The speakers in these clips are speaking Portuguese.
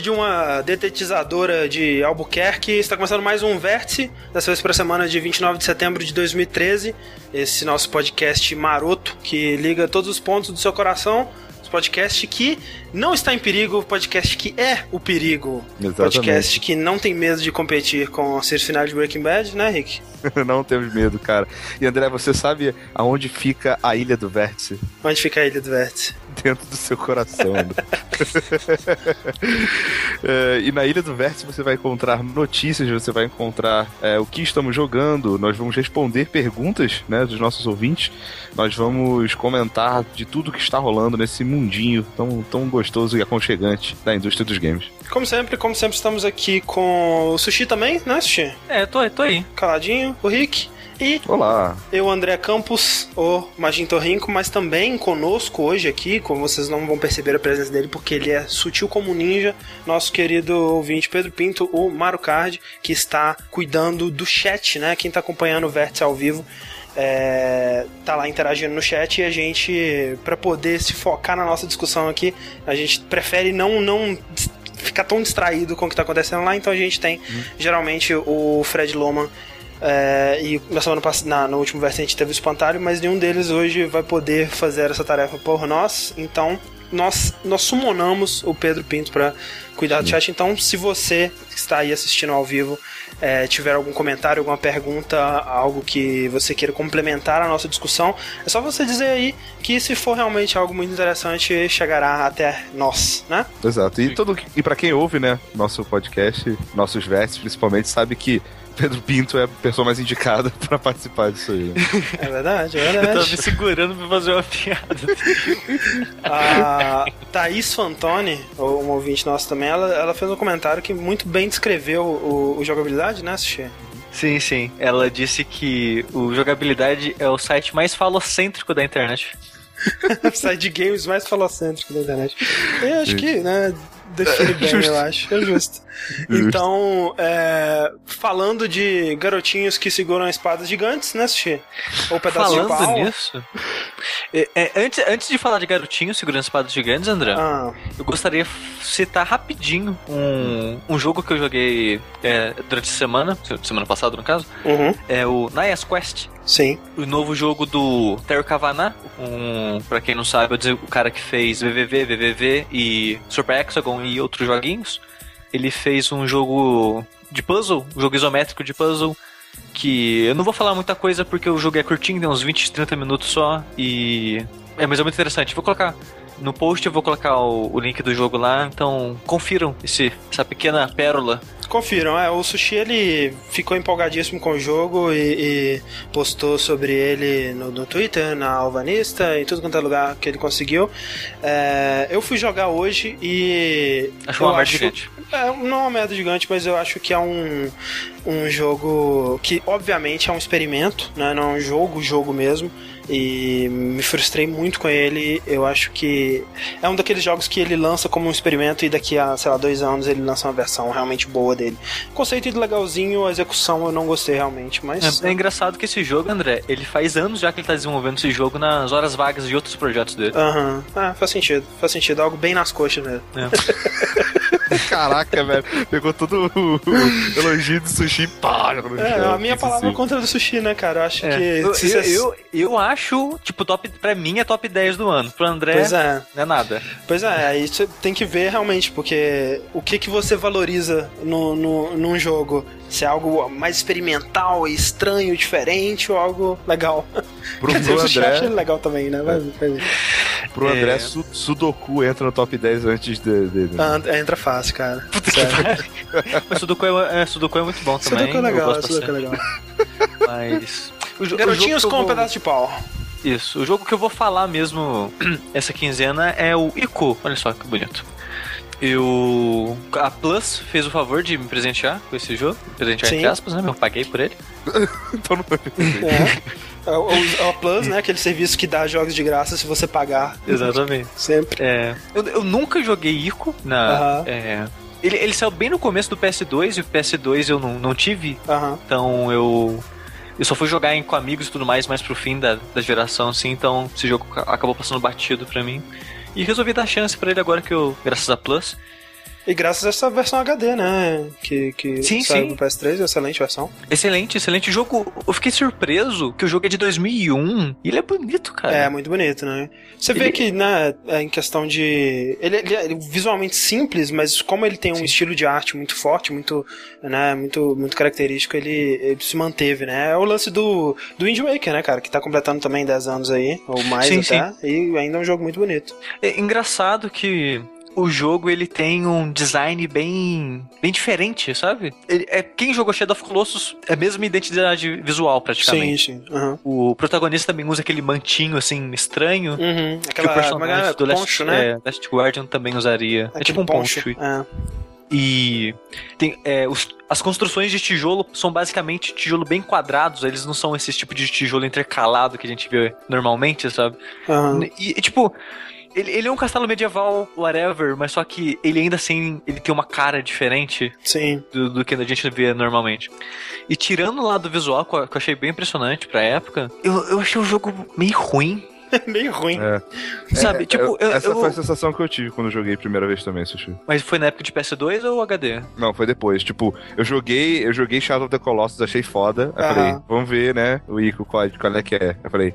de uma detetizadora de Albuquerque, está começando mais um Vértice, dessa vez para a semana de 29 de setembro de 2013. Esse nosso podcast maroto que liga todos os pontos do seu coração podcast que não está em perigo, podcast que é o perigo. Exatamente. Podcast que não tem medo de competir com a série final de Breaking Bad, né, Rick? não temos medo, cara. E André, você sabe aonde fica a Ilha do Vértice? Onde fica a Ilha do Vértice? Dentro do seu coração. é, e na Ilha do Vértice você vai encontrar notícias, você vai encontrar é, o que estamos jogando, nós vamos responder perguntas né, dos nossos ouvintes, nós vamos comentar de tudo que está rolando nesse mundinho tão, tão gostoso e aconchegante da indústria dos games. Como sempre, como sempre, estamos aqui com o Sushi também, né, Sushi? É, tô, tô aí. Caladinho, o Rick. E Olá. eu, André Campos, o Magin Rinco, mas também conosco hoje aqui, como vocês não vão perceber a presença dele, porque ele é sutil como ninja, nosso querido ouvinte Pedro Pinto, o Marucard, que está cuidando do chat, né? Quem está acompanhando o Vértice ao vivo é, tá lá interagindo no chat e a gente, para poder se focar na nossa discussão aqui, a gente prefere não, não ficar tão distraído com o que tá acontecendo lá, então a gente tem hum. geralmente o Fred Loman é, e na semana passada, no último verso a gente teve o espantalho, mas nenhum deles hoje vai poder fazer essa tarefa por nós. Então nós, nós sumonamos o Pedro Pinto para cuidar do chat. Então, se você que está aí assistindo ao vivo é, tiver algum comentário, alguma pergunta, algo que você queira complementar a nossa discussão, é só você dizer aí que se for realmente algo muito interessante, chegará até nós, né? Exato. E, todo, e para quem ouve, né, nosso podcast, nossos versos principalmente, sabe que Pedro Pinto é a pessoa mais indicada para participar disso aí. É verdade, é verdade. Eu tava me segurando pra fazer uma piada. a Thaís Fantoni, um ouvinte nosso também, ela, ela fez um comentário que muito bem descreveu o, o jogabilidade, né, Sushi? Sim, sim. Ela disse que o jogabilidade é o site mais falocêntrico da internet. o site de games mais falocêntrico da internet. Eu acho que, né, define bem, justo. eu acho. É justo. Então, é, falando de garotinhos que seguram espadas gigantes, né, Sushi? Ou pedaços falando de pau. nisso, é, é, antes, antes de falar de garotinhos segurando espadas gigantes, André, ah. eu gostaria de citar rapidinho um, um jogo que eu joguei é, durante a semana, semana passada no caso, uhum. é o Nayas Quest. Sim. O novo jogo do Terry Kavanagh, um, pra quem não sabe, é o cara que fez VVV, VVV e Super Hexagon e outros joguinhos. Ele fez um jogo de puzzle, um jogo isométrico de puzzle, que eu não vou falar muita coisa porque o jogo é curtinho, tem uns 20, 30 minutos só, e é, mas é muito interessante. Vou colocar no post, eu vou colocar o, o link do jogo lá, então confiram esse, essa pequena pérola Confiram, é, o Sushi ele ficou empolgadíssimo com o jogo e, e postou sobre ele no, no, Twitter, na Alvanista, em tudo quanto é lugar que ele conseguiu. É, eu fui jogar hoje e. Acho uma merda gigante. É, não é uma merda gigante, mas eu acho que é um, um jogo que, obviamente, é um experimento, né? Não é um jogo, jogo mesmo e me frustrei muito com ele. Eu acho que é um daqueles jogos que ele lança como um experimento e daqui a, sei lá, dois anos ele lança uma versão realmente boa dele. Conceito legalzinho, a execução eu não gostei realmente, mas. É, é engraçado que esse jogo, André, ele faz anos já que ele tá desenvolvendo esse jogo nas horas vagas de outros projetos dele. Aham, uhum. ah, faz sentido, faz sentido. Algo bem nas coxas mesmo. É. Caraca, velho. Pegou todo o, elogio do sushi pá, É, a minha palavra contra do sushi, né, cara? Eu acho é. que. Eu, eu, eu, eu, acho, tipo, top. Pra mim é top 10 do ano. Pro André pois é. não é nada. Pois é, aí você tem que ver realmente, porque o que, que você valoriza no, no, num jogo? Se é algo mais experimental, estranho, diferente ou algo legal. Pro, Quer dizer, pro André... acha legal também, né? Mas, pro André, é... Sudoku entra no top 10 antes dele. De, ah, entra fácil, cara. Puta Mas Sudoku é, é, Sudoku é muito bom também. Sudoku é legal, Sudoku é legal. Mas... O, Garotinhos o com vou... um pedaço de pau. Isso. O jogo que eu vou falar mesmo essa quinzena é o Ico. Olha só que bonito. Eu. A Plus fez o favor de me presentear com esse jogo. Presentear Sim. entre aspas, né? Eu paguei por ele. então não foi. É. é. O, Plus, né? Aquele serviço que dá jogos de graça se você pagar. Exatamente. Sempre. É. Eu, eu nunca joguei Ico na. É, ele, ele saiu bem no começo do PS2 e o PS2 eu não, não tive. Então eu. Eu só fui jogar em, com amigos e tudo mais, mais pro fim da, da geração, assim, então esse jogo acabou passando batido pra mim. E resolvi dar chance para ele agora que eu, graças a Plus. E graças a essa versão HD, né? Que, que Sim, saiu sim. no PS3, excelente versão. Excelente, excelente jogo. Eu fiquei surpreso que o jogo é de 2001 e ele é bonito, cara. É, muito bonito, né? Você vê Ele- que, né, é em questão de. Ele, ele é visualmente simples, mas como ele tem um estilo de arte muito forte, muito, né, muito, muito característico, ele, ele se manteve, né? É o lance do, do Wind Waker, né, cara? Que tá completando também 10 anos aí, ou mais Sim, até. E ainda é um jogo muito bonito. É engraçado que o jogo ele tem um design bem bem diferente, sabe? Ele- é, quem jogou Shadow of Colossus é a mesma identidade visual, praticamente. Sim, sim. Uhum. O protagonista também usa aquele mantinho assim estranho. Uhum. Que o Aquela personagem é? do Last, poncho, né? é, Last Guardian também usaria. é Aquele tipo um poncho. É. E tem, é, os- as construções de tijolo são basicamente tijolo bem quadrados, eles não são esse tipo de tijolo intercalado que a gente vê normalmente, sabe? Uhum. E, e, tipo, ele, ele é um castelo medieval, whatever, mas só que ele ainda assim ele tem uma cara diferente Sim. do, do que a gente vê normalmente. E tirando o lado visual, que eu achei bem impressionante pra época, eu, eu achei o jogo meio ruim. Meio ruim. É. Sabe, tipo, Eu- eu, essa eu- foi a sensação que eu tive quando eu joguei a primeira vez também, Sushi. Mas foi na época de PS2 ou HD? Não, foi depois. Tipo, eu joguei, eu joguei Shadow of the Colossus, achei foda. Aí Aham. falei, vamos ver, né? O Ico, qual, qual é que é? Eu falei,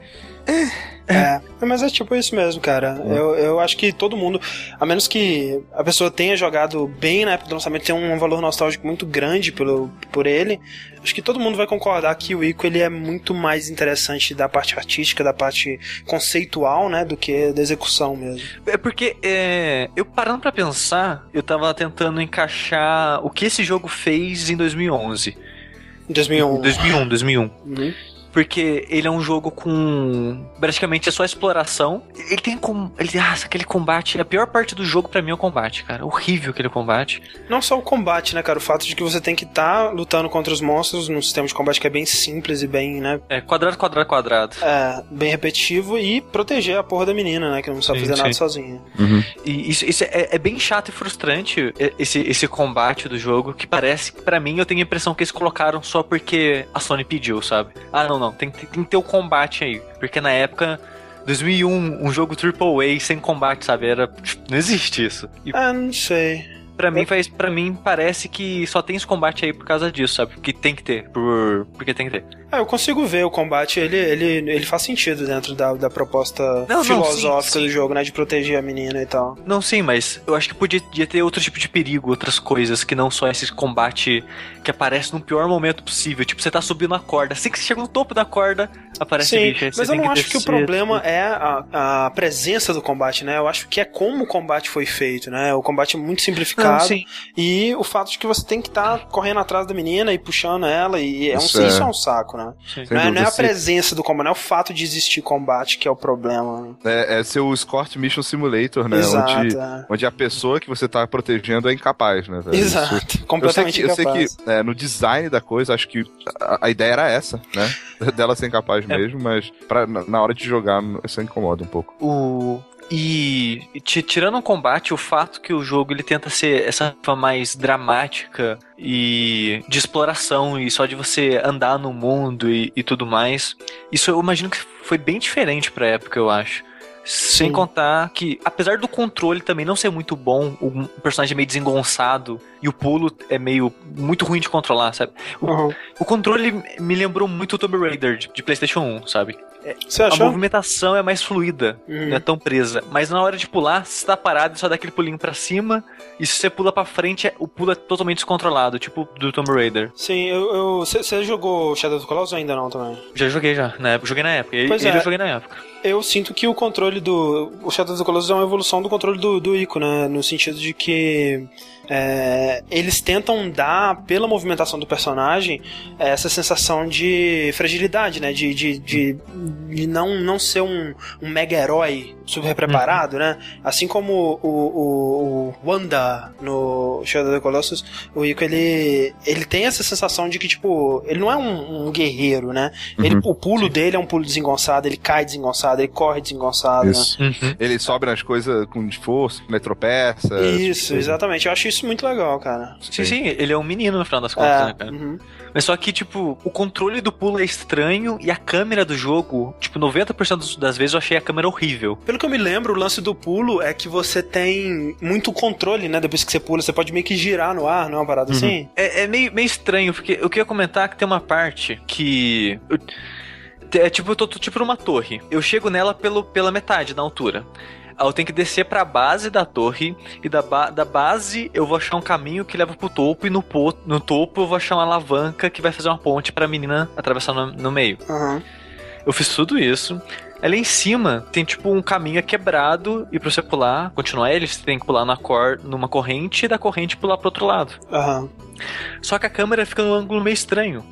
É, mas é tipo isso mesmo, cara. Eu, eu acho que todo mundo, a menos que a pessoa tenha jogado bem na época do lançamento, tenha um valor nostálgico muito grande pelo, por ele, acho que todo mundo vai concordar que o Ico ele é muito mais interessante da parte artística, da parte conceitual, né, do que da execução mesmo. É porque, é, eu parando pra pensar, eu tava tentando encaixar o que esse jogo fez em 2011. Em 2001. 2001, 2001. Uhum. Porque ele é um jogo com praticamente é só exploração. Ele tem com. Ele, ah, aquele combate. A pior parte do jogo pra mim é o combate, cara. Horrível aquele combate. Não só o combate, né, cara? O fato de que você tem que estar lutando contra os monstros num sistema de combate que é bem simples e bem, né, É quadrado, quadrado, quadrado. é, bem repetitivo e proteger a porra da menina, né, que não sabe Sim, fazer nada sim. sozinha. E isso, isso é, é bem chato e frustrante, e- esse, esse combate do jogo, que parece que pra mim eu tenho a impressão que eles colocaram só porque a Sony pediu, sabe? Ah, não, não, tem, tem, tem que ter o combate aí. Porque na época, 2001, um jogo AAA sem combate, sabe? Era. Não existe isso. E Ah, não sei. pra mim faz. para mim parece que só tem esse combate aí por causa disso, sabe? Porque tem que ter. Por, porque tem que ter. Ah, eu consigo ver o combate, ele, ele, ele faz sentido dentro da, da proposta Não, não, filosófica sim, do sim. jogo, né? De proteger a menina e tal. Não, sim, mas eu acho que podia, podia ter outro tipo de perigo, outras coisas, que não só esse combate que aparece no pior momento possível. Tipo, você tá subindo a corda, assim que você chega no topo da corda, aparece Sim, bicho. aí mas eu não acho que o problema tudo. é a, a presença do combate, né? Eu acho que é como o combate foi feito, né? O combate é muito simplificado. Não, sim. E o fato de que você tem que estar correndo atrás da menina e puxando ela, e é um, Isso isso, é- é... um saco, né? Sim. Sem Não é, não é a se- presença do combate, não é o fato de existir combate que é o problema. né? É, é seu Escort Mission Simulator, né? Exato, onde, é. onde a pessoa que você tá protegendo é incapaz, né, velho? Isso- Exato. Eu sei Completamente que, eu sei incapaz. que é, no design da coisa, acho que a, a ideia era essa, né? Dela ser incapaz É. mesmo, mas pra, na, na hora de jogar, isso incomoda um pouco. O... E ti- tirando o combate, o fato que o jogo ele tenta ser essa forma mais dramática e de exploração e só de você andar no mundo e, e tudo mais, isso eu imagino que foi bem diferente pra época, eu acho. Sem Sim. contar que, apesar do controle também não ser muito bom, o personagem é meio desengonçado e o pulo é meio muito ruim de controlar, sabe? O, Uhum. o controle me lembrou muito o Tomb Raider de, de PlayStation 1, sabe? Você A movimentação é mais fluida, Uhum. não é tão presa. Mas na hora de pular, você tá parado e só dá aquele pulinho pra cima. E se você pula pra frente, é- o pulo é totalmente descontrolado, tipo do Tomb Raider. Sim, eu. Você jogou Shadow of the Colossus ainda não também? Já joguei já, na época, joguei na época. Pois ele é. eu joguei na época. Eu sinto que o controle do. O Shadow of the Colossus é uma evolução do controle do, do Ico, né? No sentido de que. É, eles tentam dar, pela movimentação do personagem, essa sensação de fragilidade, né? De, de, de, de não, não ser um, um mega herói super preparado, né? Assim como o, o, o Wanda no Shadow of the Colossus, o Ico ele, ele tem essa sensação de que, tipo, ele não é um, um guerreiro, né? Ele, o pulo dele é um pulo desengonçado, ele cai desengonçado, ele corre desengonçado, né? Isso. Ele sobe nas coisas com força, né, tropeça. Isso, exatamente. Eu acho isso muito legal, cara. Sim, sim, ele é um menino no final das contas, né, É, cara? uhum. Mas só que, tipo, o controle do pulo é estranho e a câmera do jogo tipo, 90% das vezes eu achei a câmera horrível. Pelo que eu me lembro, o lance do pulo é que você tem muito controle, né? Depois que você pula, você pode meio que girar no ar, não é uma parada assim? É, é meio, meio estranho, porque eu queria comentar que tem uma parte que. eu- é tipo, eu tô, tô tipo numa torre. Eu chego nela pelo, pela metade da altura. Aí eu tenho que descer pra base da torre. E da, ba- da base eu vou achar um caminho que leva pro topo. E no, po- no topo eu vou achar uma alavanca que vai fazer uma ponte pra menina atravessar no, no meio. Aham. Eu fiz tudo isso. Ali em cima tem tipo um caminho quebrado. E pra você pular, continuar ele, você tem que pular na cor, numa corrente. E da corrente pular pro outro lado. Aham. Só que a câmera fica num ângulo meio estranho.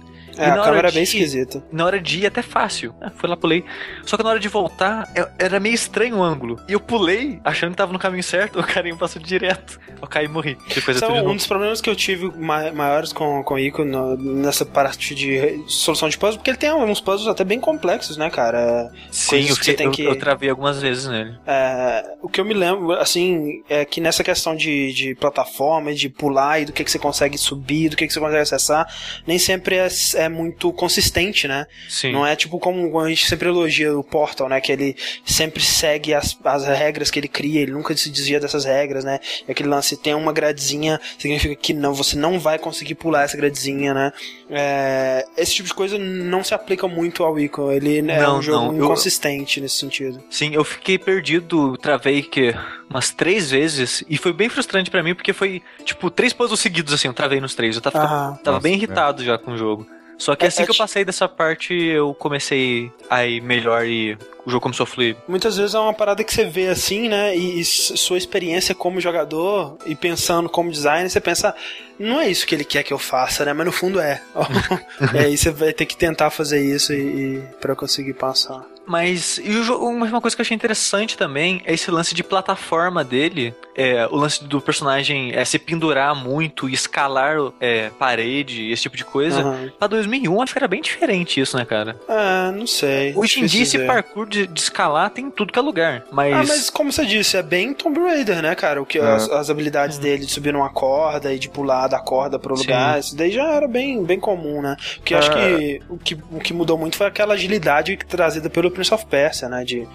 É, na a hora câmera é bem esquisita. Na hora de ir até fácil. Ah, fui lá, pulei. Só que na hora de voltar, eu- era meio estranho o ângulo. E eu pulei, achando que tava no caminho certo, o carinha passou direto. Eu caí e morri. Depois Então, de um novo. dos problemas que eu tive ma- maiores com, com o Ico no- nessa parte de solução de puzzles, porque ele tem uns puzzles até bem complexos, né, cara? Sim, que você tem eu, que- eu travei algumas vezes nele. É, o que eu me lembro, assim, é que nessa questão de, de plataforma, de pular e do que, que você consegue subir, do que, que você consegue acessar, nem sempre é, é muito consistente, né? Sim. Não é tipo como a gente sempre elogia o Portal, né? Que ele sempre segue as, as regras que ele cria, ele nunca se desvia dessas regras, né? E aquele lance tem uma gradezinha, significa que não, você não vai conseguir pular essa gradezinha, né? É, esse tipo de coisa não se aplica muito ao Ico. Ele é Não, um jogo não, eu- inconsistente nesse sentido. Sim, eu fiquei perdido, travei que umas três vezes. E foi bem frustrante pra mim, porque foi, tipo, três puzzles seguidos, assim, eu travei nos três. Eu tava, Aham. tava Nossa, bem é. irritado já com o jogo. Só que É- assim é que eu passei dessa parte, eu comecei a ir melhor e o jogo começou a fluir. Muitas vezes é uma parada que você vê assim, né? E, e sua experiência como jogador e pensando como designer, você pensa, não é isso que ele quer que eu faça, né? Mas no fundo é. e aí você vai ter que tentar fazer isso e, e para conseguir passar. Mas e o jogo, uma coisa que eu achei interessante também é esse lance de plataforma dele. É, o lance do personagem é, se pendurar muito e escalar é, parede, esse tipo de coisa. Aham. Pra 2001, acho que era bem diferente isso, né, cara? É, não sei. Hoje em dia, esse parkour de, de escalar tem em tudo que é lugar. Mas. Ah, mas como você disse, é bem Tomb Raider, né, cara? O que, É. as, as habilidades dele de subir numa corda e de pular da corda pro Sim. lugar, isso daí já era bem, bem comum, né? Porque eu acho É. que o, que o que mudou muito foi aquela agilidade trazida pelo Prince of Persia, né? De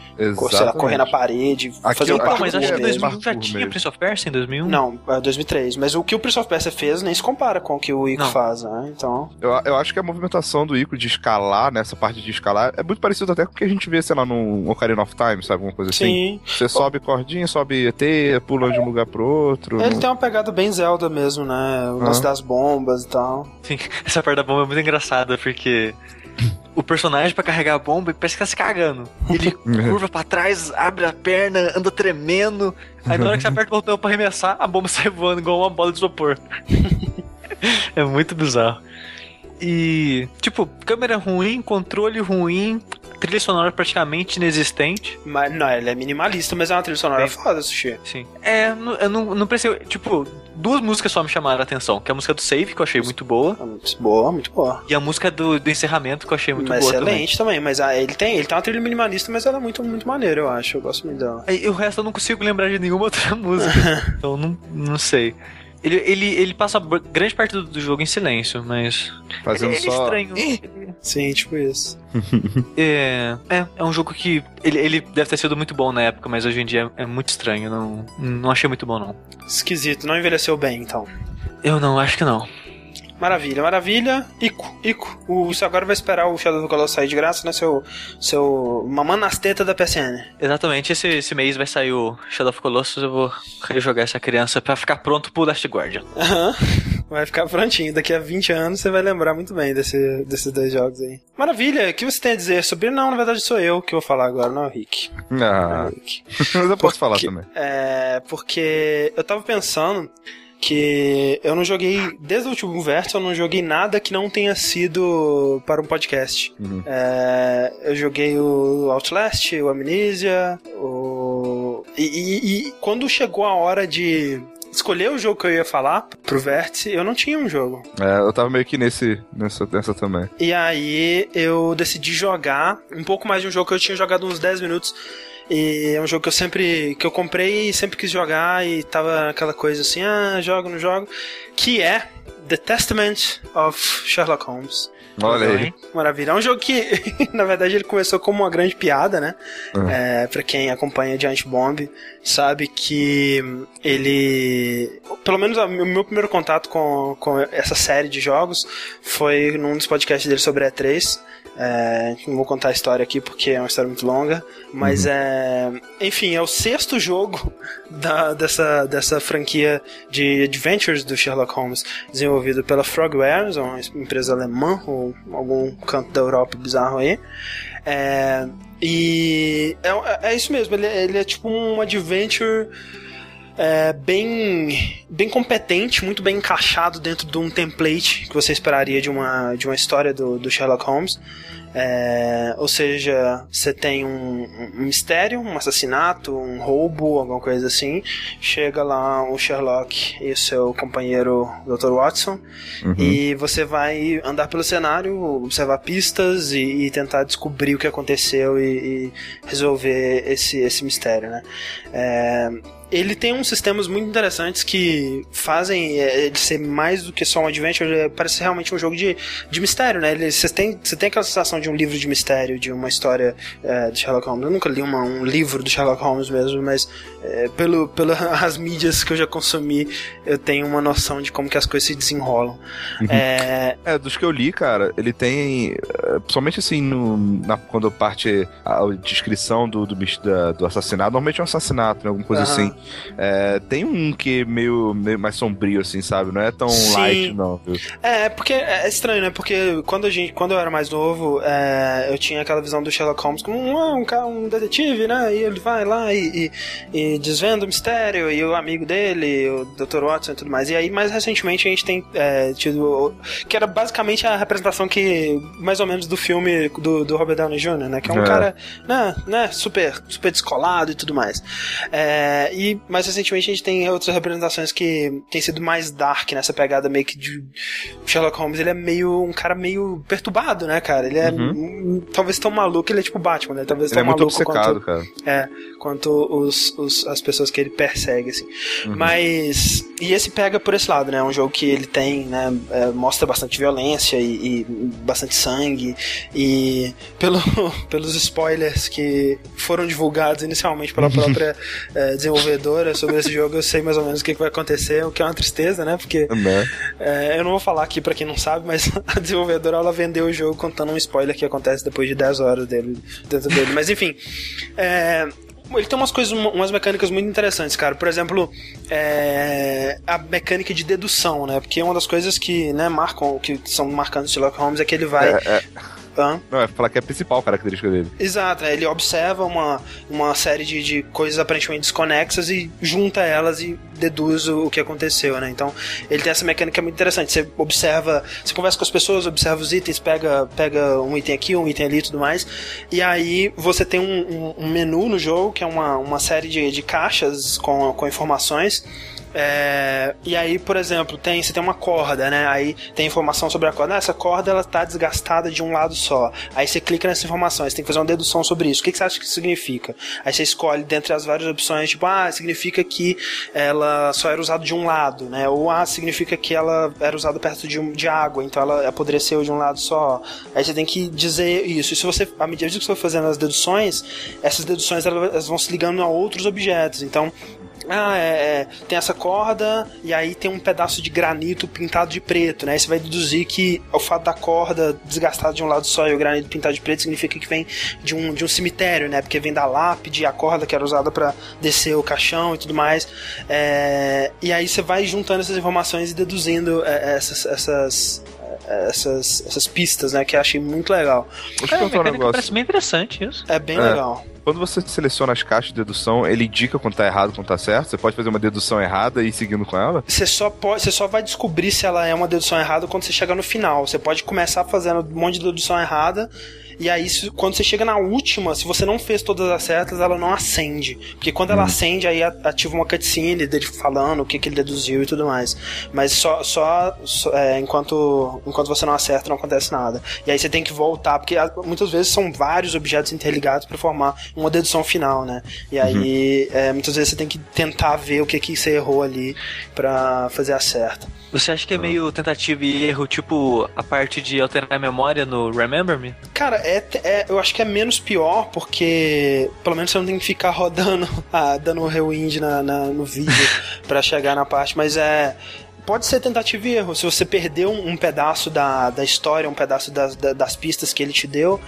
lá, correr na parede, Aqui fazer eu- um parkour mas acho que em mesmo. 2001 já tinha mesmo. Prince of Persia em 2001? Não, é 2003. Mas o que o Prince of Persia fez nem se compara com o que o Ico Não. faz, né? Então. Eu, eu acho que a movimentação do Ico de escalar, nessa parte de escalar, é muito parecido até com o que a gente vê, sei lá, no Ocarina of Time, sabe? Alguma coisa assim. Sim. Você sobe cordinha, sobe ET, pula de um lugar pro outro. Ele tem uma pegada bem Zelda mesmo, né? O lance Ah. das bombas e tal. Sim, essa parte da bomba é muito engraçada, porque o personagem pra carregar a bomba parece que tá se cagando. Ele curva pra trás, abre a perna, anda tremendo. Aí na hora que você aperta o botão pra arremessar, a bomba sai voando igual uma bola de isopor. é muito bizarro. E, tipo, câmera ruim, controle ruim, trilha sonora praticamente inexistente. Mas não, ele é minimalista, mas é uma trilha sonora Bem- foda, Sushi. Sim. É, eu não, não pensei. Tipo, duas músicas só me chamaram a atenção: que é a música do Save, que eu achei muito boa, É muito boa, muito boa. e a música do, do encerramento, que eu achei muito mas boa também. excelente também. Mas ah, ele tem, ele tem uma trilha minimalista, mas ela é muito, muito maneira, eu acho. Eu gosto muito dela. Aí, o resto eu não consigo lembrar de nenhuma outra música. então não, não sei. Ele, ele, ele passa grande parte do, do jogo em silêncio, mas. Fazendo ele, ele é só. estranho. Sim, tipo isso. É, é, é um jogo que. Ele, ele deve ter sido muito bom na época, mas hoje em dia é, é muito estranho. Não, não achei muito bom, não. Esquisito, não envelheceu bem, então. Eu não, acho que não. Maravilha, maravilha. Ico, Ico. O, você agora vai esperar o Shadow do Colossus sair de graça, né? Seu. Seu. Mamando nas tetas da PSN. Exatamente, esse, esse mês vai sair o Shadow of Colossus. Eu vou rejogar essa criança pra ficar pronto pro Last Guardian. Aham. Vai ficar prontinho. Daqui a 20 anos você vai lembrar muito bem desse, desses dois jogos aí. Maravilha. O que você tem a dizer sobre. Não, na verdade sou eu que vou falar agora, não é o Rick. Não é Ah, o Rick. mas eu posso falar Porque- também. É. Porque eu tava pensando que eu não joguei. Desde o último verso, eu não joguei nada que não tenha sido para um podcast. Uhum. É, eu joguei o Outlast, o Amnesia, o. E, e- e quando chegou a hora de escolher o jogo que eu ia falar pro Vértice, eu não tinha um jogo. É, eu tava meio que nesse, nessa, nessa também. E aí eu decidi jogar um pouco mais de um jogo que eu tinha jogado uns 10 minutos. E é um jogo que eu sempre. que eu comprei e sempre quis jogar e tava aquela coisa assim, ah, jogo, não jogo. Que é The Testament of Sherlock Holmes. Olha aí. Maravilha. É um jogo que, na verdade, ele começou como uma grande piada, né? Uhum. É, pra quem acompanha Giant Bomb, sabe que ele. Pelo menos o meu primeiro contato com, com essa série de jogos foi num dos podcasts dele sobre E3. É, não vou contar a história aqui porque é uma história muito longa, mas é. Enfim, é o sexto jogo da, dessa, dessa franquia de Adventures do Sherlock Holmes, desenvolvido pela Frogwares, uma empresa alemã, ou algum canto da Europa bizarro aí. É, e é, é isso mesmo, ele, ele é tipo um adventure é, bem, bem competente, muito bem encaixado dentro de um template que você esperaria de uma, de uma história do, do Sherlock Holmes. É, ou seja, você tem um, um, mistério, um assassinato, um roubo, alguma coisa assim. Chega lá o Sherlock e o seu companheiro Dr. Watson, Uhum. e você vai andar pelo cenário, observar pistas e, e tentar descobrir o que aconteceu e, e resolver esse, esse mistério, né? É, ele tem uns sistemas muito interessantes que fazem é, ele ser mais do que só um adventure, ele parece realmente um jogo de, de mistério, né? Ele- Você tem, você tem aquela sensação de um livro de mistério, de uma história é, de Sherlock Holmes. Eu nunca li uma- um livro do Sherlock Holmes mesmo, mas é, pelo, pelas mídias que eu já consumi, eu tenho uma noção de como que as coisas se desenrolam. É, É, dos que eu li, cara, ele tem. eh, Somente assim, no, na, quando parte a descrição do, do, do assassinato, normalmente é um assassinato, né? Alguma coisa Aham. assim. É, tem um que é meio, meio mais sombrio, assim, sabe? Não é tão Sim. light, não, viu? É, porque é estranho, né? Porque quando, a gente, quando eu era mais novo, é, eu tinha aquela visão do Sherlock Holmes como um, um, cara, um detetive, né? E ele vai lá e, e, e desvenda o mistério, e o amigo dele, o Dr. Watson e tudo mais. E aí, mais recentemente, a gente tem é, tido. Que era basicamente a representação que, mais ou menos, do filme do, do Robert Downey Jr., né? Que é um É. cara, né, né, super, super descolado e tudo mais. É, e mais recentemente a gente tem outras representações que tem sido mais dark nessa pegada meio que de Sherlock Holmes, ele é meio um cara meio perturbado, né, cara? Ele é hum, talvez tão maluco, ele é tipo Batman, né? Talvez Uhum. Ele tão é muito maluco obcecado, quanto, cara. é, quanto os, os- as pessoas que ele persegue, assim. Uhum. Mas. E esse pega por esse lado, né? É um jogo que ele tem, né? é, mostra bastante violência e, e bastante sangue. E pelo, pelos spoilers que foram divulgados inicialmente pela própria é, desenvolvedora sobre esse jogo, eu sei mais ou menos o que, que vai acontecer, o que é uma tristeza, né? Porque Né? é, eu não vou falar aqui pra quem não sabe, mas a desenvolvedora ela vendeu o jogo contando um spoiler que acontece depois de 10 horas dele, dentro dele. Mas enfim, é, ele tem umas coisas, umas mecânicas muito interessantes, cara. Por exemplo, é, a mecânica de dedução, né? Porque uma das coisas que né, marcam, que são marcantes de Sherlock Holmes é que ele vai. É, é, Hã? não, é falar que é a principal característica dele. Exato, né? ele observa uma, uma série de, de coisas aparentemente desconexas e junta elas e deduz o, o que aconteceu, né? Então, ele tem essa mecânica muito interessante. Você observa, você conversa com as pessoas, observa os itens, pega, pega um item aqui, um item ali e tudo mais. E aí você tem um, um- um menu no jogo, que é uma, uma série de, de caixas com, com informações. É, e aí, por exemplo, tem, você tem uma corda, né? Aí tem informação sobre a corda. Ah, essa corda ela tá desgastada de um lado só. Aí você clica nessa informação, você tem que fazer uma dedução sobre isso. O que, que você acha que isso significa? Aí você escolhe dentre as várias opções, tipo, ah, significa que ela só era usada de um lado, né? Ou ah, significa que ela era usada perto de, de água, então ela apodreceu de um lado só. Aí você tem que dizer isso. E se você, à medida que você for fazendo as deduções, essas deduções elas vão se ligando a outros objetos. Então, ah, é, é, tem essa corda e aí tem um pedaço de granito pintado de preto, né? Aí você vai deduzir que o fato da corda desgastada de um lado só e o granito pintado de preto significa que vem de um, de um cemitério, né? Porque vem da lápide, a corda que era usada para descer o caixão e tudo mais. É, e aí você vai juntando essas informações e deduzindo é, essas, essas, é, essas, essas pistas, né? Que eu achei muito legal. Deixa eu É, um negócio. parece bem interessante isso. É bem É. legal. Quando você seleciona as caixas de dedução, ele indica quando tá errado, quando tá certo? Você pode fazer uma dedução errada e ir seguindo com ela? Você só, pode, você só vai descobrir se ela é uma dedução errada quando você chegar no final. Você pode começar fazendo um monte de dedução errada e aí quando você chega na última, se você não fez todas as setas, ela não acende. Porque quando ela hum. acende, aí ativa uma cutscene dele falando o que, que ele deduziu e tudo mais. Mas só, só, só é, enquanto, enquanto você não acerta, não acontece nada. E aí você tem que voltar, porque muitas vezes são vários objetos interligados para formar uma dedução final, né? E aí uhum. é, muitas vezes você tem que tentar ver o que, que você errou ali para fazer a certa. Você acha que é meio tentativa e erro, tipo a parte de alterar a memória no Remember Me? Cara, é, é, eu acho que é menos pior, porque pelo menos você não tem que ficar rodando, ah, dando rewind na, na, no vídeo para chegar na parte, mas é pode ser tentativa e erro. Se você perdeu um, um pedaço da, da história, um pedaço das, das pistas que ele te deu,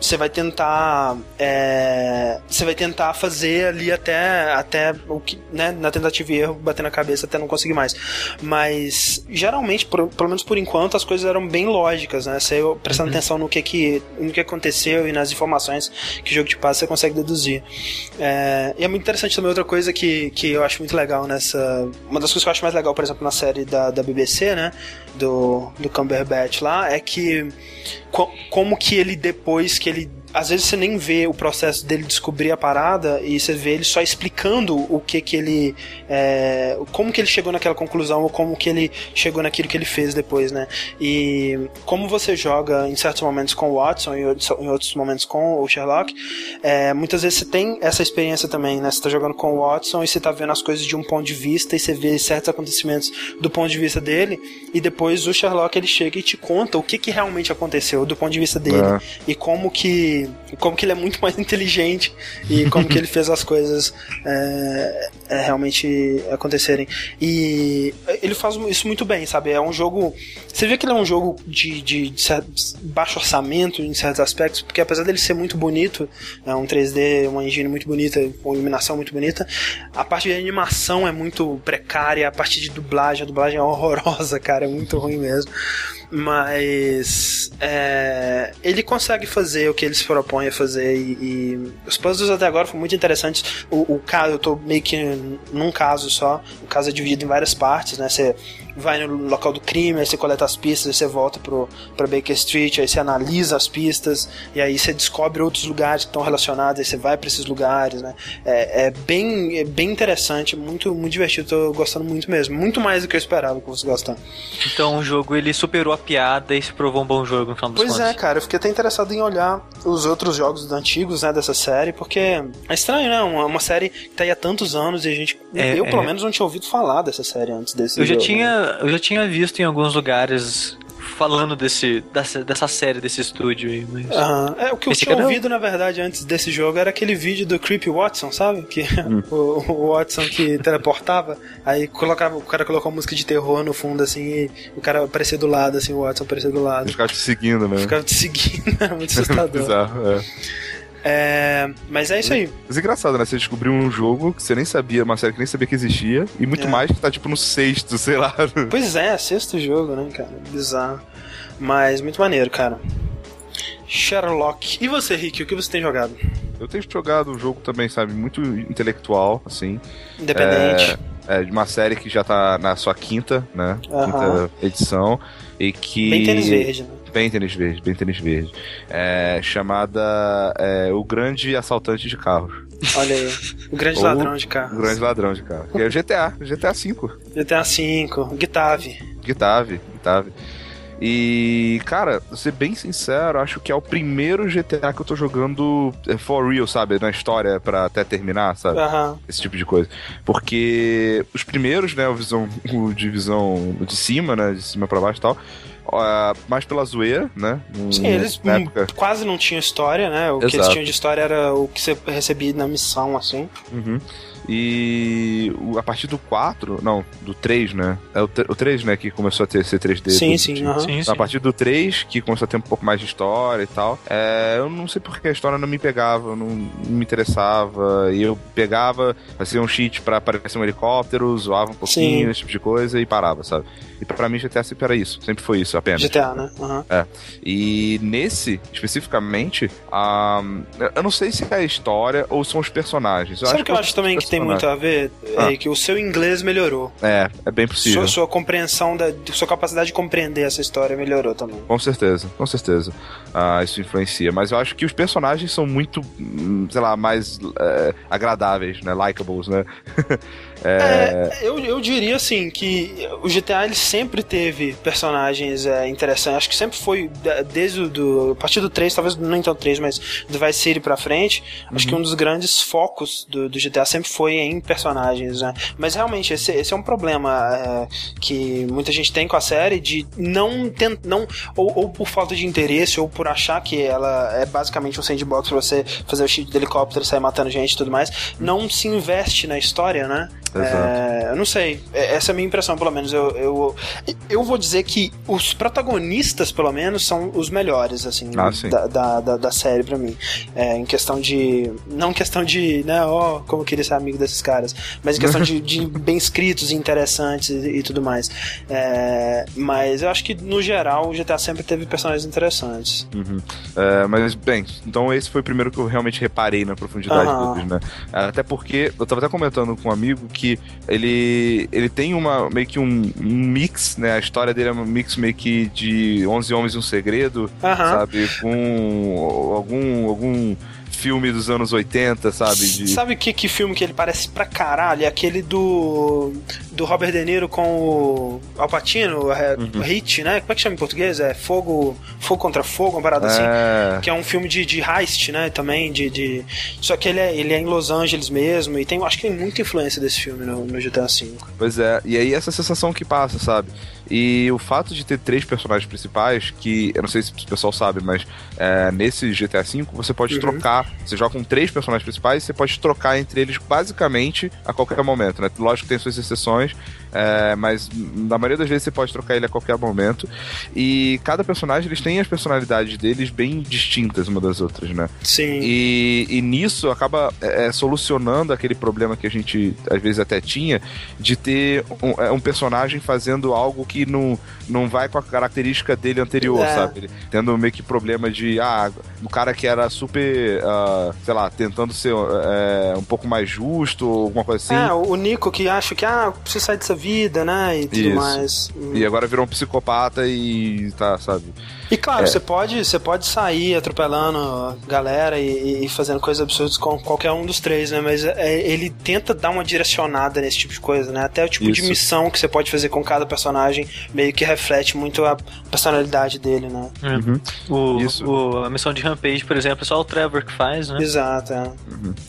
você vai tentar é, você vai tentar fazer ali até até o que né na tentativa e erro bater na cabeça até não conseguir mais. Mas geralmente por, pelo menos por enquanto as coisas eram bem lógicas né? Você prestando uhum. atenção no que que no que aconteceu e nas informações que o jogo te passa você consegue deduzir. É, e é muito interessante também outra coisa que, que eu acho muito legal nessa uma das coisas que eu acho mais legal por exemplo na série da, da BBC né do do Cumberbatch lá é que co como que ele depois que ele às vezes você nem vê o processo dele descobrir a parada e você vê ele só explicando o que que ele é, como que ele chegou naquela conclusão ou como que ele chegou naquilo que ele fez depois, né? E como você joga em certos momentos com o Watson e em outros momentos com o Sherlock, é, muitas vezes você tem essa experiência também, né? Você tá jogando com o Watson e você tá vendo as coisas de um ponto de vista e você vê certos acontecimentos do ponto de vista dele e depois o Sherlock ele chega e te conta o que que realmente aconteceu do ponto de vista dele é. e como que como que ele é muito mais inteligente e como que ele fez as coisas é, é, realmente acontecerem. E ele faz isso muito bem, sabe? É um jogo. Você vê que ele é um jogo de, de, de baixo orçamento em certos aspectos, porque apesar dele ser muito bonito, é um 3D, uma engine muito bonita, com iluminação muito bonita, a parte de animação é muito precária, a parte de dublagem, a dublagem é horrorosa, cara, é muito ruim mesmo mas é, ele consegue fazer o que eles propõem a fazer e, e, os puzzles até agora foram muito interessantes. O, o caso, eu tô meio que num caso só, o caso é dividido em várias partes, né? Você vai no local do crime, aí você coleta as pistas, aí você volta pro, pra Baker Street, aí você analisa as pistas, e aí você descobre outros lugares que estão relacionados, aí você vai para esses lugares, né? É, é, bem, é bem interessante, muito, muito divertido, tô gostando muito mesmo. Muito mais do que eu esperava que fosse gostar. Então o jogo ele superou a piada e se provou um bom jogo no final dos Pois é, cara, eu fiquei até interessado em olhar os outros jogos antigos, né, dessa série, porque é estranho, né? Uma, uma série que tá aí há tantos anos e a gente. É, eu, pelo é. menos, não tinha ouvido falar dessa série antes desse Eu jogo, já tinha. Né? Eu já tinha visto em alguns lugares falando desse, dessa, dessa série, desse estúdio aí. Mas... Uhum. É, o que eu tinha ouvido, na verdade, antes desse jogo era aquele vídeo do Creepy Watson, sabe? Que hum. o, o, Watson que teleportava, aí colocava, o cara colocou música de terror no fundo, assim, e o cara aparecia do lado, assim, o Watson aparecia do lado. Ficava te seguindo, né? Ficava te seguindo, era muito assustador. Bizarro, é. É, mas é isso aí. Mas é engraçado, né? Você descobriu um jogo que você nem sabia, uma série que nem sabia que existia, e muito é. mais que tá tipo no sexto, sei lá. Pois é, sexto jogo, né, cara? Bizarro. Mas muito maneiro, cara. Sherlock. E você, Rick, o que você tem jogado? Eu tenho jogado um jogo também, sabe, muito intelectual, assim. Independente. É, é de uma série que já tá na sua quinta, né? Uh -huh. Quinta edição. E que. Bem tênis verde, né? Bem tênis verde, bem tênis verde. É, chamada é, O Grande Assaltante de Carros. Olha aí, o grande Ou ladrão de carros. O grande ladrão de carros. Que é o GTA, GTA V. GTA V, Gitave. Gitave, Gitave. E, cara, ser bem sincero, acho que é o primeiro GTA que eu tô jogando é, for real, sabe? Na história, pra até terminar, sabe? Uhum. Esse tipo de coisa. Porque os primeiros, né, o, visão, o de visão de cima, né? De cima pra baixo e tal uh, mais pela zoeira, né? Sim, eles quase não tinham história, né? O Exato. que eles tinham de história era o que você recebia na missão, assim. Uhum. E a partir do 4, não, do 3, né? É o, o 3, né, que começou a ter ser 3D. Sim, sim, uhum. sim, sim. A partir do 3, que começou a ter um pouco mais de história e tal. É, eu não sei porque a história não me pegava, não, me interessava. E eu pegava, fazia um cheat pra aparecer um helicóptero, zoava um pouquinho, sim. esse tipo de coisa e parava, sabe? E pra mim GTA sempre era isso, sempre foi isso apenas. GTA, né? Uhum. É. E nesse, especificamente, um, eu não sei se é a história ou são os personagens. Eu Sabe que eu acho também que tem tem muito a ver? Ah. É que o seu inglês melhorou. É, é bem possível. Sua, sua compreensão, da, sua capacidade de compreender essa história melhorou também. Com certeza, com certeza. Ah, isso influencia. Mas eu acho que os personagens são muito, hum, sei lá, mais é, agradáveis, né? Likeables, né? É, eu, eu diria assim que o GTA ele sempre teve personagens é, interessantes. Acho que sempre foi desde o do, a partir do 3, talvez não então 3, mas do Vice City pra frente. Acho que um dos grandes focos do, do GTA sempre foi em personagens, né? Mas realmente esse, esse é um problema é, que muita gente tem com a série de não tent, não ou, ou por falta de interesse ou por achar que ela é basicamente um sandbox pra você fazer o cheat de helicóptero, sair matando gente e tudo mais, não se investe na história, né? É, eu não sei. É- Essa é a minha impressão, pelo menos. Eu, eu, eu vou dizer que os protagonistas, pelo menos, são os melhores, assim, Ah, da, da, da, da série pra mim. É, em questão de. Não em questão de, né, ó, como eu queria ser amigo desses caras, mas em questão de, de bem escritos e interessantes e, e tudo mais. É, mas eu acho que, no geral, o GTA sempre teve personagens interessantes. Uhum. É, mas, bem, então esse foi o primeiro que eu realmente reparei na profundidade Aham. deles, né? Até porque, eu tava até comentando com um amigo que ele, ele tem uma, meio que um, um mix, né? A história dele é um mix meio que de 11 Homens e um Segredo, Aham. sabe? Com algum, algum filme dos anos 80, sabe? De... Sabe que, que filme que ele parece pra caralho? É aquele do. do Robert De Niro com o Al Pacino, é, Uhum. Hit, né? Como é que chama em português? É Fogo. Fogo contra Fogo, uma parada assim. É, Que é um filme de, de heist, né? Também, de, de. Só que ele é, ele é em Los Angeles mesmo. E tem, acho que tem muita influência desse filme no, no GTA V. Pois é, e aí essa sensação que passa, sabe? E o fato de ter três personagens principais, que eu não sei se o pessoal sabe, mas é, nesse GTA V você pode Uhum. trocar. Você joga com três personagens principais, você pode trocar entre eles basicamente a qualquer momento, né? Lógico que tem suas exceções, é, mas na maioria das vezes você pode trocar ele a qualquer momento. E cada personagem eles têm as personalidades deles bem distintas uma das outras, né? Sim. E, e nisso acaba é, é, solucionando aquele problema que a gente às vezes até tinha de ter um, é, um personagem fazendo algo que não, não vai com a característica dele anterior, É. sabe? Ele tendo meio que problema de, ah, o cara que era super, ah, sei lá, tentando ser é, um pouco mais justo alguma coisa assim. É, o Nico que acha que, ah, preciso sair dessa vida, né? E tudo Isso. mais. E agora virou um psicopata e tá, sabe? E claro, É. você pode, você pode sair atropelando galera e, e fazendo coisas absurdas com qualquer um dos três, né? Mas é, ele tenta dar uma direcionada nesse tipo de coisa, né? Até o tipo de Isso. missão que você pode fazer com cada personagem meio que reflete muito a personalidade dele, né? O, Isso. o- a missão de Rampage, por exemplo, é só o Trevor que faz, né? Exato, é.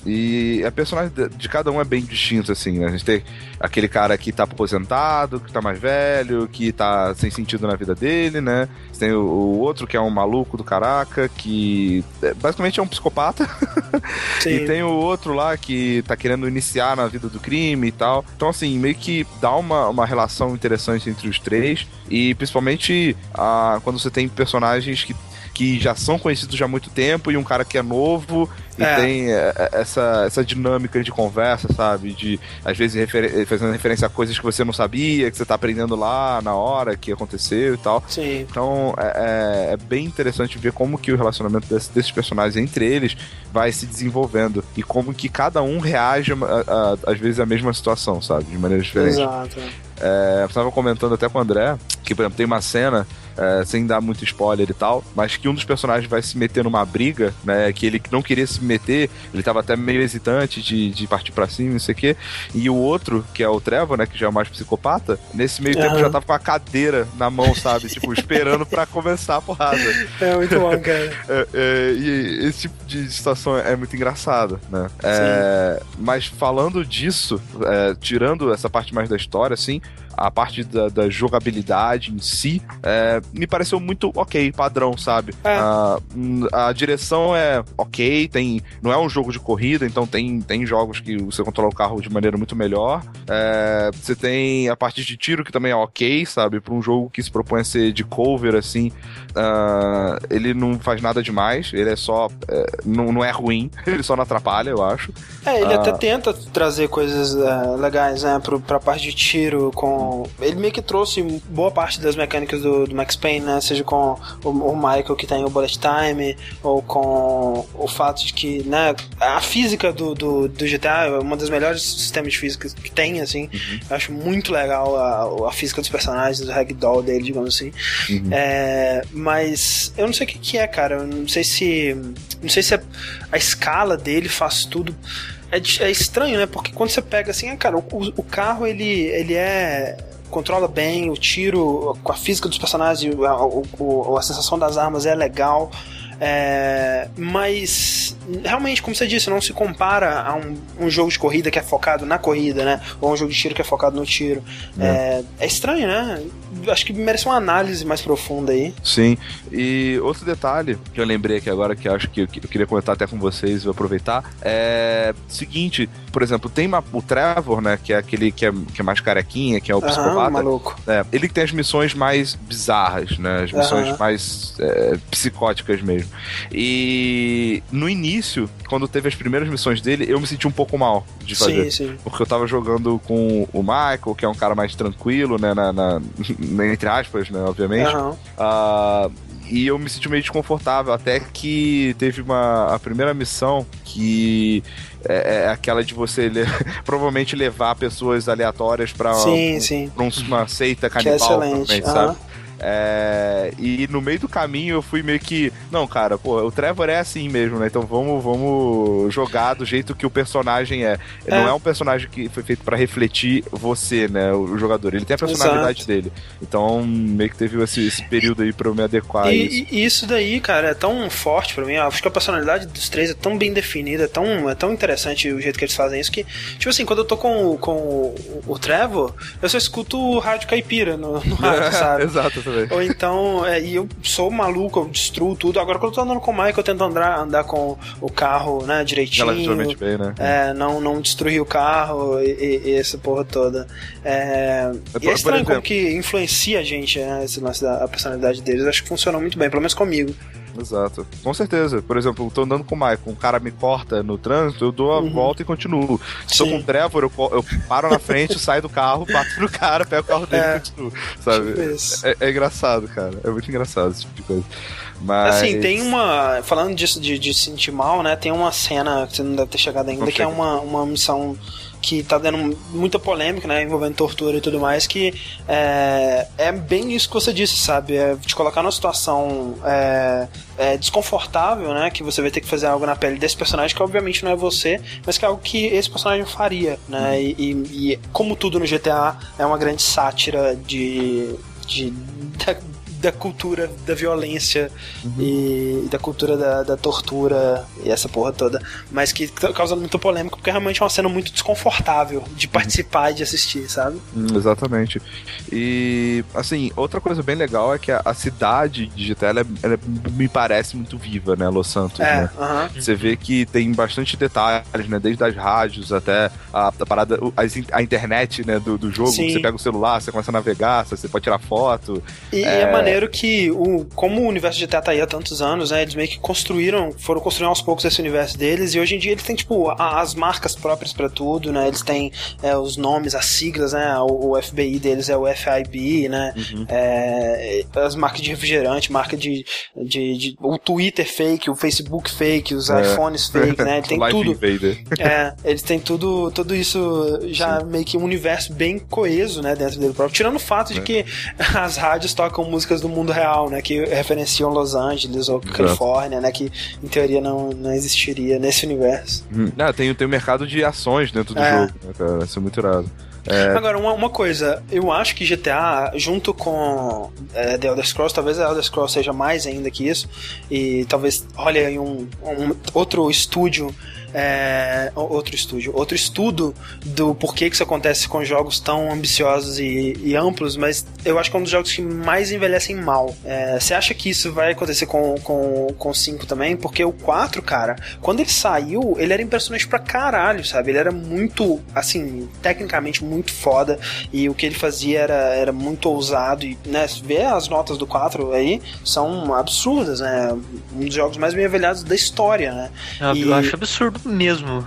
E a personagem de- de cada um é bem distinto, assim, né? A gente tem aquele cara que tá aposentado, que tá mais velho, que tá sem sentido na vida dele, né? Tem o, o outro que é um maluco do caraca, que é, basicamente é um psicopata. Sim. E tem o outro lá que tá querendo iniciar na vida do crime e tal. Então, assim, meio que dá uma, uma relação interessante entre os três. E principalmente ah, quando você tem personagens que, que já são conhecidos já há muito tempo e um cara que é novo e É. tem é, é, essa, essa dinâmica de conversa, sabe? De às vezes refer- fazendo referência a coisas que você não sabia, que você tá aprendendo lá na hora que aconteceu e tal. Sim. Então é, é- é bem interessante ver como que o relacionamento desse- desses personagens entre eles vai se desenvolvendo e como que cada um reage a- a- às vezes à mesma situação, sabe? De maneira diferente. Exato. É, eu estava comentando até com o André que, por exemplo, tem uma cena, é, sem dar muito spoiler e tal, mas que um dos personagens vai se meter numa briga, né? Que ele não queria se meter, ele tava até meio hesitante de, de partir pra cima, não sei o quê. E o outro, que é o Trevor, né? Que já é o mais psicopata, nesse meio tempo Aham. já tava com a cadeira na mão, sabe? tipo, esperando pra começar a porrada. É muito bom, cara. É, é, e esse tipo de situação é muito engraçado, né? É, mas falando disso, é, tirando essa parte mais da história, assim, a parte da, da jogabilidade em si, é, me pareceu muito ok, padrão, sabe? É. A, hum, a direção é ok, tem, não é um jogo de corrida, então tem, tem jogos que você controla o carro de maneira muito melhor. É, você tem a parte de tiro que também é ok, sabe? Para um jogo que se propõe a ser de cover, assim, ah, ele não faz nada demais, ele é só. é, não, não é ruim, ele só não atrapalha, eu acho. É, ele Ah. até tenta trazer coisas é, legais, né, pro, pra parte de tiro com... Ele meio que trouxe boa parte das mecânicas do, do Max Pain, né? Seja com o, o, Michael que tem o Bullet Time, ou com o fato de que, né, a física do, do, do GTA é uma das melhores sistemas de física que tem, assim. Uhum. Eu acho muito legal a, a física dos personagens, o ragdoll dele, digamos assim. Uhum. É, mas eu não sei o que, que é, cara. Eu não sei se. Não sei se a, a escala dele faz tudo é, é, estranho, né? Porque quando você pega assim, ah, cara, o, o carro ele, ele é controla bem, o tiro, com a física dos personagens, a, a, a sensação das armas é legal. É, mas realmente, como você disse, não se compara a um, um, jogo de corrida que é focado na corrida, né? Ou um jogo de tiro que é focado no tiro. É, é, é estranho, né? Acho que merece uma análise mais profunda aí. Sim. E outro detalhe que eu lembrei aqui agora, que acho que eu, queria comentar até com vocês, vou aproveitar, é seguinte, por exemplo, tem uma, o Trevor, né? Que é aquele que é, que é mais carequinha, que é o psicopata. maluco. É, ele tem as missões mais bizarras, né? As missões mais é, psicóticas mesmo. E no início, quando teve as primeiras missões dele, eu me senti um pouco mal de fazer. Sim, sim. Porque eu tava jogando com o Michael, que é um cara mais tranquilo, né? Na, na, entre aspas, né? Obviamente. Uhum. Uh, e eu me senti meio desconfortável, até que teve uma a primeira missão que é, é aquela de você le provavelmente levar pessoas aleatórias para um, uma seita canibal, que é excelente. Uhum. sabe? É, e no meio do caminho eu fui meio que. Não, cara, pô, o Trevor é assim mesmo, né? Então vamos, vamos jogar do jeito que o personagem é. é. Não é um personagem que foi feito para refletir você, né? O, jogador. Ele tem a personalidade Exato. dele. Então meio que teve esse, esse período aí pra eu me adequar e, a isso. E isso daí, cara, é tão forte para mim. Acho que a personalidade dos três é tão bem definida, é tão, é tão interessante o jeito que eles fazem isso que, tipo assim, quando eu tô com, com o, o Trevor, eu só escuto o rádio caipira no, no rádio, sabe? Exato também. Ou então, é, e eu sou maluco, eu destruo tudo. Agora, quando eu tô andando com o Mike, eu tento andar, andar com o carro, né, direitinho. Relativamente bem, né? É, não, não destruir o carro e, e, essa porra toda. É, é, e é estranho como que influencia a gente, né, esse lance da personalidade deles. Acho que funciona muito bem, pelo menos comigo. Exato. Com certeza. Por exemplo, eu tô andando com o Michael, um cara me corta no trânsito, eu dou a uhum. volta e continuo. Se tô com o Trevor, eu, eu paro na frente, saio do carro, bato no cara, pego o carro dele é. e continuo. Sabe? Tipo é, é, engraçado, cara. É muito engraçado esse tipo de coisa. Mas... Assim, tem uma. Falando disso de, de sentir mal, né? Tem uma cena que você não deve ter chegado ainda, não que é chega. é uma, uma missão que tá dando muita polêmica, né, envolvendo tortura e tudo mais, que é, é bem isso que você disse, sabe? É te colocar numa situação é, é, desconfortável, né, que você vai ter que fazer algo na pele desse personagem que obviamente não é você, mas que é algo que esse personagem faria, né? E, e, e, como tudo no GTA é uma grande sátira de, de da, da cultura da violência uhum. e da cultura da, da, tortura e essa porra toda, mas que causando muita polêmica porque realmente é uma cena muito desconfortável de uhum. participar e de assistir, sabe? Hum, exatamente. E, assim, outra coisa bem legal é que a, a cidade digital ela, ela, me parece muito viva, né, Los Santos, é, né? Você vê que tem bastante detalhes, né, desde as rádios até a, a parada, a, a internet, né, do, do jogo, você pega o celular, você começa a navegar, você pode tirar foto. E é, é maneiro que, o, como o universo de GTA tá aí há tantos anos, né, eles meio que construíram, foram construindo aos poucos esse universo deles, e hoje em dia eles têm, tipo, a, as marcas próprias para tudo, né, eles têm é, os nomes, as siglas, né, o, o, FBI deles é o FIB, né, uhum. é, as marcas de refrigerante, marca de, de, de, o Twitter fake, o Facebook fake, os é. iPhones fake, né, tem tudo. Invader. É, eles têm tudo, tudo isso já Sim. meio que um universo bem coeso, né, dentro dele próprio, tirando o fato de é. que as rádios tocam músicas do mundo real, né? Que referenciam Los Angeles ou Exato. Califórnia, né? Que em teoria não, não existiria nesse universo. Hum. Ah, tem, tem um mercado de ações dentro do é. jogo, né, cara? Isso é muito irado. É... Agora, uma, uma coisa, eu acho que GTA, junto com é, The Elder Scrolls, talvez The Elder Scrolls seja mais ainda que isso, e talvez, olha aí, um, um outro estúdio é, outro estúdio, outro estudo do porquê que isso acontece com jogos tão ambiciosos e, e amplos, mas eu acho que é um dos jogos que mais envelhecem mal. É, você acha que isso vai acontecer com, com, com o 5 também? Porque o 4, cara, quando ele saiu, ele era impressionante pra caralho, sabe? Ele era muito, assim, tecnicamente muito foda e o que ele fazia era, era muito ousado e, né, ver as notas do 4 aí são absurdas, né? Um dos jogos mais bem avaliados da história, né? Eu, e... acho absurdo mesmo.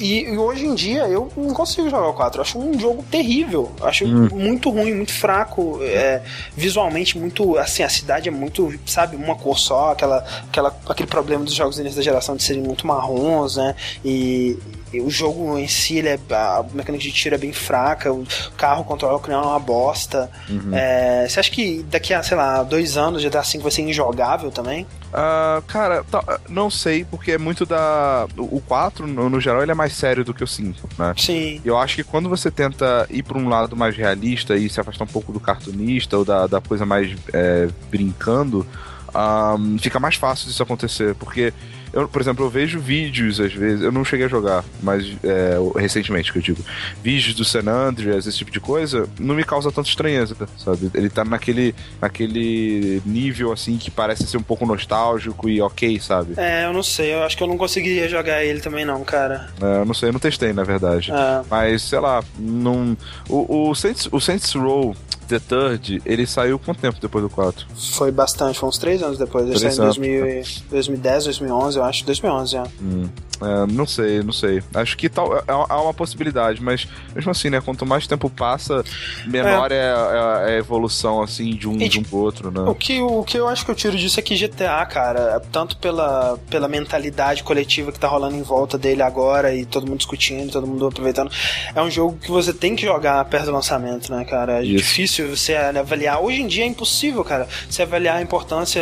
E, hoje em dia eu não consigo jogar o 4. Eu acho um jogo terrível. Eu acho hum. muito ruim, muito fraco. É, visualmente, muito. Assim, a cidade é muito, sabe, uma cor só, aquela, aquela, aquele problema dos jogos da geração de serem muito marrons, né? E, o jogo em si, ele é, a mecânica de tiro é bem fraca, o carro controla o canhão é uma bosta. Uhum. É, você acha que daqui a, sei lá, dois anos GTA V vai ser injogável também? Uh, cara, tá, não sei, porque é muito da. O 4, no, no, geral, ele é mais sério do que o 5, né? Sim. Eu acho que quando você tenta ir pra um lado mais realista e se afastar um pouco do cartunista ou da, da coisa mais é, brincando, um, fica mais fácil disso acontecer, porque eu, por exemplo, eu vejo vídeos às vezes, eu não cheguei a jogar, mas é, recentemente que eu digo, vídeos do San Andreas, esse tipo de coisa, não me causa tanta estranheza, sabe? Ele tá naquele, naquele nível assim que parece ser um pouco nostálgico e ok, sabe? É, eu não sei, eu acho que eu não conseguiria jogar ele também não, cara. É, eu não sei, eu não testei na verdade. É. Mas, sei lá, não. O, o, Saints, o Saints Row The Third, ele saiu quanto tempo depois do 4? Foi bastante, foi uns 3 anos depois. Ele saiu em 2000, 2010, 2011, eu acho. 2011, já. Hum. É, não sei, não sei. Acho que tal, é, há uma possibilidade, mas mesmo assim, né? Quanto mais tempo passa, menor é, é, a, é a, evolução, assim, de um, e, de um pro outro, né? O que, o que eu acho que eu tiro disso é que GTA, cara, tanto pela, pela mentalidade coletiva que tá rolando em volta dele agora e todo mundo discutindo, todo mundo aproveitando, é um jogo que você tem que jogar perto do lançamento, né, cara? É Isso. difícil você avaliar. Hoje em dia é impossível, cara, você avaliar a importância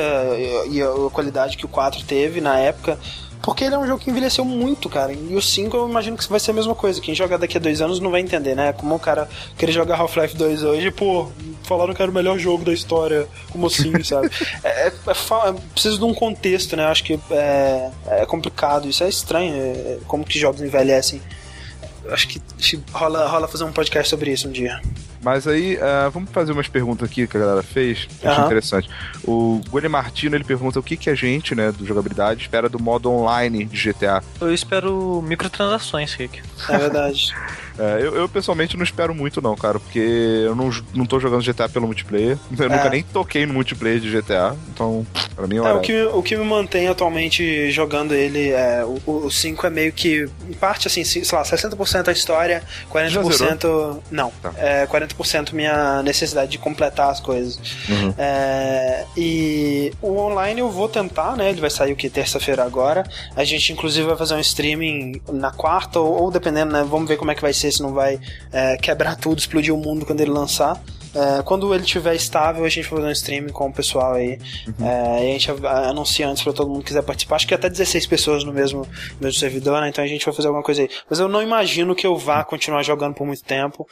e a qualidade que o 4 teve na época porque ele é um jogo que envelheceu muito, cara. E o 5 eu imagino que vai ser a mesma coisa. Quem jogar daqui a dois anos não vai entender, né? Como o cara querer jogar Half-Life 2 hoje, pô, falaram que era o melhor jogo da história. Como assim, sabe? É, é, é, precisa de um contexto, né? Acho que é, é complicado. Isso é estranho. É, como que jogos envelhecem. Acho que rola, rola fazer um podcast sobre isso um dia. Mas aí, uh, vamos fazer umas perguntas aqui que a galera fez. Uhum. Acho interessante. O Guilherme Martino ele pergunta o que, que a gente, né, do jogabilidade, espera do modo online de GTA. Eu espero microtransações, Rick. É verdade. É, eu, eu, pessoalmente não espero muito, não, cara, porque eu não, não tô jogando GTA pelo multiplayer. Eu é. nunca nem toquei no multiplayer de GTA, então, pra mim é, é o que O que me mantém atualmente jogando ele é. O 5 é meio que, em parte, assim, sei lá, 60% a história, 40%. Não, tá. é 40% minha necessidade de completar as coisas. Uhum. É, e o online eu vou tentar, né? Ele vai sair o que? Terça-feira agora. A gente, inclusive, vai fazer um streaming na quarta, ou, ou dependendo, né? Vamos ver como é que vai ser se não vai é, quebrar tudo, explodir o mundo quando ele lançar. É, quando ele estiver estável, a gente vai fazer um streaming com o pessoal aí. Uhum. É, e a gente anuncia antes pra todo mundo que quiser participar. Acho que até 16 pessoas no mesmo, mesmo servidor, né? Então a gente vai fazer alguma coisa aí. Mas eu não imagino que eu vá continuar jogando por muito tempo.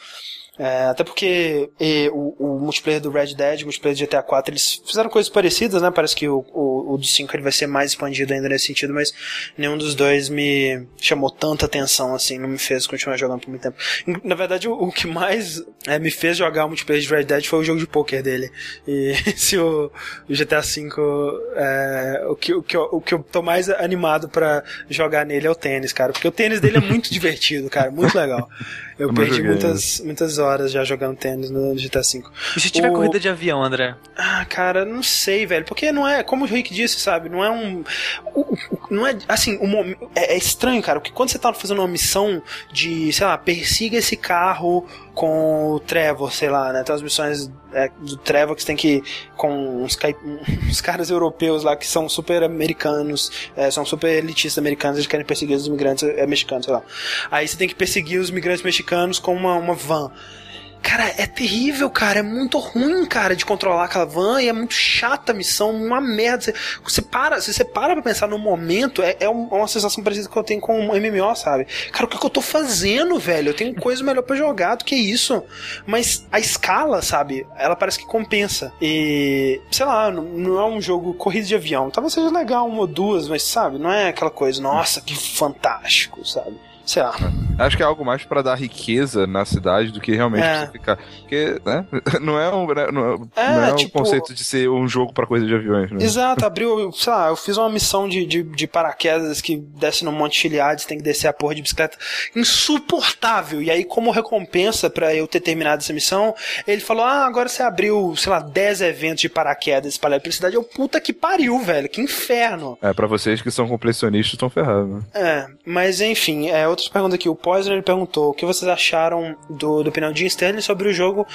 É, até porque e, o, o, multiplayer do Red Dead, o multiplayer do GTA 4, eles fizeram coisas parecidas, né? Parece que o, o, o do 5 ele vai ser mais expandido ainda nesse sentido, mas nenhum dos dois me chamou tanta atenção assim, não me fez continuar jogando por muito tempo. Na verdade, o, o que mais é, me fez jogar o multiplayer de Red Dead foi o jogo de poker dele. E se o, GTA V, é, o, que, o, que eu, o que eu tô mais animado para jogar nele é o tênis, cara, porque o tênis dele é muito divertido, cara, muito legal. Eu, eu perdi muitas, muitas horas já jogando tênis no GTA V. E se tiver o... corrida de avião, André? Ah, cara, não sei, velho. Porque não é, como o Rick disse, sabe? Não é um. Não é. Assim, um, é, é estranho, cara. Porque quando você tá fazendo uma missão de, sei lá, persiga esse carro com o Trevor, sei lá, né? Tem missões é, do Trevor que você tem que ir com uns, uns, caras europeus lá que são super americanos, é, são super elitistas americanos, eles querem perseguir os imigrantes é, mexicanos, sei lá. Aí você tem que perseguir os imigrantes mexicanos com uma, uma van. Cara, é terrível, cara. É muito ruim, cara, de controlar aquela van e é muito chata a missão, uma merda. Você, você para, se você para pra pensar no momento, é, é uma sensação parecida que eu tenho com o MMO, sabe? Cara, o que, é que eu tô fazendo, velho? Eu tenho coisa melhor para jogar do que isso. Mas a escala, sabe? Ela parece que compensa. E, sei lá, não, não é um jogo corrida de avião. Talvez seja legal uma ou duas, mas sabe? Não é aquela coisa, nossa, que fantástico, sabe? Sei lá. Acho que é algo mais pra dar riqueza na cidade do que realmente É. você ficar. Porque, né? Não é um, né, não é, É, não é tipo- um conceito de ser um jogo pra coisa de aviões, né? Exato, abriu, sei lá, eu fiz uma missão de, de, de paraquedas que desce no Monte Chiliades, tem que descer a porra de bicicleta insuportável. E aí, como recompensa pra eu ter terminado essa missão, ele falou: Ah, agora você abriu, sei lá, 10 eventos de paraquedas espalhados pela cidade. Eu, puta que pariu, velho, que inferno. É, pra vocês que são completionistas, estão ferrados, né? É, mas enfim, é, outras perguntas aqui. O Poison ele perguntou o que vocês acharam do, do opinião de Stanley sobre o jogo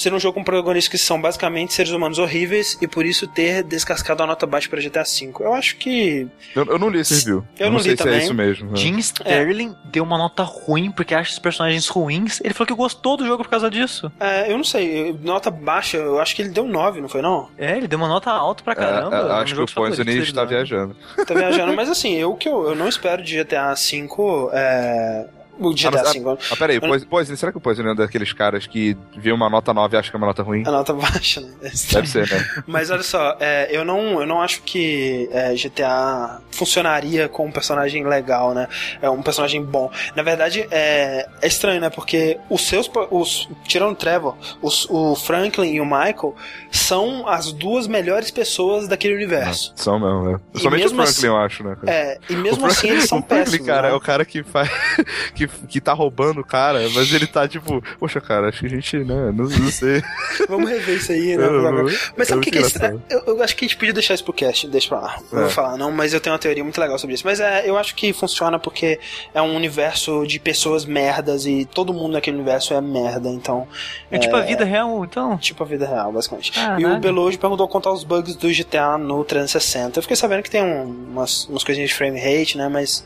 ser um jogo com protagonistas que são basicamente seres humanos horríveis e por isso ter descascado a nota baixa para GTA V. Eu acho que. Eu, eu não li esse review. Eu não, não sei li se também. é isso mesmo. né? Jim Sterling deu uma nota ruim porque acha os personagens ruins. Ele falou que gostou do jogo por causa disso. É, eu não sei, eu- nota baixa, eu acho que ele deu 9, não foi não? É, ele deu uma nota alta pra É, caramba. é, um acho que o Poison está ano. viajando. Tá viajando, mas assim, eu que eu, eu não espero de GTA V. É, o GTA Ah, mas- V. Ah, peraí, Poison, Poison, será que o Poison é um daqueles caras que vê uma nota 9 e acha que é uma nota ruim? A nota baixa, né? Deve ser, né? Mas olha só, é, eu, não, eu não acho que é, GTA funcionaria com um personagem legal, né? É um personagem bom. Na verdade, é, é estranho, né? Porque os seus. Os, tirando o Trevor, os, o Franklin e o Michael são as duas melhores pessoas daquele universo. São mesmo, né? E Somente o Franklin, assim- eu acho, né? É, e mesmo assim eles são o Franklin, péssimos. cara, né? é o cara que faz. que, que tá roubando o cara, mas ele tá tipo, poxa, cara, acho que a gente, né, não, não sei. Vamos rever isso aí, né? Eu- Mas sabe o que, que é estranho? Eu, eu acho que a gente podia deixar isso pro cast, deixa pra lá. Não É. vou falar, não, mas eu tenho uma teoria muito legal sobre isso. Mas é, eu acho que funciona porque é um universo de pessoas merdas e todo mundo naquele universo é merda, então. É tipo a vida real, então. Tipo a vida real, basicamente. Caralho. E o Belojo perguntou quanto aos bugs do GTA no 360. Eu fiquei sabendo que tem um- umas, umas coisinhas de frame rate, né? Mas.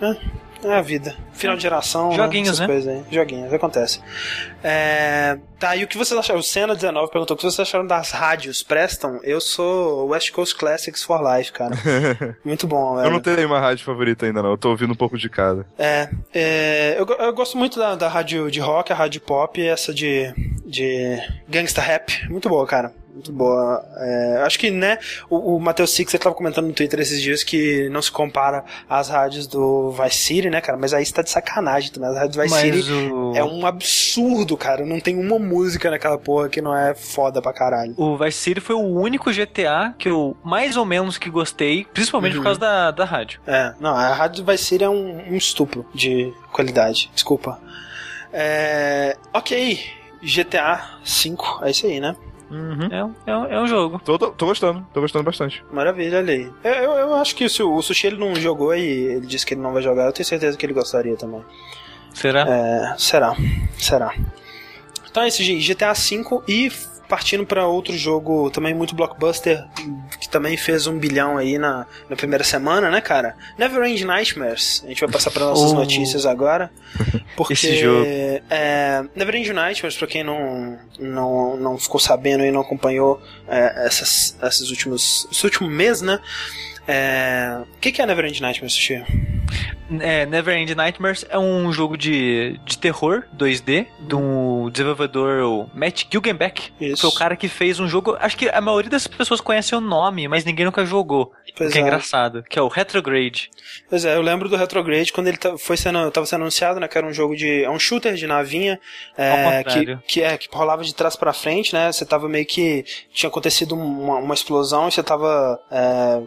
É, é a vida. Final de geração. Joguinhos, né? né? Essas coisas aí. Joguinhos, acontece. É, Tá, e o que vocês acharam? O Senna19 perguntou o que vocês acharam das rádios. Prestam? Eu sou West Coast Classics for Life, cara. Muito bom, velho. Eu não tenho uma rádio favorita ainda, não. Eu tô ouvindo um pouco de cada. É, é, eu, eu gosto muito da, da rádio de rock, a rádio pop e essa de, de gangsta rap. Muito boa, cara. Muito boa. É, acho que, né, o, o Matheus Six ele tava comentando no Twitter esses dias que não se compara às rádios do Vice City, né, cara? Mas aí você tá de sacanagem também. As rádios do Vice Mas City o... é um absurdo, cara. Não tem uma música naquela porra que não é foda pra caralho. O Vice City foi o único GTA que eu mais ou menos que gostei, principalmente Uhum. por causa da, da rádio. É, não, a rádio do Vice City é um, um estupro de qualidade. Desculpa. É, ok, GTA V, é isso aí, né? É, um- é, um- é um jogo. Tô, tô, tô gostando, tô gostando bastante. Maravilha, olha aí. Eu, eu, eu acho que se o, o Sushi ele não jogou e ele disse que ele não vai jogar, eu tenho certeza que ele gostaria também. Será? É, será, será. Então é isso, gente. GTA V e partindo pra outro jogo também muito blockbuster, que também fez um bilhão aí na, na primeira semana, né, cara? Neverend Nightmares. A gente vai passar para nossas Oh. notícias agora. Porque Esse jogo. é, Neverend Nightmares, pra quem não, não, não ficou sabendo e não acompanhou é, essas, esses últimos, esse último mês, né? É, O que, é Neverend Nightmares, Sushi? É, Neverend Nightmares é um jogo de, de terror 2D do desenvolvedor o Matt Gilgenbeck. Isso. Foi o cara que fez um jogo. Acho que a maioria das pessoas conhece o nome, mas ninguém nunca jogou. Pois que é é. engraçado. Que é o Retrograde. Pois é, eu lembro do Retrograde quando ele foi sendo, tava sendo anunciado, né? Que era um jogo de. É um shooter de navinha. É, que, que, é, que rolava de trás pra frente, né? Você tava meio que. Tinha acontecido uma, uma explosão e você tava é,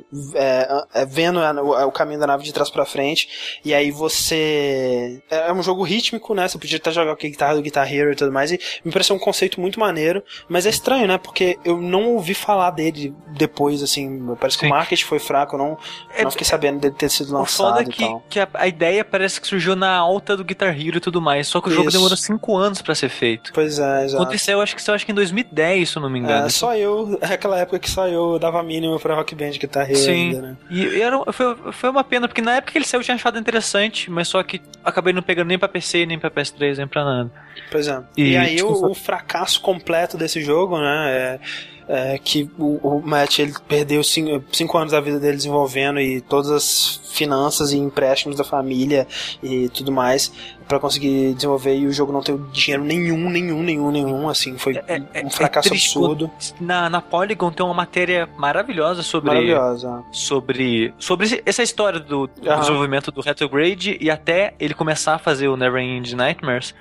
é, é, vendo a- o, o caminho da nave de trás pra frente. E aí você. É é um jogo rítmico, né? Você podia até jogar com a guitarra do Guitar Hero e tudo mais. E me pareceu um conceito muito maneiro. Mas é estranho, né? Porque eu não ouvi falar dele depois, assim. Parece que Sim. o marketing foi fraco. Eu não, É- não fiquei sabendo dele ter sido O lançado foda é que, que a, a ideia parece que surgiu na alta do Guitar Hero e tudo mais. Só que o jogo Isso. demorou 5 anos pra ser feito. Pois é, exato. Aconteceu, acho que, acho que em 2010, se eu não me engano. É, só eu, é aquela época que só eu dava mínimo pra Rock Band Guitar Hero Sim. Né? E e era, foi, foi uma pena, porque na época que ele saiu eu tinha achado interessante, mas só que acabei não pegando nem pra PC, nem pra PS3, nem pra nada. Pois é. E, E, aí tipo, o, o fracasso completo desse jogo, né? é- é, que o, o Matt ele perdeu cinco, cinco anos da vida dele desenvolvendo e todas as finanças e empréstimos da família e tudo mais para conseguir desenvolver e o jogo não ter dinheiro nenhum, nenhum, nenhum, nenhum, assim, foi é, é, um fracasso é absurdo. Na, na Polygon tem uma matéria maravilhosa sobre maravilhosa. sobre sobre essa história do, uhum. desenvolvimento do Retrograde e até ele começar a fazer o Neverend Nightmares.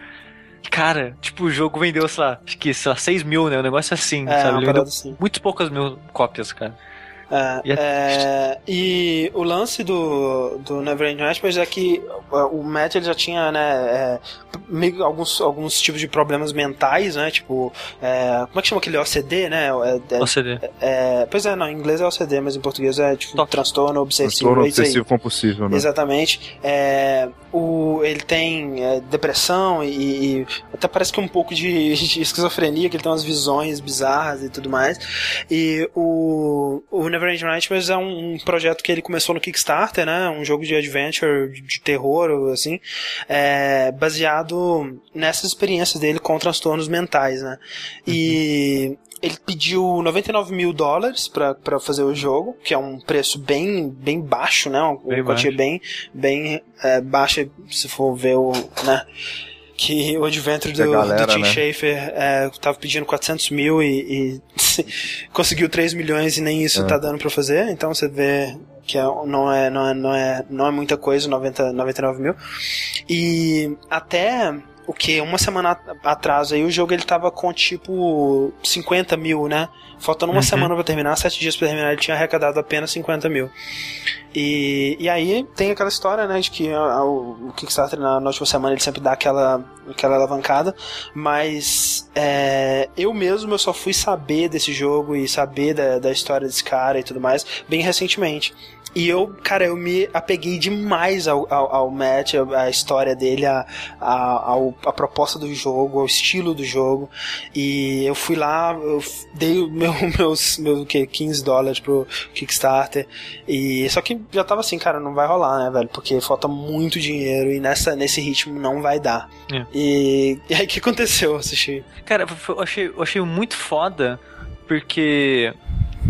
Cara, tipo, o jogo vendeu, sei lá, acho que, sei lá, 6 mil, né? Um negócio assim, é, sabe? Ele vendeu assim. muito poucas mil cópias, cara. É, e, é é, e, o lance do, do Neverending Nightmares é que o Matt ele já tinha, né, é, alguns, alguns tipos de problemas mentais, né, tipo, é, como é que chama aquele OCD, né? É, OCD. pois é, não, em inglês é OCD, mas em português é tipo transtorno obsessivo. Transtorno obsessivo compulsivo, né? Exatamente. o, ele tem depressão e, e, até parece que um pouco de, de, esquizofrenia, que ele tem umas visões bizarras e tudo mais. E o, o Neverending Nightmares é um, um, projeto que ele começou no Kickstarter, né? Um jogo de adventure, de terror, assim, é, baseado nessas experiências dele com transtornos mentais, né? E uhum. ele pediu 99 mil dólares para fazer o jogo, que é um preço bem, bem baixo, né? Uma bem quantia bem, bem é, baixa, se for ver o, né? Que o Adventure do, galera, do Tim né? Schafer é, tava pedindo 400 mil e, e conseguiu 3 milhões e nem isso é. tá dando para fazer, então você vê que é, não, é, não, é, não, é, não é muita coisa, 90, 99 mil. E até o que? Uma semana atrás aí o jogo ele tava com tipo 50 mil, né? Faltando uma uhum. semana para terminar, sete dias para terminar, ele tinha arrecadado apenas 50 mil. E, e aí tem aquela história, né, de que a, a, o Kickstarter na, na, última semana ele sempre dá aquela, aquela alavancada, mas é, eu mesmo eu só fui saber desse jogo e saber da, da história desse cara e tudo mais bem recentemente. E eu, cara, eu me apeguei demais ao, ao, ao Matt, a história dele, a, a, a, proposta do jogo, ao estilo do jogo. E eu fui lá, eu dei meu, meus, meus o quê, 15 dólares pro Kickstarter. E só que já tava assim, cara, não vai rolar, né, velho? Porque falta muito dinheiro e nessa, nesse ritmo não vai dar. É. E, e aí o que aconteceu, assisti? Cara, eu achei, eu achei muito foda porque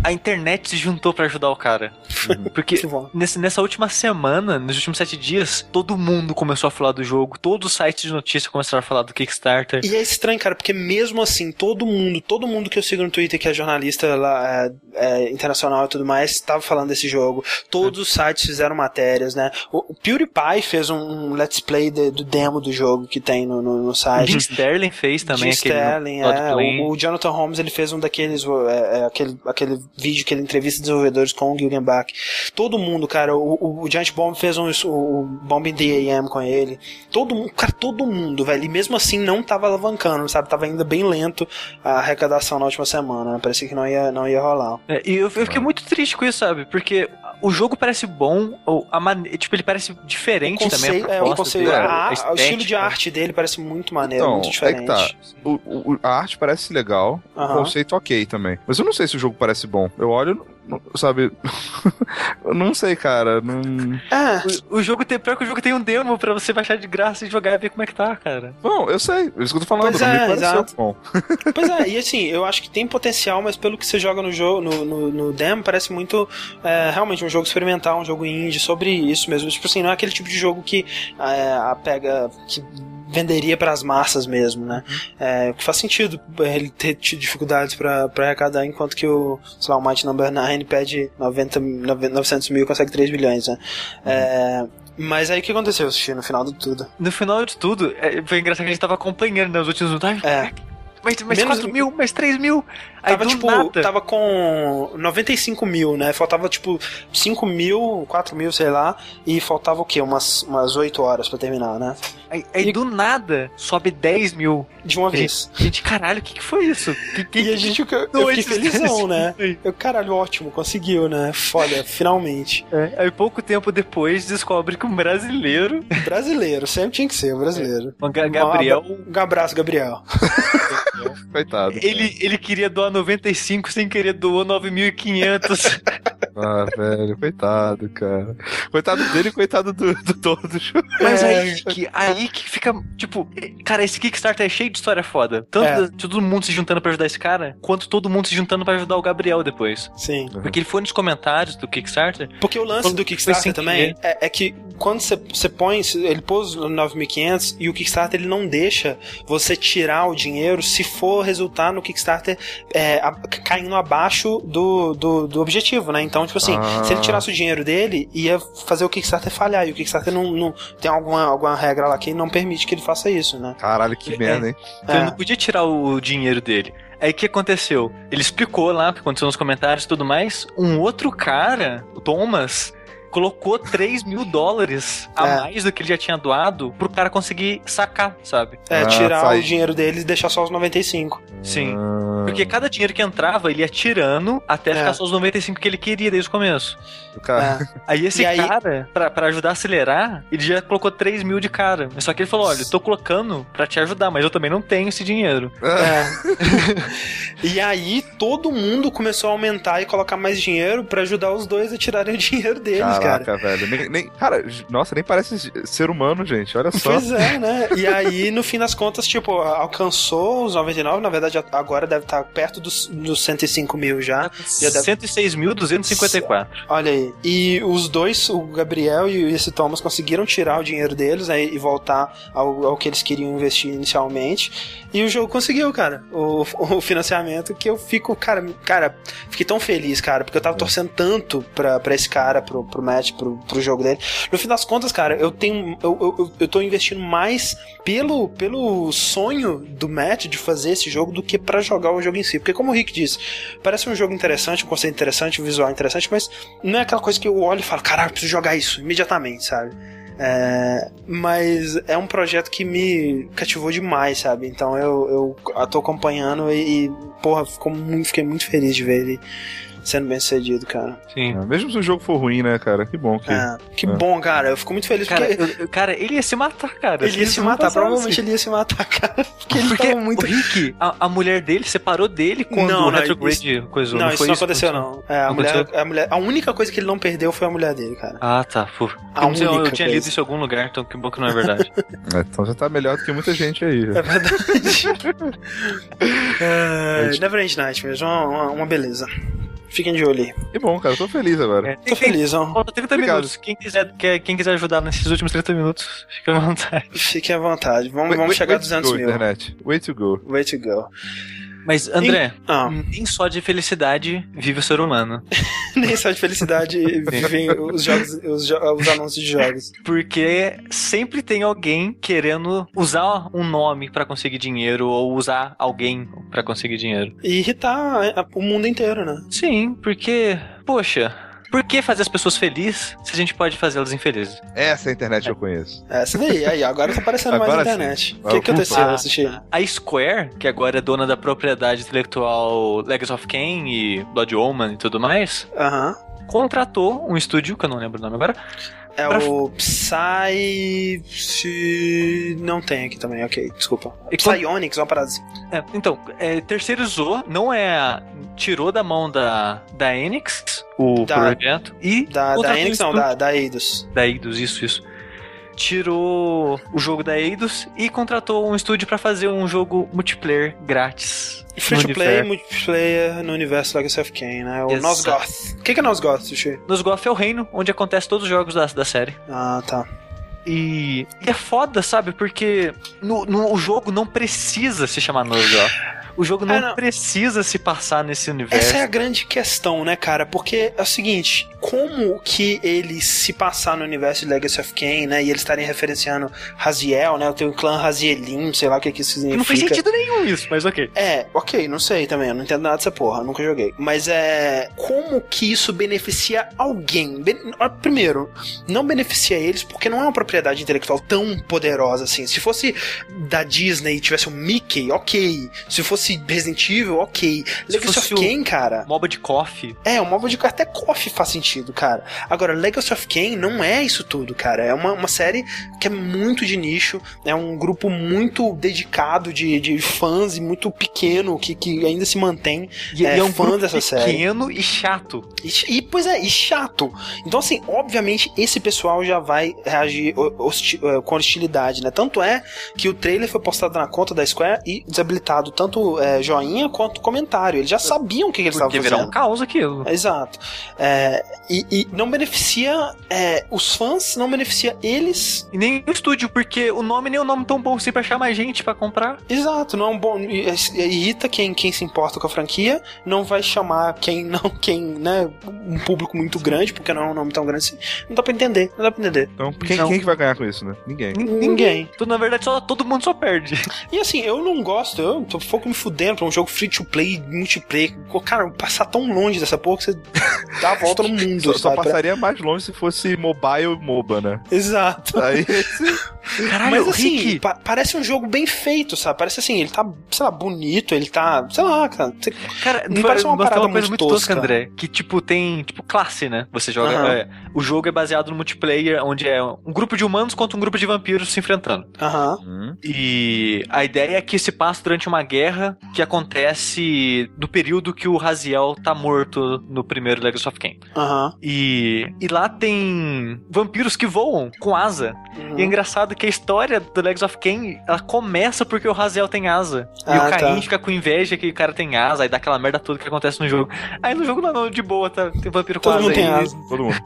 a internet se juntou para ajudar o cara. Uhum. Porque nesse, nessa última semana, nos últimos sete dias, todo mundo começou a falar do jogo, todos os sites de notícia começaram a falar do Kickstarter. E é estranho, cara, porque mesmo assim, todo mundo, todo mundo que eu sigo no Twitter que é jornalista lá, é, é, internacional e tudo mais, estava falando desse jogo. Todos os sites fizeram matérias, né? O, o PewDiePie fez um, um let's play de, do demo do jogo que tem no, no, no site. Jim Sterling fez também. Jim Sterling, é. O, o, Jonathan Holmes, ele fez um daqueles, é, é, aquele, aquele vídeo que ele entrevista desenvolvedores com o Gillian Bach. Todo mundo, cara, o, o Giant Bomb fez um, o Bomb in the AM com ele. Todo mundo, cara, todo mundo, velho. E mesmo assim não tava alavancando, sabe? Tava ainda bem lento a arrecadação na última semana. Né? Parecia que não ia, não ia rolar. É, e eu, eu fiquei muito triste com isso, sabe? Porque o jogo parece bom, ou a man... tipo, ele parece diferente conceito, também. A é, o, conceito, dele, a, a o estilo de arte dele parece muito maneiro, então, muito diferente. É que tá. o, o, a arte parece legal, o conceito ok também. Mas eu não sei se o jogo parece bom. Eu olho, sabe? eu não sei, cara. Não... É. O, o, jogo tem. Pior que o jogo tem um demo pra você baixar de graça e jogar e ver como é que tá, cara. Bom, eu sei, é isso que eu tô falando, pois não é, me exato. bom. pois é, e assim, eu acho que tem potencial, mas pelo que você joga no jogo, no, no, no demo, parece muito é, realmente um jogo experimental, um jogo indie sobre isso mesmo. Tipo assim, não é aquele tipo de jogo que é, pega. que venderia para as massas mesmo, né? Uhum. É, o que faz sentido ele ter tido dificuldades para arrecadar, enquanto que o, sei lá, o Number 9 pede 90, 900 mil e consegue 3 bilhões, né? Uhum. É, mas aí o que aconteceu, Sushi, no final de tudo? No final de tudo, é, foi engraçado que a gente tava acompanhando nos últimos minutos. É mais Menos... 4 mil, mais 3 mil. Aí tava, tipo, nada. tava com 95 mil, né? Faltava, tipo, 5 mil, 4 mil, sei lá. E faltava o quê? Umas, umas 8 horas pra terminar, né? Aí, aí e... do nada, sobe 10 mil. De uma vez. Gente, caralho, o que, que foi isso? Que, que, e a gente, eu, eu fiquei felizão, né? Eu, caralho, ótimo, conseguiu, né? Foda, finalmente. É, aí pouco tempo depois descobre que um brasileiro... Brasileiro, sempre tinha que ser, um brasileiro. É. Gabriel... Um abraço, Gabriel. Coitado. Ele, ele queria doar 95 sem querer doou 9.500. Ah, velho, coitado, cara. Coitado dele e coitado do, do todos. Mas É. aí, que, aí que fica, tipo, cara, esse Kickstarter é cheio de história foda. Tanto É. de todo mundo se juntando pra ajudar esse cara, quanto todo mundo se juntando pra ajudar o Gabriel depois. Sim. Porque ele foi nos comentários do Kickstarter. Porque o lance do Kickstarter também é, é que quando você você põe, ele pôs no 9.500 e o Kickstarter ele não deixa você tirar o dinheiro se for resultar no Kickstarter é, a- caindo abaixo do, do, do objetivo, né? Então, tipo assim, Ah. se ele tirasse o dinheiro dele, ia fazer o Kickstarter falhar. E o Kickstarter não, não tem alguma, alguma regra lá que não permite que ele faça isso, né? Caralho, que merda, hein? Então ele É. não podia tirar o dinheiro dele. Aí o que aconteceu? Ele explicou lá o que aconteceu nos comentários e tudo mais. Um outro cara, o Thomas, colocou 3 mil dólares a É. mais do que ele já tinha doado pro cara conseguir sacar, sabe? É, Ah, tirar sai. o dinheiro dele e deixar só os 95. Sim. Ah, Porque cada dinheiro que entrava, ele ia tirando até É. ficar só os 95 que ele queria desde o começo. o cara... É. Aí esse E aí- cara, pra, pra ajudar a acelerar, ele já colocou 3 mil de cara. Só que ele falou: olha, eu tô colocando pra te ajudar, mas eu também não tenho esse dinheiro. É. e aí todo mundo começou a aumentar e colocar mais dinheiro pra ajudar os dois a tirarem o dinheiro deles, Caraca, cara. velho. Nem, nem- cara, nossa, nem parece ser humano, gente. Olha só. Pois é, né? E aí, no fim das contas, tipo, alcançou os 99, na verdade, agora deve estar perto dos, dos 105 mil já. Já deve- 106.254. Olha aí. E os dois, o Gabriel e esse Thomas, conseguiram tirar o dinheiro deles aí, e voltar ao, ao que eles queriam investir inicialmente. E o jogo conseguiu, cara, o, o financiamento que eu fico, cara, cara, fiquei tão feliz, cara, porque eu tava torcendo tanto pra, pra esse cara, pro, pro match, pro, pro jogo dele. No fim das contas, cara, eu tenho. Eu, eu, eu- tô investindo mais pelo, pelo sonho do Matt de fazer esse jogo do que pra jogar o jogo em si. Porque, como o Rick disse, parece um jogo interessante, um conceito interessante, um visual interessante, mas não é aquela coisa que eu olho e falo, caralho, preciso jogar isso imediatamente, sabe? É, mas é um projeto que me cativou demais, sabe? Então eu, eu tô acompanhando e, e, porra, muito- fiquei muito feliz de ver ele sendo bem sucedido, cara. Sim. É, Mesmo se o jogo for ruim, né, cara? Que bom que. É, que É. bom, cara. Eu fico muito feliz Cara, porque eu- eu- cara, ele ia se matar, cara. ele ia se matar. Provavelmente ele ia se matar, cara. Porque ele Porque tava muito. o Rick, a, a mulher dele separou dele quando Não, o não, Retrograde coisou. Não, isso foi não aconteceu, não. É, a, Não mulher, aconteceu? a mulher. A única coisa que ele não perdeu foi a mulher dele, cara. Ah, tá. Pô. A Eu, não sei, eu única tinha lido isso em algum lugar, então que bom que não é verdade. É, então já tá melhor do que muita gente aí. É verdade. é, Neverend Nightmares, uma, uma, uma beleza. Fiquem de olho aí. Que bom, cara. Tô feliz agora. É, Tô feliz, ó. Falta 30 Obrigado. minutos. Quem quiser, quer- quem quiser ajudar nesses últimos 30 minutos, fica à vontade. Fiquem à vontade. Vamos, Way- vamos way- chegar a way to 200 go, mil. internet. Way to go. Way to go. Mas, André, Ah, nem só de felicidade vive o ser humano. nem só de felicidade vivem os, jogos, os, jo- os anúncios de jogos. Porque sempre tem alguém querendo usar um nome pra conseguir dinheiro ou usar alguém pra conseguir dinheiro. E irritar o mundo inteiro, né? Sim, porque, poxa, por que fazer as pessoas felizes se a gente pode fazê-las infelizes? Essa é a internet que eu conheço. Essa daí, aí, agora tá aparecendo mais Agora na sim. internet. O que, que aconteceu? Assisti. A Square, que agora é dona da propriedade intelectual Legacy of Kain e Blood Omen e tudo mais, Aham. contratou um estúdio, que eu não lembro o nome agora, É Pra- o Psy. se- Não tem aqui também, ok, desculpa. E Psyonix, uma parada assim. É, então, é, terceirizou, não é. Tirou da mão da, da Enix o Da- projeto e. Da, da Enix, não, da, da Eidos. Da Eidos, isso, isso. Tirou o jogo da Eidos e contratou um estúdio pra fazer um jogo multiplayer grátis. Free no to play, universo. multiplayer no universo Legacy of Kain, né? O Exato. Nosgoth. O que, que é Nosgoth, Sushi? Nosgoth é o reino onde acontece todos os jogos da, da série. Ah, tá. E, e é foda, sabe? Porque no, no- o jogo não precisa se chamar Nosgoth. O jogo não, É, não. precisa se passar nesse universo. Essa é a grande questão, né, cara? Porque é o seguinte, como que ele se passar no universo de Legacy of Kain, né? E eles estarem referenciando Raziel, né? Tem o clã Razielim, sei lá o que que isso significa. Não faz sentido nenhum isso, mas ok. É, ok, não sei também, eu não entendo nada dessa porra, nunca joguei. Mas é. Como que isso beneficia alguém? Ben- Primeiro, não beneficia eles porque não é uma propriedade intelectual tão poderosa assim. Se fosse da Disney e tivesse o Mickey, ok. Se fosse Resident Evil, ok. Legacy fosse of Kain, cara. MOBA de coffee. É, o móvel de até coffee faz sentido. cara. Agora, Legacy of Kain não é isso tudo, cara. É uma, uma série que é muito de nicho, é um grupo muito dedicado de, de fãs e muito pequeno que, que ainda se mantém E é, e é um fã dessa série. pequeno e chato. E, e, pois é, e chato. Então, assim, obviamente, esse pessoal já vai reagir ho- hosti- eh, com hostilidade, né? Tanto é que o trailer foi postado na conta da Square e desabilitado tanto eh, joinha quanto comentário. Eles já sabiam o que, que eles estavam Porque fazendo. virar um caos aquilo. Exato. É, e, e não beneficia é, os fãs, não beneficia eles. E nem o estúdio, porque o nome nem é um nome tão bom assim pra achar mais gente pra comprar. Exato, não é um bom. Irrita quem, quem se importa com a franquia, não vai chamar quem não, quem, né, um público muito grande, porque não é um nome tão grande assim. Não dá pra entender, não dá pra entender. Então, quem, quem que vai ganhar com isso, né? Ninguém. Ninguém. Então, na verdade, só, todo mundo só perde. E assim, eu não gosto, eu tô pouco me fudendo pra um jogo free to play, multiplayer. Cara, passar tão longe dessa porra que você dá a volta no mundo, Só, só? Pra- passaria mais longe se fosse mobile MOBA, né? Exato. Aí, Caralho, Mas assim, Rick, pa- parece um jogo bem feito, sabe? Parece assim, ele tá, sei lá, bonito, ele tá, sei lá, cara. Cara, Me foi- parece uma parada uma coisa muito muito tosca, tosca. André. Que, tipo, tem, tipo, classe, né? Você joga. Aham. é, o jogo é baseado no multiplayer, onde é um grupo de humanos contra um grupo de vampiros se enfrentando. Aham. Hum, E a ideia é que se passa durante uma guerra que acontece no período que o Raziel tá morto no primeiro Legacy of Kain. Aham. E, e lá tem vampiros que voam com asa. uhum. E é engraçado que a história do Legacy of Kain, ela começa porque o Raziel tem asa. e Ah, o Caim tá. fica com inveja que o cara tem asa, aí dá aquela merda toda que acontece no jogo. Aí no jogo não, não de boa, tá, tem vampiro com Todo asa mundo tem aí. asa. todo mundo.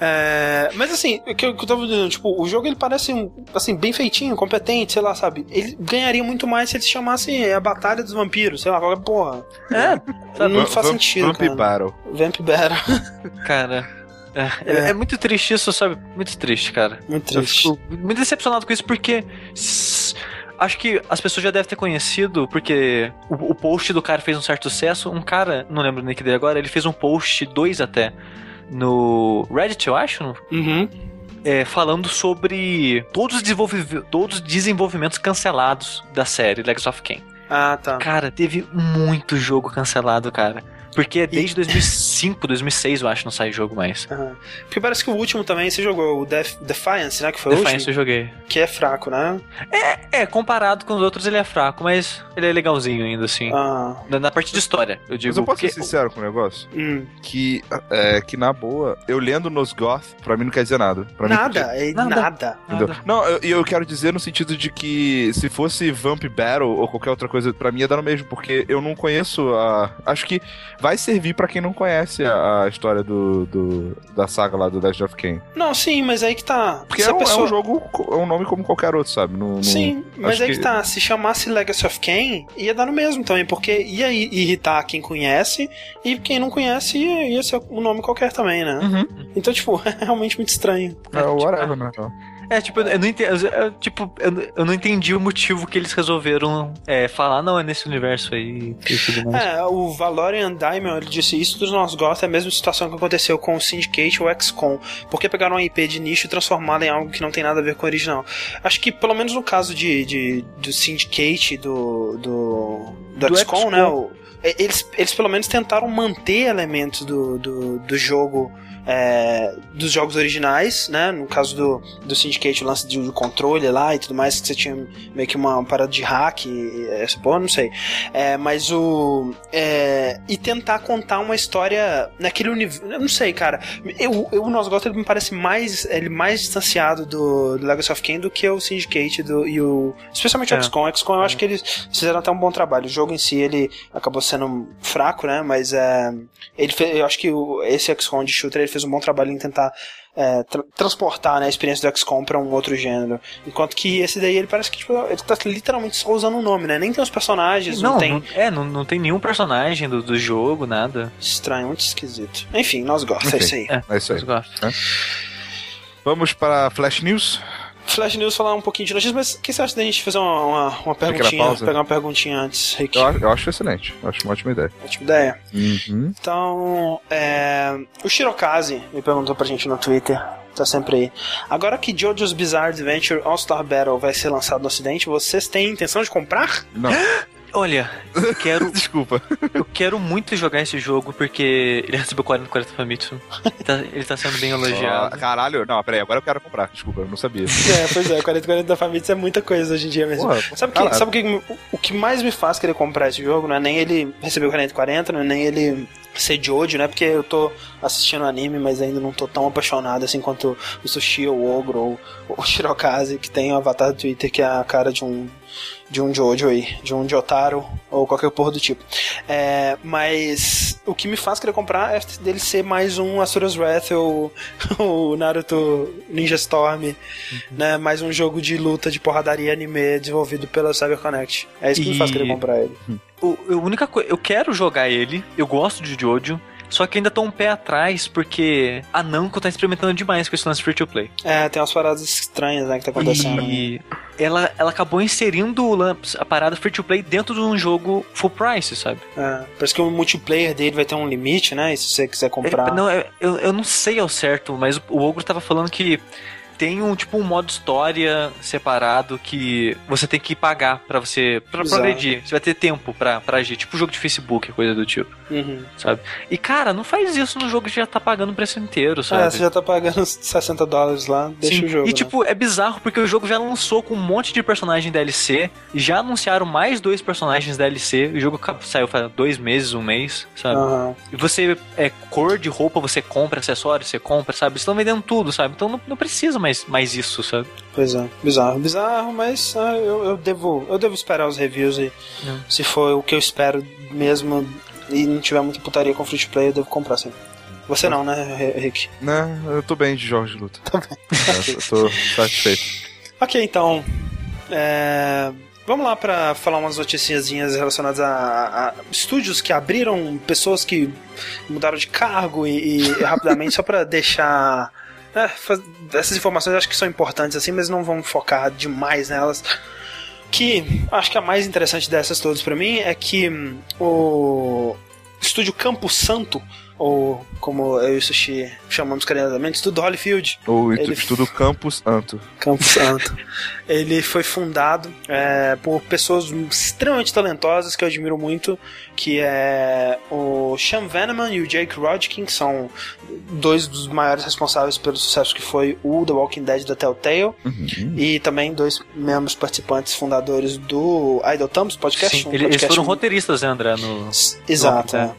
É, mas assim, o que eu, que eu tava dizendo, tipo, o jogo ele parece um, assim, bem feitinho, competente, sei lá, sabe? Ele ganharia muito mais se eles chamassem a Batalha dos Vampiros, sei lá, qualquer porra. É, Não Va- faz Vamp- sentido, Vamp cara. Battle. Vamp Battle. cara. É, é- é muito triste isso, sabe? Muito triste, cara. Muito Eu triste. fico muito decepcionado com isso porque. Acho que as pessoas já devem ter conhecido, porque o, o post do cara fez um certo sucesso. Um cara, não lembro o nick dele agora, ele fez um post, dois até, no Reddit, eu acho, Uhum. é, falando sobre todos os, todos os desenvolvimentos cancelados da série Legacy of Kain. Ah, tá. Cara, teve muito jogo cancelado, cara. Porque desde 2005, 2006, eu acho, não sai jogo mais. Aham. Porque parece que o último também você jogou, o Def- Defiance, né? Que foi Defiance o eu último. joguei. Que é fraco, né? É, comparado com os outros ele é fraco, mas ele é legalzinho ainda, assim. Ah. Na, na parte de história, eu digo. Mas eu posso porque ser sincero com o negócio? Hum. Que, é, que na boa, eu lendo nos Goth, pra mim não quer dizer nada. Pra mim, Nada, é Nada. nada. Entendeu? Nada. Não, eu- e eu, quero dizer no sentido de que se fosse Vamp Battle ou qualquer outra coisa, pra mim ia dar no mesmo, porque eu não conheço a. Acho que vai servir pra quem não conhece a, a história do, do- da saga lá do Legend of Kain. Não, sim, mas aí que tá. Porque é a um, é pessoa- um jogo, co- é um nome como qualquer outro, sabe? Não, não- Sim, mas aí que... que- tá. Se chamasse Legacy of Kain, ia dar no mesmo também, porque ia irritar quem conhece e quem não conhece ia, ia ser um nome qualquer também, né? Uhum. Então, tipo, é realmente muito estranho. É o whatever, né? É, tipo, eu não entendi. eu- tipo, eu, eu não entendi o motivo que eles resolveram é, falar, não, é nesse universo aí e tudo mais. É, o Valorian Diamond ele disse isso dos nossos gosta é a mesma situação que aconteceu com o Syndicate ou XCOM. Porque pegaram uma IP de nicho e transformaram em algo que não tem nada a ver com o original. Acho que, pelo menos no caso de, de do Syndicate, do, do, do, Do XCOM, XCOM. né? o- e- eles, eles pelo menos tentaram manter elementos do, do, do jogo. É, dos jogos originais, né? No caso do, do Syndicate, o lance de controle lá e tudo mais, que você tinha meio que uma parada de hack, essa porra, não sei. É, mas o. é, e tentar contar uma história naquele universo. Não sei, cara. Eu, eu, o gosto ele me parece mais. Ele mais distanciado do, do Legacy of Kain do que o Syndicate do, e o. Especialmente o É. XCOM. O XCOM eu acho que eles fizeram até um bom trabalho. O jogo em si ele acabou sendo fraco, né? Mas é, ele eu acho que o, esse XCOM de shooter ele fez um bom trabalho em tentar. é, tra- transportar né, a experiência do XCOM pra um outro gênero. Enquanto que esse daí ele parece que tipo, ele tá literalmente só usando o nome, né? Nem tem os personagens, não, Não, tem. não- é, não, não tem nenhum personagem do, do jogo, nada. Estranho, muito esquisito. Enfim, nós gostamos, é isso aí. É, É isso aí. eu gosto. Vamos para Flash News. Flash News falar um pouquinho de notícias, mas o que você acha da gente fazer uma, uma, uma perguntinha? Pegar uma perguntinha antes, Rick? Eu, acho- eu acho excelente. Eu acho uma ótima ideia. Ótima ideia. Uhum. Então, é, o Shirokaze me perguntou pra gente no Twitter, tá sempre aí. Agora que JoJo's Bizarre Adventure All-Star Battle vai ser lançado no ocidente, vocês têm intenção de comprar? Não. Olha, eu quero, Desculpa. eu quero muito jogar esse jogo porque ele recebeu 40 40 Famitsu. Ele tá, ele tá sendo bem Ah, elogiado. caralho, não, peraí, agora eu quero comprar. Desculpa, eu não sabia. É, pois é, 40 40 da Famitsu é muita coisa hoje em dia mesmo. Porra, Sabe, o que, sabe o, que, o- que mais me faz querer comprar esse jogo? Não é nem ele receber o 4040, não é nem ele ser de ódio, né? Porque eu tô assistindo anime, mas ainda não tô tão apaixonado assim quanto o Sushi, ou o Ogro, ou o Shirokaze, que tem o avatar do Twitter que é a cara de um de um Jojo aí, de um Jotaro ou qualquer porra do tipo. É, mas o que me faz querer comprar é dele ser mais um Asura's Wrath ou o Naruto Ninja Storm, né? Mais um jogo de luta de porradaria anime desenvolvido pela CyberConnect. É isso que me faz E- querer comprar ele. O, a única coisa, eu quero jogar ele, eu gosto de Jojo, só que ainda tô um pé atrás porque a Namco tá experimentando demais com esse lance free to play. É, tem umas paradas estranhas, né, que tá acontecendo. E ela, ela acabou inserindo a parada free to play dentro de um jogo full price, sabe? É, parece que o multiplayer dele vai ter um limite, né? E se você quiser comprar. É, não, eu, eu, eu não sei ao certo, mas o, o Ogro tava falando que tem um tipo um modo história separado que você tem que pagar pra você pra Exato. progredir. Você vai ter tempo pra, pra agir, tipo jogo de Facebook, coisa do tipo, Uhum. sabe? E cara, não faz isso no jogo que já tá pagando o preço inteiro, É, sabe? você já tá pagando 60 dólares lá, deixa Sim. o jogo. E né? tipo, é bizarro porque o jogo já lançou com um monte de personagem DLC, já anunciaram mais dois personagens DLC, o jogo saiu faz dois meses, um mês, sabe? Aham. E você, é, cor de roupa, você compra, acessórios, você compra, sabe? Estão vendendo tudo, sabe? Então não, não precisa mais, mais isso, sabe? Pois é, bizarro, bizarro, mas ah, eu, eu devo eu devo esperar os reviews e Não. se for o que eu espero mesmo e não tiver muita putaria com free to play, eu devo comprar sim. Você não, né, Rick? Né, eu tô bem de jogos de luta. Tá bem. É, eu tô satisfeito. Ok, então. é, Vamos lá pra falar umas noticiazinhas relacionadas a, a estúdios que abriram, pessoas que mudaram de cargo e, e rapidamente, só pra deixar. Faz- essas informações acho que são importantes assim, mas não vamos focar demais nelas. Que acho que a mais interessante dessas todas pra mim é que hum, o estúdio Campo Santo, ou como eu e o Sushi chamamos carinhosamente, estúdio Holyfield, O Ele- estudo Campus Anto. Campo Santo. Ele foi fundado é, por pessoas extremamente talentosas que eu admiro muito, que é o Sean Veneman e o Jake Rodkin, que são dois dos maiores responsáveis pelo sucesso que foi o The Walking Dead da Telltale, e também dois membros participantes fundadores do Idle Thumbs podcast. Sim, um eles, eles podcast foram muito- roteiristas, né, André? No, Exato. no-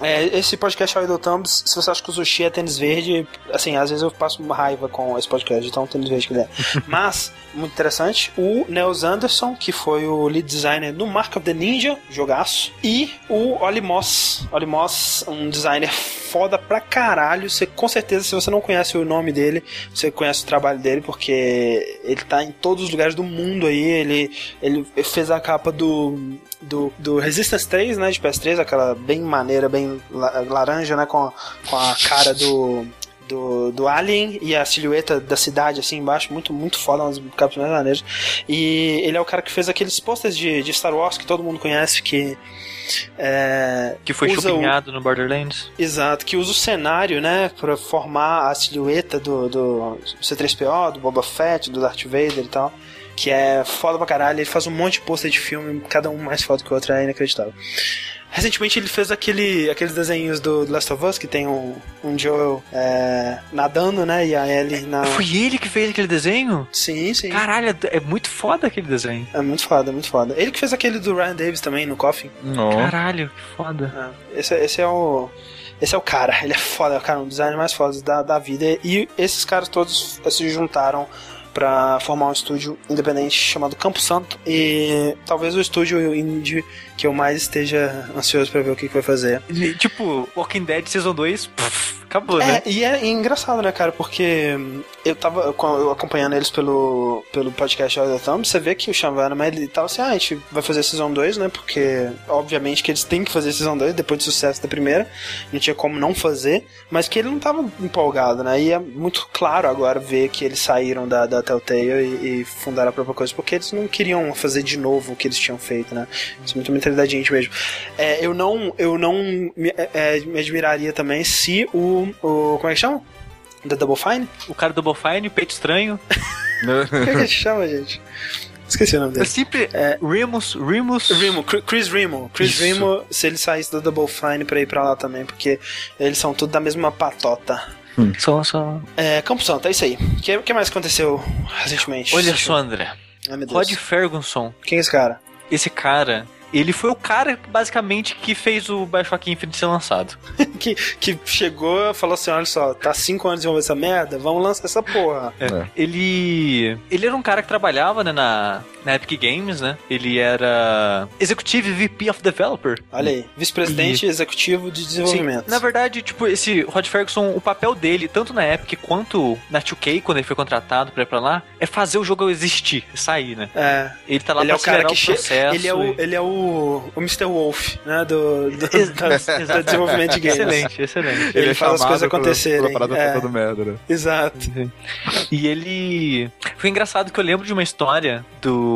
é. É, esse podcast Idle Thumbs, se você acha que o sushi é tênis verde, assim, às vezes eu passo uma raiva com esse podcast, então tênis verde que ele é. Mas, muito interessante, o Nels Anderson, que foi o lead designer do Mark of the Ninja, jogaço, e o Oli Moss. Oli Moss, um designer foda pra caralho. Você, com certeza, se você não conhece o nome dele, você conhece o trabalho dele, porque ele tá em todos os lugares do mundo aí. Ele, ele fez a capa do, do, do Resistance 3, né, de PS3, aquela bem maneira, bem la- laranja, né, com com a cara do, do, do Alien e a silhueta da cidade assim embaixo, muito, muito foda, umas capas mais maneiras. E ele é o cara que fez aqueles posters de, de Star Wars que todo mundo conhece, que é, Que foi usa o- chupinhado no Borderlands. Exato, que usa o cenário, né, pra formar a silhueta do, do C3PO, do Boba Fett, do Darth Vader e tal. Que é foda pra caralho, ele faz um monte de pôster de filme, cada um mais foda que o outro, é inacreditável. Recentemente ele fez aquele, aqueles desenhos do The Last of Us, que tem um, um Joel é, nadando, né, e a Ellie na... Foi ele que fez aquele desenho? Sim, sim. Caralho, é- muito foda aquele desenho. É muito foda, é muito foda. Ele que fez aquele do Ryan Davis também, no Coffin. Não. Caralho, que foda. É, esse, esse é o. Esse é o cara, ele é foda, é o cara, um designer mais foda da, da vida. E esses caras todos se juntaram pra formar um estúdio independente chamado Campo Santo. E talvez o estúdio indie que eu mais esteja ansioso pra ver o que, que vai fazer. Ele, tipo, Walking Dead Season 2, pff, acabou, né? É, e é engraçado, né, cara? Porque eu tava eu acompanhando eles pelo, pelo podcast All the Thumb, você vê que o Vanderman, ele tava assim, ah, a gente vai fazer Season 2, né? Porque, obviamente, que eles têm que fazer Season 2 depois do sucesso da primeira, não tinha como não fazer, mas que ele não tava empolgado, né? E é muito claro agora ver que eles saíram da, da Telltale e, e fundaram a própria coisa, porque eles não queriam fazer de novo o que eles tinham feito, né? Isso é muito mentalidade de gente mesmo. É, eu não, eu não me, é, é, me admiraria também se o, o. Como é que chama? Da Double Fine? O cara do Double Fine, peito estranho. O que, que a gente chama, gente? Esqueci o nome dele. sempre. É. Remus, Remus. Remo, Chris Remo. Chris Isso. Remo, se ele saísse do Double Fine pra ir pra lá também, porque eles são tudo da mesma patota. Só, só. É, Campo Santo, é isso aí. O que, que mais aconteceu recentemente? Olha só, André. Ai, meu Deus. Rod Ferguson. Quem é esse cara? Esse cara. Ele foi o cara, basicamente, que fez o Bioshock Infinite ser lançado. que, que chegou e falou assim: olha só, tá cinco anos desenvolvendo essa merda, vamos lançar essa porra. É. Ele. Ele era um cara que trabalhava, né, na, na Epic Games, né? Ele era. Executive VP of Developer. Olha aí, vice-presidente executivo de desenvolvimento. Sim, na verdade, tipo, esse Rod Ferguson, o papel dele, tanto na Epic quanto na 2K, quando ele foi contratado pra ir pra lá, é fazer o jogo existir, sair, né? É, Ele tá lá ele é pra o cara que o processo. Ele é o, e- ele é o, o Mr. Wolf, né? Do, do, Ex- da- do desenvolvimento de games. Excelente, excelente. Ele é faz as coisas acontecerem, quando a parada é. dando merda, né? Exato. E ele. Foi engraçado que eu lembro de uma história do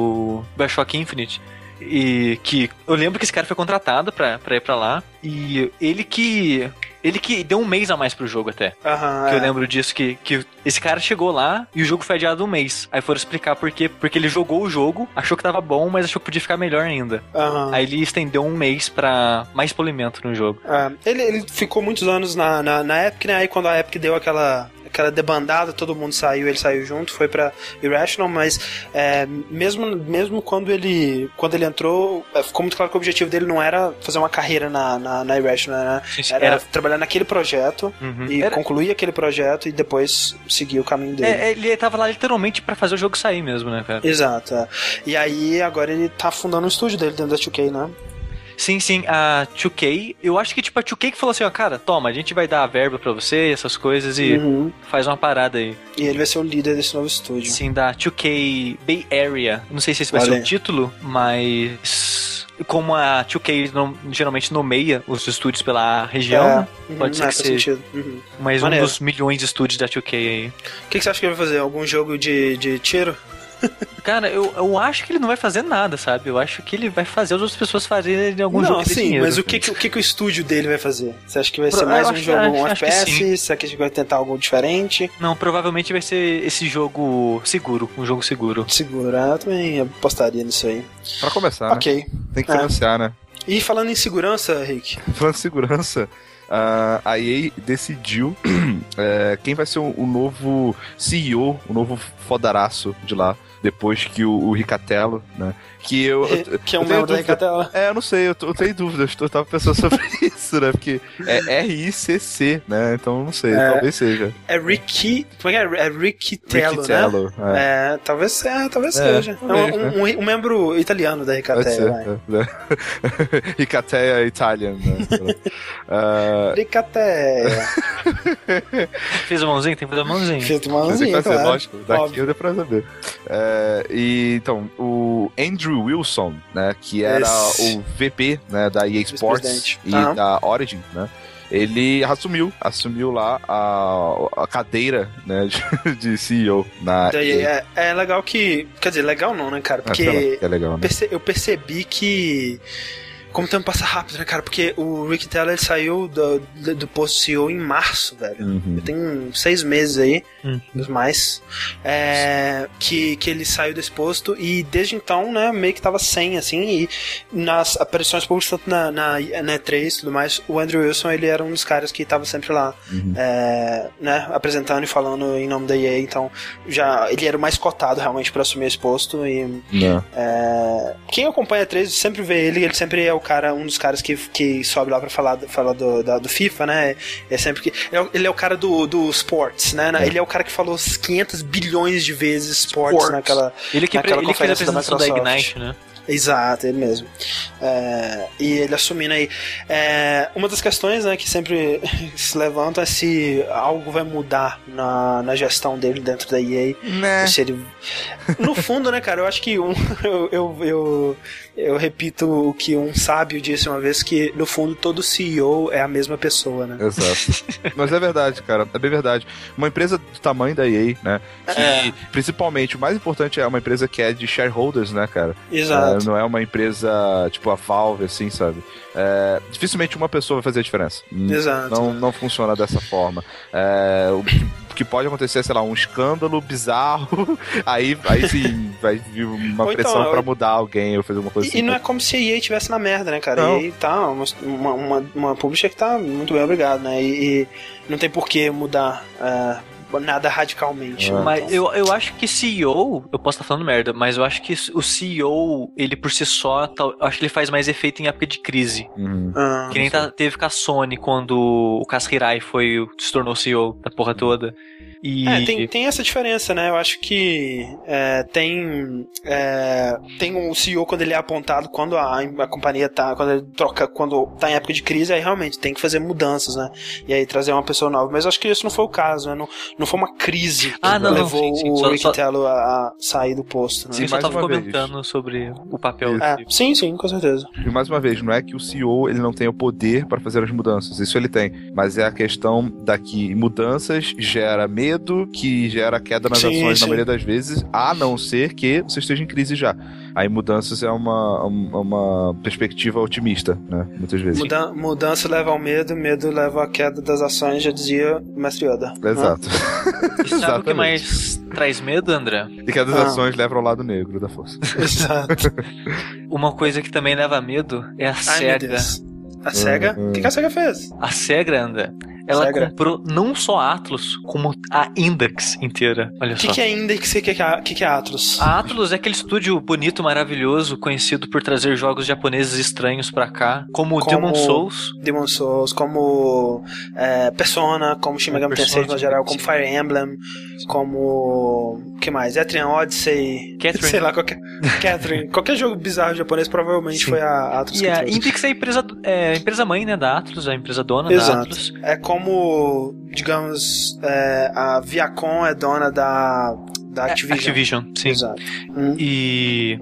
Bioshock Infinite. E que eu lembro que esse cara foi contratado pra, pra ir pra lá. E ele que. Ele que deu um mês a mais pro jogo até. Aham. Que eu é. lembro disso, que, que esse cara chegou lá e o jogo foi adiado um mês. Aí foram explicar por quê. Porque ele jogou o jogo, achou que tava bom, mas achou que podia ficar melhor ainda. Aham. Aí ele estendeu um mês pra mais polimento no jogo. É, ele, ele ficou muitos anos na, na, na Epic, né? Aí quando a Epic deu aquela, aquela debandada, todo mundo saiu, ele saiu junto, foi pra Irrational, mas é, mesmo, mesmo quando ele quando ele entrou, é, ficou muito claro que o objetivo dele não era fazer uma carreira na, na, na Irrational, né? Era, Era- trabalhar naquele projeto Uhum. e Era- concluir aquele projeto e depois seguir o caminho dele. É, ele tava lá literalmente pra fazer o jogo sair mesmo, né, cara? Exato. é. E aí agora ele tá fundando um estúdio dele dentro da 2K, né? Sim, sim, a 2K, eu acho que tipo a 2K que falou assim, ó, cara, toma, a gente vai dar a verba pra você, essas coisas e Uhum. faz uma parada aí. E ele vai ser o líder desse novo estúdio. Sim, da 2K Bay Area. Não sei se esse vai Olha ser o título, mas como a 2K não- geralmente nomeia os estúdios pela região, né? Uhum, pode ser é, que seja. Uhum. mas Maneiro. um dos milhões de estúdios da 2K aí. O que, que você acha que ele vai fazer? Algum jogo de, de tiro? Cara, eu, eu acho que ele não vai fazer nada, sabe? Eu acho que ele vai fazer as outras pessoas fazerem algum não, jogo que sim, dinheiro. mas o que, que, o que, que o estúdio dele vai fazer? Você acha que vai Pro- ser mais um acho- jogo, um acho que FPS? sim. Você acha que vai tentar algo diferente? Não, provavelmente vai ser esse jogo seguro, um jogo seguro. Segura, eu também apostaria nisso aí. Pra começar, né? Ok. Tem que É. financiar, né? E falando em segurança, Rick, Falando de segurança, a EA decidiu é, quem vai ser o, o novo CEO, o novo fodaraço de lá, depois que o, o Ricatello, né? Que eu. eu- que é um eu membro da Ricatela. É, eu não sei, eu, eu tenho dúvidas, eu tava pensando sobre isso, né? Porque é R-I-C-C, né? Então eu não sei, É. talvez seja. É Ricky. Como é que é? É Ricky Tello, né? É. É, talvez, é, talvez É, seja. É talvez, um, um- um membro italiano da. Ricatela. vai. né? Ricatea Italian, né? Ricateia. Fez a mãozinha? Tem que fazer a mãozinha. Tem que mãozinha, claro. lógico. Daqui Óbvio. deu pra saber. É, e, então, o Andrew Wilson, né, que era Esse. o VP né, da EA Sports e Aham. da Origin, né, ele assumiu, assumiu lá a, a cadeira né, de, de CEO na é, é legal que. Quer dizer, legal não, né, cara? Lá, Porque que é legal, né? eu percebi que. Como o tempo passa rápido, né, cara? Porque o Rick Teller ele saiu do, do, do posto CEO em março, velho. Uhum. Tem seis meses aí, Hum. uns mais, é, que, que ele saiu desse posto e desde então, né, meio que tava sem, assim, e nas aparições públicas, tanto na, na, na E3 e tudo mais, o Andrew Wilson, ele era um dos caras que tava sempre lá, Uhum. é, né, apresentando e falando em nome da EA, então já, ele era o mais cotado realmente pra assumir esse posto e é, quem acompanha a 3 sempre vê ele, ele sempre é o cara, um dos caras que, que sobe lá pra falar, falar do, da- do FIFA, né? É sempre que. Ele é, o- ele é o cara do, do sports, né? É. Ele é o cara que falou 500 bilhões de vezes sports, Sports. naquela. Ele que, Naquela ele que fez a conferência da apresentação da, Microsoft. Ignite, né? Exato, ele mesmo. É, e ele assumindo aí. É, uma das questões né, que sempre se levantam é se algo vai mudar na, na gestão dele dentro da EA. Né? Se ele... No fundo, né, cara, eu acho que um, eu, eu, eu, eu repito o que um sábio disse uma vez, que no fundo todo CEO é a mesma pessoa, né? Exato. Mas é verdade, cara. É bem verdade. Uma empresa do tamanho da EA, né? Que, É. principalmente, o mais importante é uma empresa que é de shareholders, né, cara? Exato. É, não é uma empresa tipo a Valve, assim, sabe? É, dificilmente uma pessoa vai fazer a diferença. Exato. Não, não funciona dessa forma. É, o- que pode acontecer, sei lá, um escândalo bizarro, aí, aí sim vai vir uma então, pressão eu- pra mudar alguém ou fazer uma coisa E, assim. e não é como se a EA estivesse na merda, né, cara? Não. EA tá uma, uma, uma, publisher que tá muito bem obrigado, né? E, e não tem por que mudar é, nada radicalmente. Né? Mas Então- eu, eu acho que CEO, eu posso estar falando merda, mas eu acho que o CEO, ele por si só, tal- eu acho que ele faz mais efeito em época de crise. Uhum. Ah, Que nem tá- teve com a Sony quando o Kaz Hirai foi, o- se tornou CEO da porra toda. E É, tem, tem essa diferença, né? Eu acho que é, tem é, tem o CEO quando ele é apontado quando a, a companhia tá quando ele troca quando tá em época de crise aí realmente tem que fazer mudanças, né? E aí trazer uma pessoa nova. Mas eu acho que isso não foi o caso, né? Não, não foi uma crise que Ah, não, não, levou sim, sim. o Só- Rick só- Tello a, a sair do posto. Né? Sim, E só mais tava uma vez. comentando sobre o papel É, dele. sim, sim, com certeza. E mais uma vez, não é que o CEO ele não tenha o poder para fazer as mudanças, isso ele tem, mas é a questão da que mudanças gera medo, que gera queda nas Sim, ações sim. na maioria das vezes, a não ser que você esteja em crise já. Aí mudanças é uma, uma perspectiva otimista, né? Muitas vezes. Muda- mudança leva ao medo, medo leva à queda das ações, já dizia o Mestre Yoda. né? Exato. E sabe o que mais traz medo, André? E que as Ah. ações levam ao lado negro da força. Exato. Uma coisa que também leva medo é a Ai. Deus. A SEGA? Hum, O que, que a SEGA fez? A SEGA, André, ela SEGA. comprou não só a Atlus, como a Index inteira. Olha O que, só. que é Index e o que, que, é, o que, que é Atlas? A Atlus é aquele estúdio bonito, maravilhoso, conhecido por trazer jogos japoneses estranhos pra cá, como, Como- Demon Souls. Demon Souls, como é, Persona, como Shin Megami Tensei no geral, como. Fire Emblem, como. que mais? Etrian Odyssey. Catherine. Sei lá, qualquer. Catherine. qualquer jogo bizarro japonês provavelmente Sim. foi a Atlas E que a. Index é a empresa, é a empresa mãe, né, da Atlus, a empresa dona da Exato. Atlus. É como, digamos, é, a Viacom é dona da, da Activision. Activision, sim. Exato. Hum. E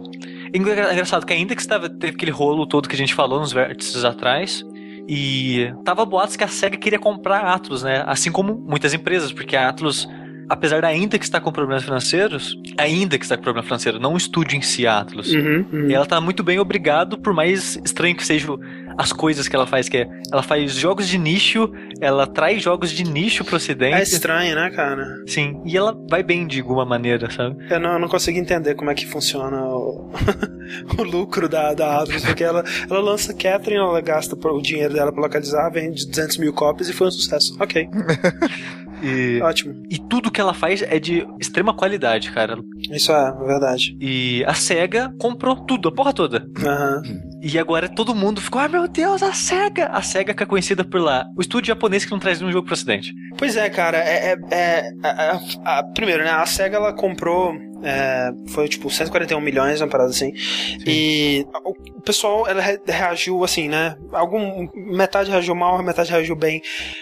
é engra- engraçado que a Index tava, teve aquele rolo todo que a gente falou nos vértices atrás. E tava boatos que a SEGA queria comprar a Atlus, né? Assim como muitas empresas, porque a Atlus, apesar da Index estar com problemas financeiros, a Index está com problema financeiro, não o estúdio em si, a Atlus. Uhum, uhum. E ela tá muito bem obrigado, por mais estranho que sejam as coisas que ela faz, que é, ela faz jogos de nicho, ela traz jogos de nicho pro ocidente. É estranho, né, cara? Sim, e ela vai bem de alguma maneira, sabe? Eu não, eu não consigo entender como é que funciona o, o lucro da, da Atlus, porque ela, ela lança Catherine, ela gasta o dinheiro dela pra localizar, vende 200 mil cópias e foi um sucesso. Ok, E, ótimo. e tudo que ela faz é de extrema qualidade, cara. Isso é verdade. E a SEGA comprou tudo, a porra toda. Aham. E agora todo mundo ficou, ah meu Deus, a SEGA! A SEGA que é conhecida por lá, o estúdio japonês que não traz nenhum jogo pro ocidente. Pois é, cara, é, é- é- a- a- a- primeiro, né, a SEGA ela comprou, é, foi tipo 141 milhões, uma parada assim, e o, pessoal ela re- reagiu assim, né, algum, metade reagiu mal, metade reagiu bem,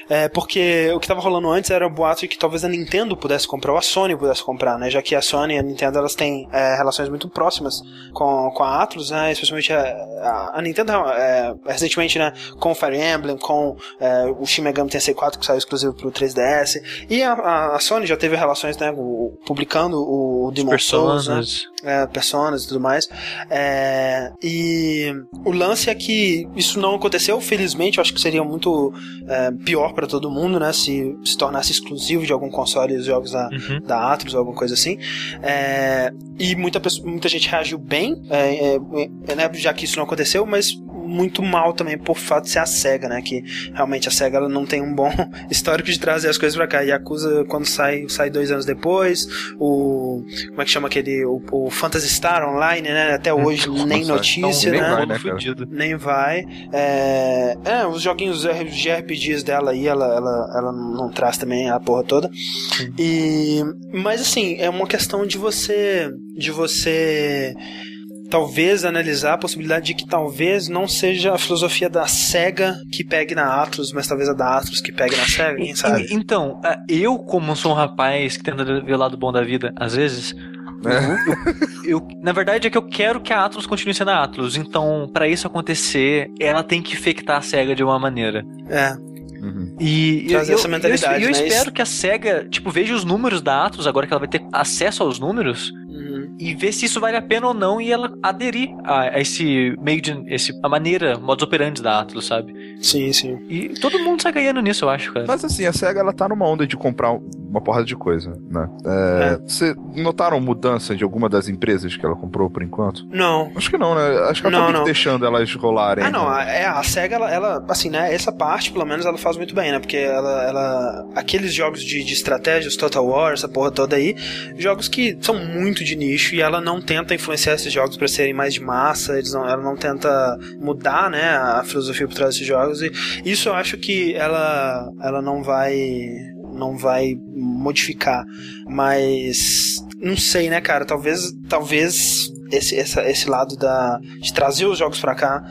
é, porque o que tava rolando antes era o boato de que talvez a Nintendo pudesse comprar, ou a Sony pudesse comprar, né, já que a Sony e a Nintendo elas têm é, relações muito próximas com, com a Atlus, né, especialmente a, a, Nintendo é, recentemente, né, com o Fire Emblem, com é, o Shin Megami Tensei 4 que saiu exclusivo pro 3DS, e a, a- Sony já teve relações, né, o- publicando o, o Demon Souls, né, Personas. é, personas e tudo mais. É, e o lance é que isso não aconteceu, felizmente, eu acho que seria muito é, pior pra todo mundo, né? Se se tornasse exclusivo de algum console os jogos da, Uhum. da Atlus ou alguma coisa assim. É, e muita, muita gente reagiu bem, é, é, né, já que isso não aconteceu, mas muito mal também por fato de ser a SEGA, né? Que realmente a SEGA ela não tem um bom histórico de trazer as coisas pra cá. E acusa quando sai, sai dois anos depois, o. Como é que chama aquele. O, o Phantasy Star Online, né? Até hoje nem notícia, Então, nem né? vai, né, nem vai. É, é, os joguinhos de RPGs dela aí, ela, ela, ela não traz também a porra toda. E, mas assim, é uma questão de você. De você. Talvez analisar a possibilidade de que talvez não seja a filosofia da SEGA que pegue na Atlus, mas talvez a da Atlus que pegue na SEGA, quem sabe? Então, ah, eu, como sou um rapaz que tenta ver o lado bom da vida, às vezes, É. eu, na verdade é que eu quero que a Atlus continue sendo a Atlus. Então, pra isso acontecer, ela tem que infectar a SEGA de uma maneira. É, Uhum. E eu, Trazer eu, essa mentalidade, eu, eu né? espero Isso- que a SEGA, tipo, veja os números da Atlus, agora que ela vai ter acesso aos números, e ver se isso vale a pena ou não e ela aderir a, a esse meio de. Esse, a maneira, modus operandi da Atlus, sabe? Sim, sim. E todo mundo sai ganhando nisso, eu acho, cara. Mas assim, a SEGA ela tá numa onda de comprar uma porrada de coisa, né? É, Você notaram mudança de alguma das empresas que ela comprou por enquanto? Não. Acho que não, né? Acho que ela Não, tá muito não. deixando elas rolarem. Ah, não, né? a, é, a SEGA, ela, ela, assim, né, essa parte, pelo menos, ela faz muito bem, né, porque ela, ela aqueles jogos de, de estratégia, os Total War, essa porra toda aí, jogos que são muito de nicho e ela não tenta influenciar esses jogos pra serem mais de massa, não, ela não tenta mudar, né, a filosofia por trás desses jogos e isso eu acho que ela, ela não vai, não vai modificar, mas não sei, né, cara, talvez, talvez esse, esse lado da, de trazer os jogos pra cá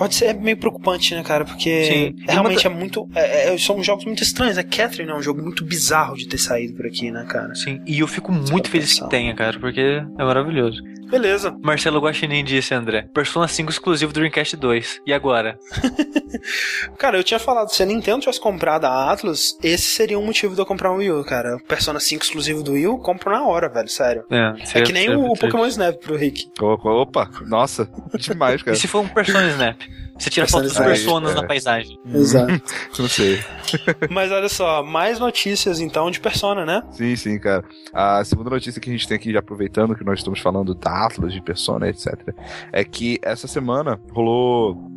Pode ser meio preocupante, né, cara? Porque é, realmente é muito. é- é- são jogos muito estranhos. A Catherine é um jogo muito bizarro de ter saído por aqui, né, cara? Sim, e eu fico muito feliz pensar. que tenha, cara, porque é maravilhoso. Beleza. Marcelo Guaxinim disse, André. Persona 5 exclusivo do Dreamcast 2. E agora? Cara, eu tinha falado, se a Nintendo tivesse comprado a Atlus, esse seria um motivo de eu comprar um Wii U, cara. Persona 5 exclusivo do Wii U, compro na hora, velho, sério. É, É que nem o, o Pokémon Snap pro Rick. Opa, opa, nossa, demais, E cara. se for um Persona Snap? Você tira foto dos personas é. na paisagem. Exato. Não sei. Mas olha só, mais notícias então de Persona, né? Sim, sim, cara. A segunda notícia que a gente tem aqui, já aproveitando que nós estamos falando da Atlas, de Persona, etc., é que essa semana rolou.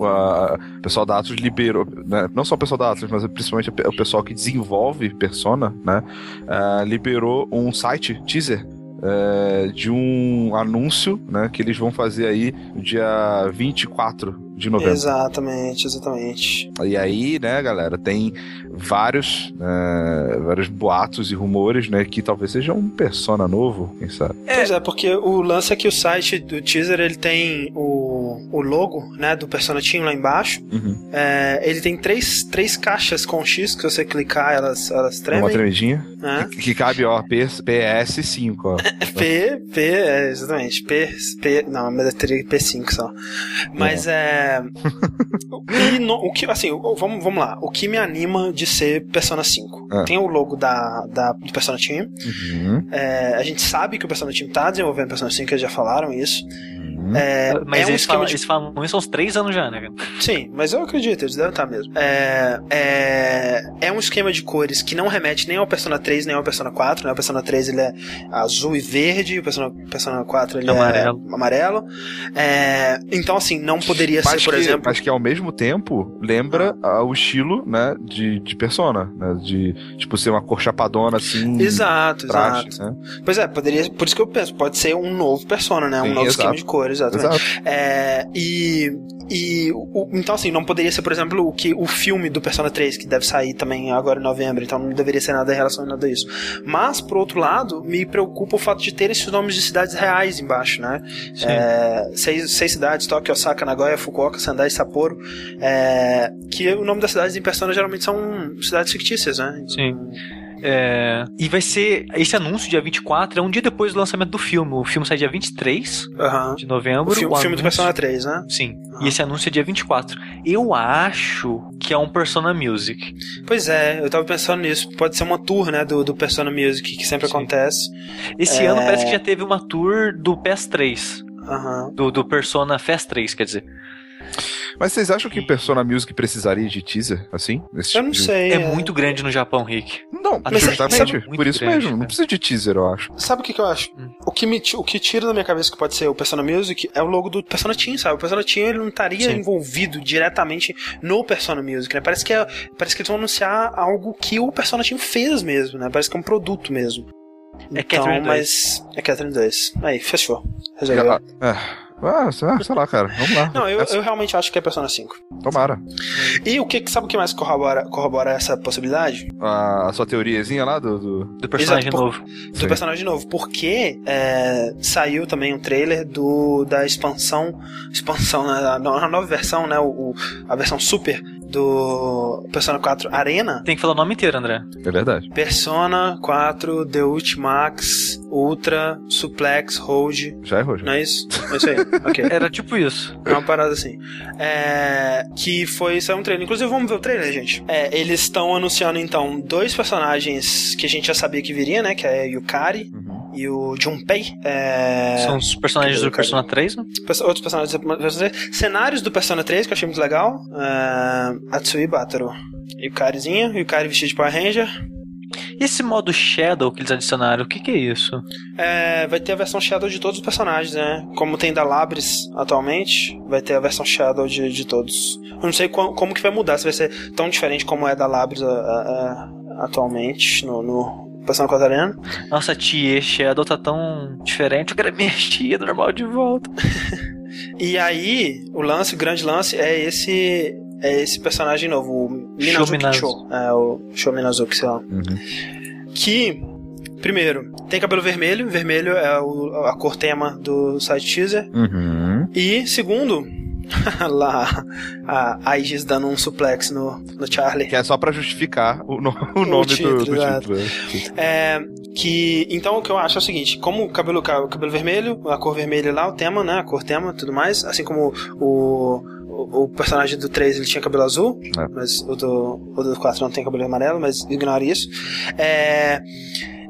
a- O pessoal da Atlas liberou, né, não só o pessoal da Atlas, mas principalmente o pe- o pessoal que desenvolve Persona, né? ah, liberou um site teaser é, de um anúncio, né? Que eles vão fazer aí no dia 24 de novembro. Exatamente, exatamente. E aí, né, galera, tem vários, né, vários boatos e rumores, né, que talvez seja um Persona novo, quem sabe. Pois é, porque o lance é que o site do teaser ele tem o, o logo, né, do Persona Team lá embaixo. Uhum. É, ele tem três, três caixas com X que se você clicar elas, elas Uma tremem. tremidinha. Né? Que, que cabe, ó, P- PS5, ó. P, P, é, exatamente. P, P, não, mas eu teria P5 só. Mas é. E no- o que, assim, vamos, vamos lá. O que me anima de ser Persona 5? É. Tem o logo da, da, do Persona Team. Uhum. É, a gente sabe que o Persona Team tá desenvolvendo Persona 5, eles já falaram isso. Uhum. É, Mas é um eles, esquema falam, de eles falam isso há uns 3 anos já, né? Sim, mas eu acredito, eles devem estar mesmo. É, é, é um esquema de cores que não remete nem ao Persona 3 nem ao Persona 4, né? O Persona 3 ele é azul e verde, o Persona, Persona 4 ele Amarelo. é amarelo. É, então, assim, não poderia Mas ser, por que, exemplo. mas que ao mesmo tempo lembra ah, o estilo, né, de, de Persona, né, de, tipo, ser uma cor chapadona, assim, Exato, exato. né? Pois é, poderia. Por isso que eu penso, pode ser um novo Persona, né? Um Sim, novo exato. esquema de cores, exatamente. Exato. É, e. E o- então, assim, não poderia ser, por exemplo, o que o filme do Persona 3, que deve sair também agora em novembro, então não deveria ser nada relacionado a isso. Mas, por outro lado, me preocupa o fato de ter esses nomes de cidades reais embaixo, né? É, seis, seis cidades, Tóquio, Osaka, Nagoya, Fukuoka, Sendai, Sapporo, é, que o nome das cidades em Persona geralmente são cidades fictícias, né? Sim. É, e vai ser. Esse anúncio, dia 24, é um dia depois do lançamento do filme. O filme sai dia 23 Aham. de novembro. O filme, filme do anúncio- Persona 3, né? Sim. Aham. E esse anúncio é dia 24. Eu acho que é um Persona Music. Pois é, eu tava pensando nisso. Pode ser uma tour, né, do, do Persona Music, que sempre Sim. acontece. Esse É. ano parece que já teve uma tour do PS3. Aham. Do, do Persona Fest 3, quer dizer. Mas vocês acham que Persona Music precisaria de teaser, assim? Esse Eu tipo não de- sei. É muito grande no Japão, Rick. Não, Mas justamente, sabe- muito por isso grande, mesmo, não cara. precisa de teaser, eu acho. Sabe o que, que eu acho? Hum. O, que me, o que tira da minha cabeça que pode ser o Persona Music é o logo do Persona Team, sabe? O Persona Team ele não estaria Sim. envolvido diretamente no Persona Music, né? Parece que, é, parece que eles vão anunciar algo que o Persona Team fez mesmo, né? Parece que é um produto mesmo. É então, Catherine 2. mas. É Catherine 2. Aí, fechou. Resolveu. Ah, ah, ah, sei lá, cara, vamos lá. Não, eu, eu realmente acho que é Persona 5. Tomara. E o que sabe o que mais corrobora, corrobora essa possibilidade? A, a sua teoriazinha lá do... do... Do personagem Exato, por- novo. do Sim. personagem novo, porque é, saiu também um trailer do da expansão, expansão, né, a no- a nova versão, né, o, o- a versão super do Persona 4 Arena. Tem que falar o nome inteiro, André. É verdade. Persona 4 The Ultimax Ultra Suplex Hold. Já errou, já. Não é isso? É isso aí. ok. Era tipo isso. É uma parada assim. É, que foi saiu um trailer. Inclusive, vamos ver o trailer, gente. É, eles estão anunciando então dois personagens que a gente já sabia que viria, né? Que é Yukari Uhum. e o Junpei. É... São os personagens do Persona 3, né? Outros personagens do Persona 3. Cenários do Persona 3, que eu achei muito legal. É... Atsui Bataru. Yukarizinha, Yukari vestido de Power Ranger. E esse modo Shadow que eles adicionaram, o que, que é isso? É, vai ter a versão Shadow de todos os personagens, né? Como tem da Labris atualmente, vai ter a versão Shadow de, de todos. Eu não sei como, como que vai mudar, se vai ser tão diferente como é da Labris a, a, a, atualmente no, no Persona 4 Arena. Nossa, tia Shadow tá tão diferente, eu quero minha tia normal de volta. e aí, o lance, o grande lance é esse é esse personagem novo, o Minazuki Cho. É, o Sho Minazuki, sei lá. Uhum. Que, primeiro, tem cabelo vermelho. Vermelho é o, a cor tema do site teaser. Uhum. E, segundo, lá a, Aegis dando um suplex no, no Charlie. Que é só para justificar o, no, o nome título, do, do título. É, que, então o que eu acho é o seguinte, como o cabelo, o cabelo vermelho, a cor vermelha lá, o tema, né, a cor tema tudo mais, assim como o o, personagem do 3 ele tinha cabelo azul, é. mas o do, o do 4 não tem cabelo amarelo, mas ignore isso. É,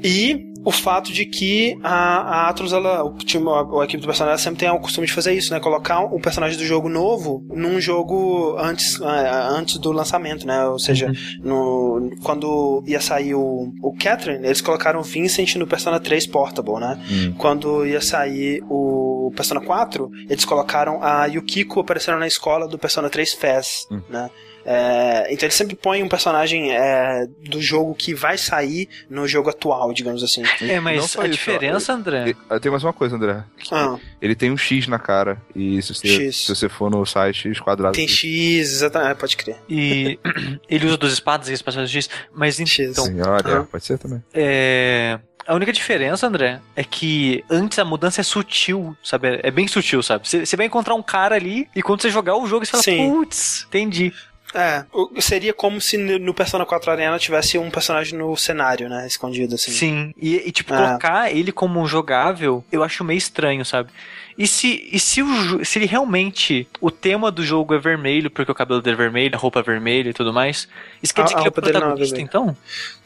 e o fato de que a, a Atlus, ela, o, time, a, a, equipe do personagem sempre tem o costume de fazer isso, né? Colocar o personagem do jogo novo num jogo antes, antes do lançamento, né? Ou seja, uhum. no, quando ia sair o, o Catherine, eles colocaram o Vincent no Persona 3 Portable, né? Uhum. Quando ia sair o Persona 4, eles colocaram a Yukiko aparecendo na escola do Persona 3 Fez, uhum. né? É, então ele sempre põe um personagem é, do jogo que vai sair no jogo atual, digamos assim. É, mas a isso, diferença, André. Tem mais uma coisa, André. Ah. Ele tem um X na cara. E se você, se você for no site, X quadrado. Tem X, exatamente, pode crer. E ele usa duas espadas e espaços X, mas então. X. Senhora, ah. pode ser também. É. A única diferença, André, é que antes a mudança é sutil, sabe? É bem sutil, sabe? Você vai encontrar um cara ali e quando você jogar o jogo, você fala, putz, entendi. É, seria como se no Persona 4 Arena tivesse um personagem no cenário, né? Escondido, assim. Sim, e, e tipo, é. colocar ele como jogável, eu acho meio estranho, sabe? E se, e se, o, se ele realmente. O tema do jogo é vermelho, porque o cabelo dele é vermelho, a roupa é vermelha e tudo mais. Isso quer a, dizer que ele é o é protagonista, então?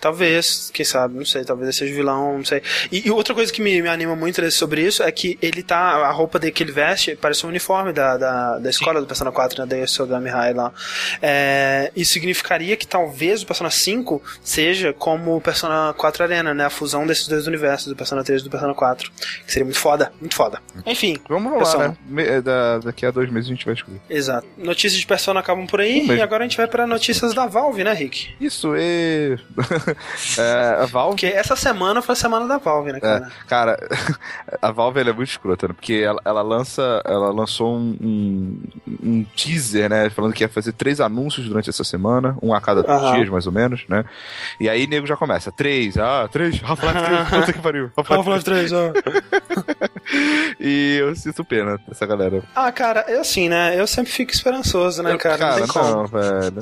Talvez, quem sabe, não sei. Talvez ele seja vilão, não sei. E, e outra coisa que me, me, anima muito sobre isso é que ele tá. A roupa dele que ele veste parece um uniforme da, da, da escola Sim. do Persona 4, né? Da Yosogami High lá. É, isso significaria que talvez o Persona 5 seja como o Persona 4 Arena, né? A fusão desses dois universos, do Persona 3 e do Persona 4. Que seria muito foda, muito foda. Enfim, Vamos Persona. né? É, da, daqui a dois meses a gente vai descobrir. Exato. Notícias de Persona acabam por aí um e agora a gente vai para notícias da Valve, né, Rick? Isso, e... é, a Valve... Porque essa semana foi a semana da Valve, né, cara? É, cara, a Valve é muito escrota, né? Porque ela, ela lança, ela lançou um, um, um, teaser, né? Falando que ia fazer três anúncios durante essa semana, um a cada dois dias, mais ou menos, né? E aí nego já começa, três, ah, três, Half-Life 3, puta que pariu. Half-Life 3, ó. e eu sinto pena dessa galera. Ah, cara, eu assim, né? Eu sempre fico esperançoso, né, cara? Cara, não, não velho.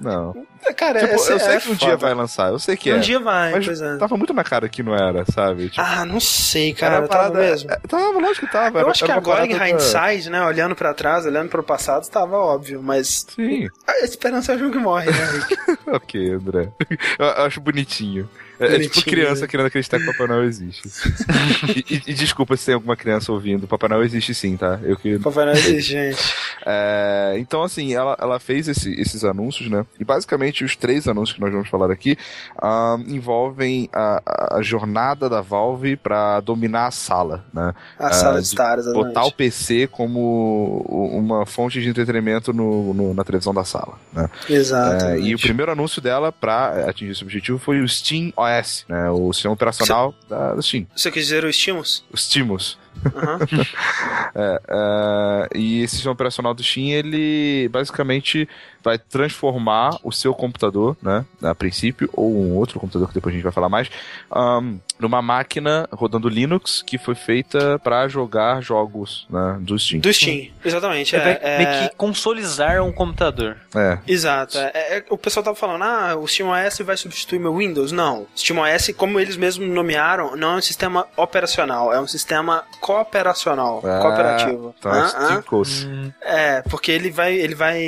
Não. não. Cara, tipo, eu sei é que um dia vai lançar, eu sei que um é. Um dia vai, mas pois é. Tava muito na cara que não era, sabe? Tipo, ah, não sei, cara. Era tava mesmo. É, tava, lógico que tava. Eu acho que agora em hindsight, né? Olhando pra trás, olhando pro passado, tava óbvio, mas. Sim. A esperança é o jogo que morre, né, ok, André. Eu acho bonitinho. É, é tipo criança querendo acreditar que o Papai Noel existe. e, e, e, desculpa se tem alguma criança ouvindo. Papai Noel existe sim, tá? Eu que... Papai Noel existe, gente. É, então, assim, ela, ela fez esse, esses anúncios, né? E basicamente os três anúncios que nós vamos falar aqui uh, envolvem a, a, jornada da Valve para dominar a sala, né? A uh, sala de estar, exatamente. Botar o PC como uma fonte de entretenimento no, no na televisão da sala, né? Exato. É, e o primeiro anúncio dela para atingir esse objetivo foi o Steam OS OS, né? O sistema operacional Cê, da, Steam. Você quer dizer o Stimus? O Stimus. Uhum. é, é, e esse sistema operacional do Steam, ele basicamente vai transformar o seu computador, né, a princípio, ou um outro computador que depois a gente vai falar mais, um, numa máquina rodando Linux que foi feita para jogar jogos né, do Steam. Do Steam, exatamente. É, é, meio que consolizar um computador. É. Exato. É, é, o pessoal tava falando, ah, o SteamOS vai substituir meu Windows. Não. SteamOS, como eles mesmos nomearam, não é um sistema operacional, é um sistema cooperacional, ah, cooperativo. Então ah, é, ah. é, porque ele vai, ele vai,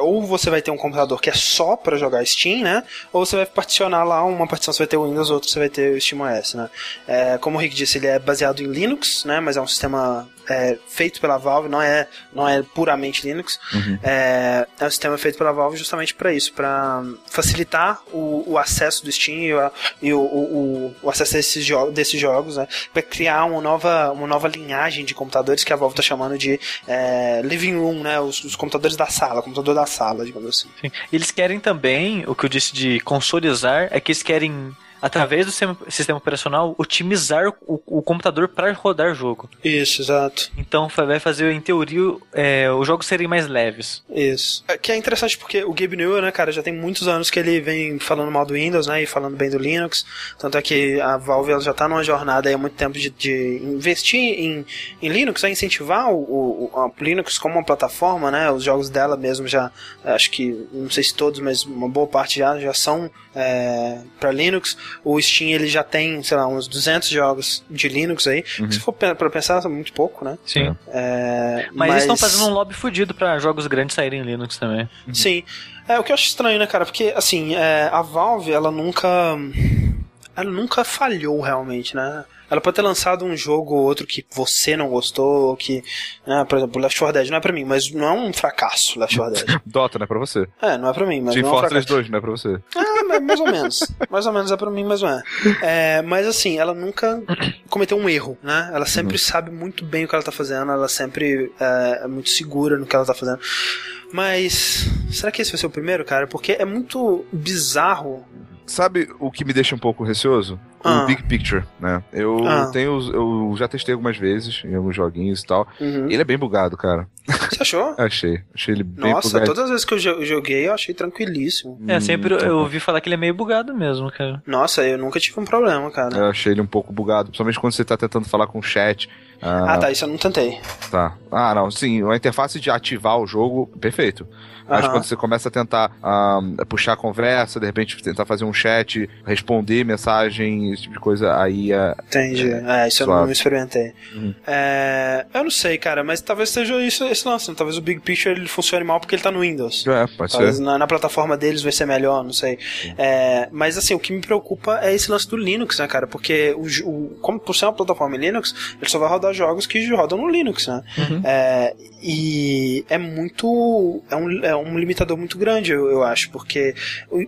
ou você você vai ter um computador que é só para jogar Steam, né? Ou você vai particionar lá uma partição você vai ter o Windows, outra você vai ter o SteamOS, né? É, como o Rick disse, ele é baseado em Linux, né? Mas é um sistema é, feito pela Valve, não é, não é puramente Linux. Uhum. É, é um sistema feito pela Valve justamente para isso, para facilitar o, o, acesso do Steam e, o, e o, o, o, acesso desses, jo desses jogos, né? Para criar uma nova, uma nova linhagem de computadores que a Valve está chamando de é, living room, né? Os, os, computadores da sala, computador da sala, digamos assim. Sim. Eles querem também, o que eu disse de consolidar, é que eles querem através do sistema, operacional, otimizar o, o computador para rodar jogo. Isso, exato. Então vai fazer, em teoria, é, os jogos serem mais leves. Isso. É, que é interessante porque o Gabe Newell, né, cara, já tem muitos anos que ele vem falando mal do Windows, né, e falando bem do Linux. Tanto é que a Valve ela já está numa jornada há muito tempo de, de investir em, em Linux, né, incentivar o, o, o Linux como uma plataforma, né, os jogos dela mesmo já, acho que, não sei se todos, mas uma boa parte já, já são é, para Linux. O Steam ele já tem, sei lá, uns 200 jogos de Linux aí. Uhum. Se for para pensar, é muito pouco, né? Sim. É, mas, mas, eles estão fazendo um lobby fudido para jogos grandes saírem em Linux também. Uhum. Sim. É o que eu acho estranho, né, cara? Porque assim, é, a Valve ela nunca ela nunca falhou realmente, né? Ela pode ter lançado um jogo ou outro que você não gostou, que, né, por exemplo, Left 4 Dead não é pra mim, mas não é um fracasso Left 4 Dead. Dota não é pra você. É, não é pra mim, mas Team não é um Fortress 2 não é pra você. Ah, mais ou menos. mais ou menos é pra mim, mas não é. é. Mas assim, ela nunca cometeu um erro, né? Ela sempre uhum. sabe muito bem o que ela tá fazendo, ela sempre é, é muito segura no que ela tá fazendo. Mas será que esse vai ser o primeiro, cara? Porque é muito bizarro Sabe o que me deixa um pouco receoso? Ah. O Big Picture, né? Eu ah. tenho. Eu já testei algumas vezes em alguns joguinhos e tal. Uhum. ele é bem bugado, cara. Você achou? achei. Achei ele bem Nossa, bugado. todas as vezes que eu joguei eu achei tranquilíssimo. É, sempre hum, eu ouvi falar que ele é meio bugado mesmo, cara. Nossa, eu nunca tive um problema, cara. Eu achei ele um pouco bugado, principalmente quando você tá tentando falar com o chat. Ah, ah tá, isso eu não tentei. Tá. Ah, não, sim, a interface de ativar o jogo, perfeito. Mas uhum. quando você começa a tentar um, puxar a conversa, de repente tentar fazer um chat, responder mensagem, esse tipo de coisa, aí é. Entendi. É, é isso suave. eu não experimentei. Uhum. É, eu não sei, cara, mas talvez seja isso esse lance. Né? Talvez o Big Picture ele funcione mal porque ele tá no Windows. É, pode talvez ser. Na, na, plataforma deles vai ser melhor, não sei. É, mas assim, o que me preocupa é esse lance do Linux, né, cara? Porque o, o, como por ser uma plataforma Linux, ele só vai rodar jogos que rodam no Linux, né? Uhum. É, e é muito. É um, é um limitador muito grande, eu, eu, acho, porque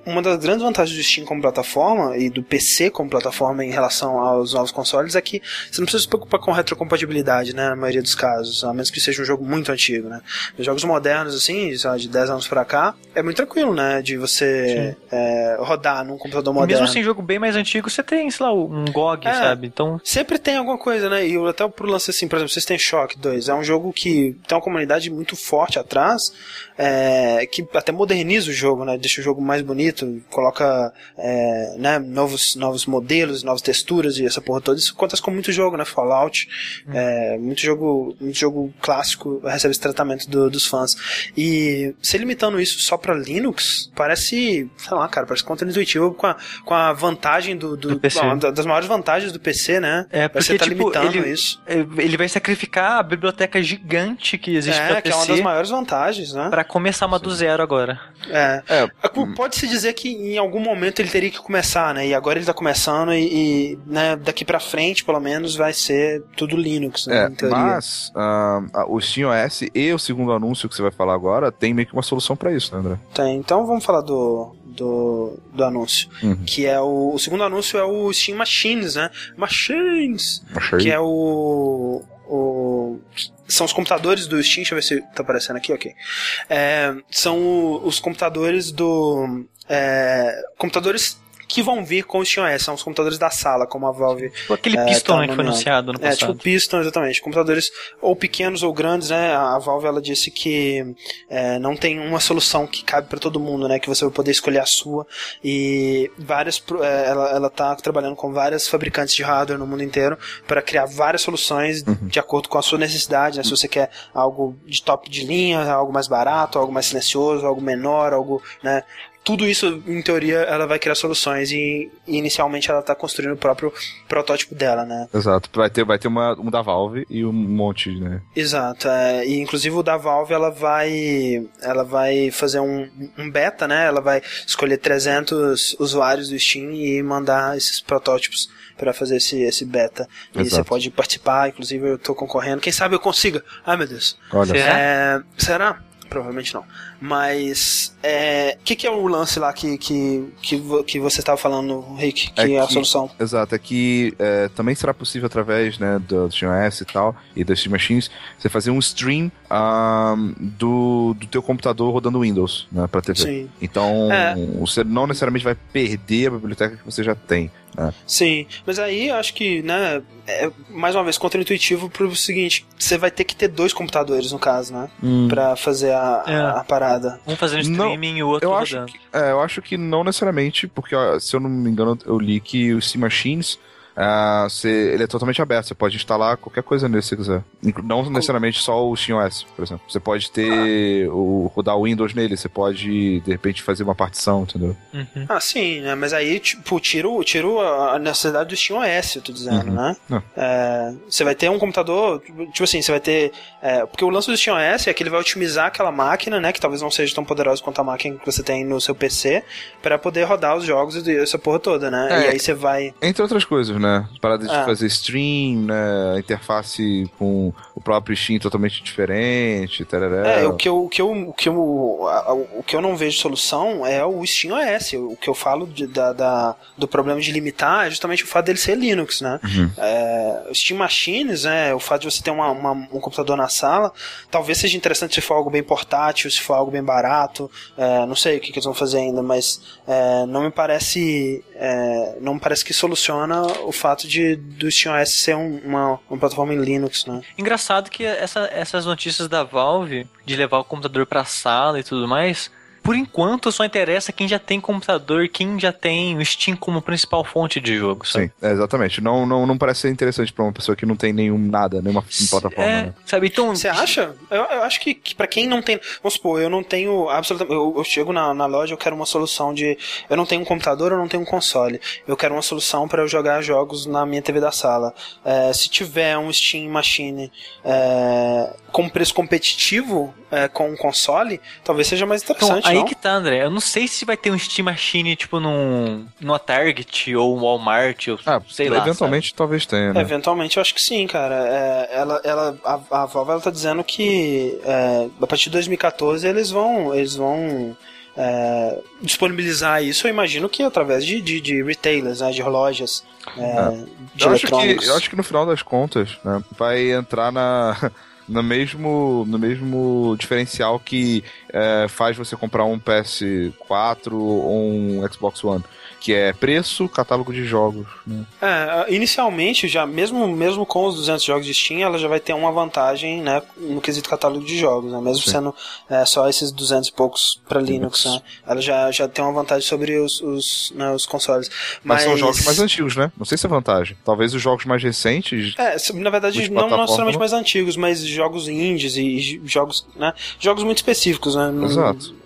uma das grandes vantagens do Steam como plataforma e do PC como plataforma em relação aos novos consoles é que você não precisa se preocupar com retrocompatibilidade, né, na maioria dos casos, a menos que seja um jogo muito antigo, né. Os jogos modernos, assim, de 10 anos pra cá, é muito tranquilo, né, de você é, rodar num computador moderno. Mesmo sem jogo bem mais antigo, você tem, sei lá, um GOG, é, sabe? Então... Sempre tem alguma coisa, né, e até pro lance assim, por exemplo, têm Shock 2, é um jogo que tem uma comunidade muito forte atrás, é, que até moderniza o jogo, né? Deixa o jogo mais bonito, coloca é, né, novos, novos modelos, novas texturas e essa porra toda. Isso acontece com muito jogo, né? Fallout, hum. é, muito jogo, muito jogo clássico recebe esse tratamento do, dos fãs. E se limitando isso só para Linux, parece, sei lá, cara, parece contra-intuitivo com a, com a vantagem do, do, do bom, das maiores vantagens do PC, né? É, porque você tá tipo, limitando ele, isso. Ele vai sacrificar a biblioteca gigante que existe é, pra PC. que é uma das maiores vantagens, né? Pra começar uma do zero agora. É. é. Pode-se dizer que em algum momento ele teria que começar, né? E agora ele tá começando e, e né, daqui pra frente, pelo menos, vai ser tudo Linux, né? É, mas uh, o SteamOS e o segundo anúncio que você vai falar agora tem meio que uma solução para isso, né, André? Tem. Então vamos falar do, do, do anúncio. Uhum. Que é o, o segundo anúncio é o Steam Machines, né? Machines! Machine. Que é o o, são os computadores do Steam, deixa eu ver se tá aparecendo aqui, ok. É, são os computadores do. É, computadores que vão vir com o SteamOS, são os computadores da sala, como a Valve. Tipo aquele é, Piston tá que foi anunciado no passado. É, tipo Piston, exatamente. Computadores ou pequenos ou grandes, né? A Valve ela disse que é, não tem uma solução que cabe para todo mundo, né? Que você vai poder escolher a sua. E várias. É, ela, ela tá trabalhando com várias fabricantes de hardware no mundo inteiro para criar várias soluções uhum. de acordo com a sua necessidade, né? Se você quer algo de top de linha, algo mais barato, algo mais silencioso, algo menor, algo, né? Tudo isso, em teoria, ela vai criar soluções e, e inicialmente ela tá construindo o próprio protótipo dela, né? Exato. Vai ter, vai ter uma, um da Valve e um monte, né? Exato. É, e inclusive o da Valve, ela vai ela vai fazer um, um beta, né? Ela vai escolher 300 usuários do Steam e mandar esses protótipos para fazer esse, esse beta. E Exato. você pode participar, inclusive eu tô concorrendo. Quem sabe eu consiga. Ai meu Deus. Olha. É, será? Provavelmente não. Mas é, o que, que é o lance lá que, que, que, que você estava falando, Rick? Que É é, a que- solução. Exato, é que é, também será possível através né, do SteamOS e tal, e das Steam Machines, você fazer um stream ahm, do, do teu computador rodando Windows né, pra TV. Sim. Então, É. você não necessariamente vai perder a biblioteca que você já tem. né? Sim, mas aí eu acho que, né, é mais uma vez contra-intuitivo pro seguinte, você vai ter que ter dois computadores no caso, né, pra fazer a, É. a, a parada. Um fazendo Não, streaming e o outro Eu acho, que, é, eu acho que não necessariamente, porque ó, se eu não me engano, eu li que o Steam Machines. Ah, você- ele é totalmente aberto, você pode instalar qualquer coisa nele se você quiser. Não necessariamente só o SteamOS, por exemplo. Você pode ter o rodar o Windows nele, você pode de repente fazer uma partição, entendeu? Uhum. Ah, sim, né, mas aí, tipo, tiro, tiro a necessidade do SteamOS, eu tô dizendo, Uhum. né. Não. É, você vai ter um computador, tipo assim, você vai ter... é, porque o lance do SteamOS é que ele vai otimizar aquela máquina, né, que talvez não seja tão poderosa quanto a máquina que você tem no seu PC, pra poder rodar os jogos e essa porra toda, né. É. E aí você vai... Entre outras coisas, né? Parada de Ah. fazer stream, né? Interface com o próprio Steam totalmente diferente, tarará. É, o que eu, o que eu, o que eu, o que eu não vejo solução é o Steam OS. O que eu falo de- da, da- do problema de limitar é justamente o fato dele ser Linux, né? Uhum. É, o Steam Machines, né? O fato de você ter uma- uma- um computador na sala, talvez seja interessante se for algo bem portátil, se for algo bem barato. é, não sei o que, que eles vão fazer ainda, mas é, não me parece, é, não parece que soluciona o fato de do Steam OS ser um- uma, uma plataforma em Linux, né? Engraçado que essa- essas notícias da Valve de levar o computador pra sala e tudo mais, por enquanto só interessa quem já tem computador, quem já tem o Steam como principal fonte de jogo, sabe? Sim, é, exatamente. Não, não, não parece ser interessante pra uma pessoa que não tem nenhum nada, nenhuma plataforma. É, né? sabe? Então, Você acha? Eu, eu acho que, que para quem não tem. Vamos supor, eu não tenho absolutamente. Eu, eu chego na, na loja, eu quero uma solução de. Eu não tenho um computador, eu não tenho um console. Eu quero uma solução para eu jogar jogos na minha TV da sala. É, se tiver um Steam Machine é, com preço competitivo é, com um console, talvez seja mais Então, interessante. aí não? que tá, André. Eu não sei se vai ter um Steam Machine, tipo, num, numa Target ou um Walmart, ou Ah, sei lá. eventualmente talvez tenha, né? Eventualmente eu acho que sim, cara. É, ela, ela, a, a Valve ela tá dizendo que é, a partir de 2014 eles vão, eles vão é, disponibilizar isso. Eu imagino que através de, de, de retailers, né, de lojas é, de eu, acho que, eu acho que no final das contas, né, vai entrar na, no, mesmo, no mesmo diferencial que é, faz você comprar um PS4 ou um Xbox One, que é preço, catálogo de jogos. Né? É, inicialmente, já mesmo, mesmo com os 200 jogos de Steam, ela já vai ter uma vantagem né, no quesito catálogo de jogos, né, mesmo Sim. sendo é, só esses 200 e poucos para Linux. Né, ela já, já tem uma vantagem sobre os, os, né, os consoles. Mas, são jogos mais antigos, né? Não sei se é vantagem. Talvez os jogos mais recentes. É, na verdade, não necessariamente mais antigos, mas jogos indies e jogos, né? Jogos muito específicos, né? Exato.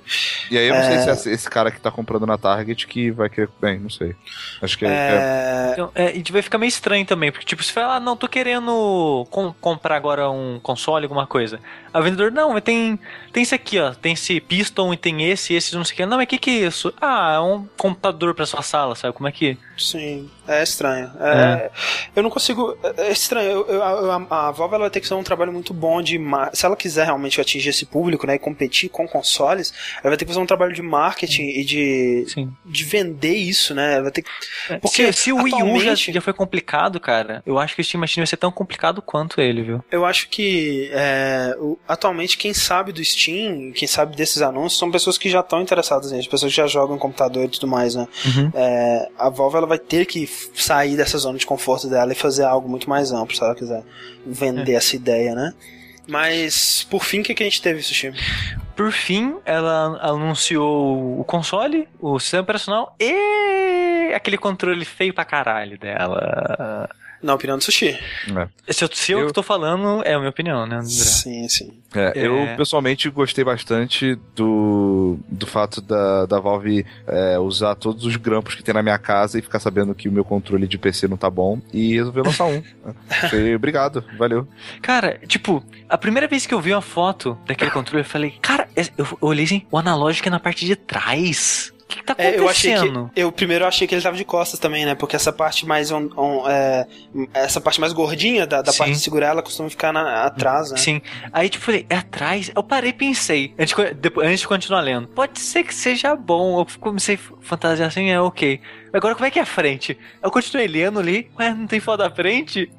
E aí eu não É. sei se é esse- cara que tá comprando na Target que vai querer. Bem, não sei. Acho que é. é- É, Então, é, e vai ficar meio estranho também, porque tipo, você fala, ah, não, tô querendo com- comprar agora um console, alguma coisa. A vendedor, não, mas tem, tem esse aqui, ó, tem esse Piston e tem esse, esse, não sei o que. Não, mas o que que é isso? Ah, é um computador pra sua sala, sabe como é que... sim, é estranho. É, Eu não consigo. É é estranho. Eu- eu- a, a Valve ela vai ter que fazer um trabalho muito bom de. Se ela quiser realmente atingir esse público, né? E competir com consoles, ela vai ter que fazer um trabalho de marketing e de, Sim. de vender isso, né? Ela vai ter que. É, Porque se, se o Wii U já, já foi complicado, cara, eu acho que o Steam Machine vai ser tão complicado quanto ele, viu? Eu acho que é, o- atualmente quem sabe do Steam, quem sabe desses anúncios, são pessoas que já estão interessadas nisso, pessoas que já jogam computador e tudo mais, né? Uhum. É, a Valve ela vai ter que sair dessa zona de conforto dela e fazer algo muito mais amplo, se ela quiser vender É. essa ideia, né? Mas, por fim, o que, que a gente teve, Sushi? Por fim, ela anunciou o console, o sistema operacional e aquele controle feio pra caralho dela. Na opinião do Sushi. É. Se eu, se eu, eu... tô falando, é a minha opinião, né, André? Sim, sim. É, é... Eu, pessoalmente, gostei bastante do, do fato da, da Valve é, usar todos os grampos que tem na minha casa e ficar sabendo que o meu controle de PC não tá bom e resolver lançar um. Foi, obrigado, valeu. Cara, tipo, a primeira vez que eu vi uma foto daquele controle, eu falei, cara, eu olhei assim, o analógico é na parte de trás. Que tá acontecendo? É, eu, achei que, eu primeiro achei que ele tava de costas também, né? Porque essa parte mais on, on, é, essa parte mais gordinha da, da parte de segurar, ela costuma ficar na, atrás, né? Sim. Aí, tipo, falei, é atrás? Eu parei e pensei, antes, depois, antes de continuar lendo. Pode ser que seja bom. Eu comecei a fantasiar assim, é ok. Agora, como é que é a frente? Eu continuei lendo ali, ué, não tem foto da frente?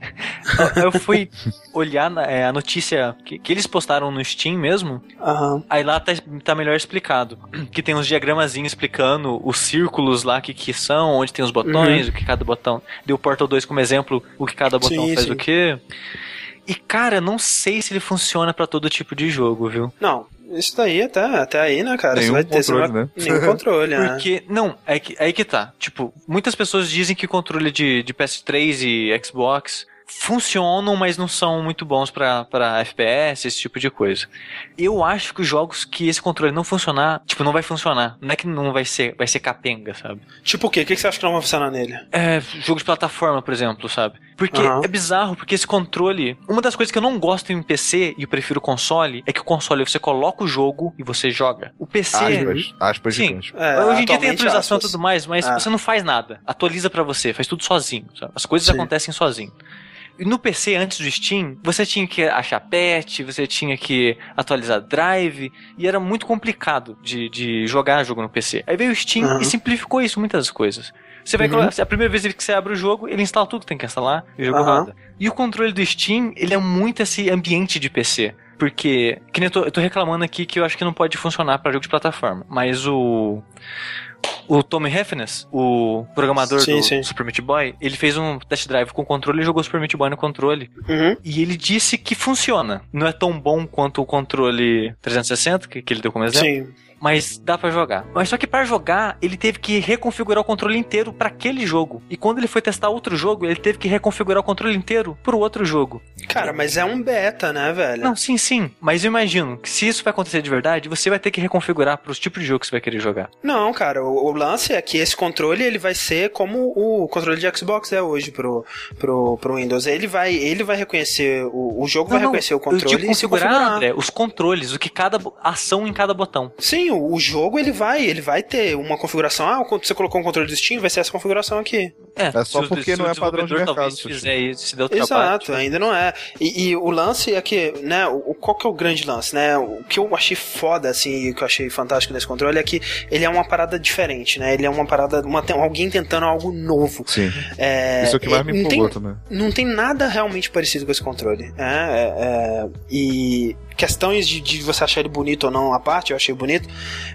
eu fui olhar na, é, a notícia que, que, eles postaram no Steam mesmo. Uhum. Aí lá tá, tá melhor explicado. Que tem uns diagramazinhos explicando os círculos lá que, que são, onde tem os botões, uhum. o que cada botão. Deu o Portal 2 como exemplo, o que cada botão sim, faz sim. o quê. E cara, não sei se ele funciona para todo tipo de jogo, viu? Não, isso daí até, até aí, né, cara? Nenhum você vai ter controle, vai... né? Nenhum controle, né? Porque, não, é que, é aí que tá. Tipo, muitas pessoas dizem que controle de, de PS3 e Xbox funcionam, mas não são muito bons para FPS, esse tipo de coisa. Eu acho que os jogos que esse controle não funcionar, tipo, não vai funcionar. Não é que não vai ser, vai ser capenga, sabe? Tipo o quê? O que você acha que não vai funcionar nele? É, jogo de plataforma, por exemplo, sabe? Porque uhum. é bizarro, porque esse controle. Uma das coisas que eu não gosto em PC e eu prefiro console é que o console você coloca o jogo e você joga. O PC. Aspas, aspas sim. É, Hoje em dia tem atualização e tudo mais, mas é. você não faz nada. Atualiza para você, faz tudo sozinho. Sabe? As coisas sim. acontecem sozinho. No PC, antes do Steam, você tinha que achar patch, você tinha que atualizar drive, e era muito complicado de, de jogar jogo no PC. Aí veio o Steam uhum. e simplificou isso, muitas coisas. Você vai uhum. a primeira vez que você abre o jogo, ele instala tudo que tem que instalar e o jogo uhum. roda. E o controle do Steam, ele é muito esse ambiente de PC. Porque, que nem eu tô, eu tô reclamando aqui que eu acho que não pode funcionar para jogo de plataforma. Mas o o Tommy Hefnes, o programador sim, do sim. Super Meat Boy, ele fez um test drive com controle e jogou Super Meat Boy no controle. Uhum. E ele disse que funciona. Não é tão bom quanto o controle 360, que, que ele deu como exemplo. Sim mas dá para jogar. Mas só que para jogar, ele teve que reconfigurar o controle inteiro para aquele jogo. E quando ele foi testar outro jogo, ele teve que reconfigurar o controle inteiro pro outro jogo. Cara, mas é um beta, né, velho? Não, sim, sim. Mas eu imagino que se isso vai acontecer de verdade, você vai ter que reconfigurar pros tipos de jogo que você vai querer jogar. Não, cara, o, o lance é que esse controle ele vai ser como o controle de Xbox é hoje pro, pro, pro Windows. Ele vai, ele vai reconhecer, o, o jogo não, vai reconhecer o controle eu e configurar, configurar. André, os controles, o que cada ação em cada botão. Sim, o, jogo ele vai, ele vai ter uma configuração. Ah, quando você colocou um controle de Steam, vai ser essa configuração aqui. É, é só porque não é padrão de mercado. Fizer isso, se deu Exato, ainda não é. E, e, o lance é que, né, o, qual que é o grande lance, né? O que eu achei foda, assim, o que eu achei fantástico nesse controle é que ele é uma parada diferente, né? Ele é uma parada, uma, alguém tentando algo novo. Sim. É, isso é o que mais me empolgou também. Não tem nada realmente parecido com esse controle. É, é, é e questões de, de, você achar ele bonito ou não a parte, eu achei bonito,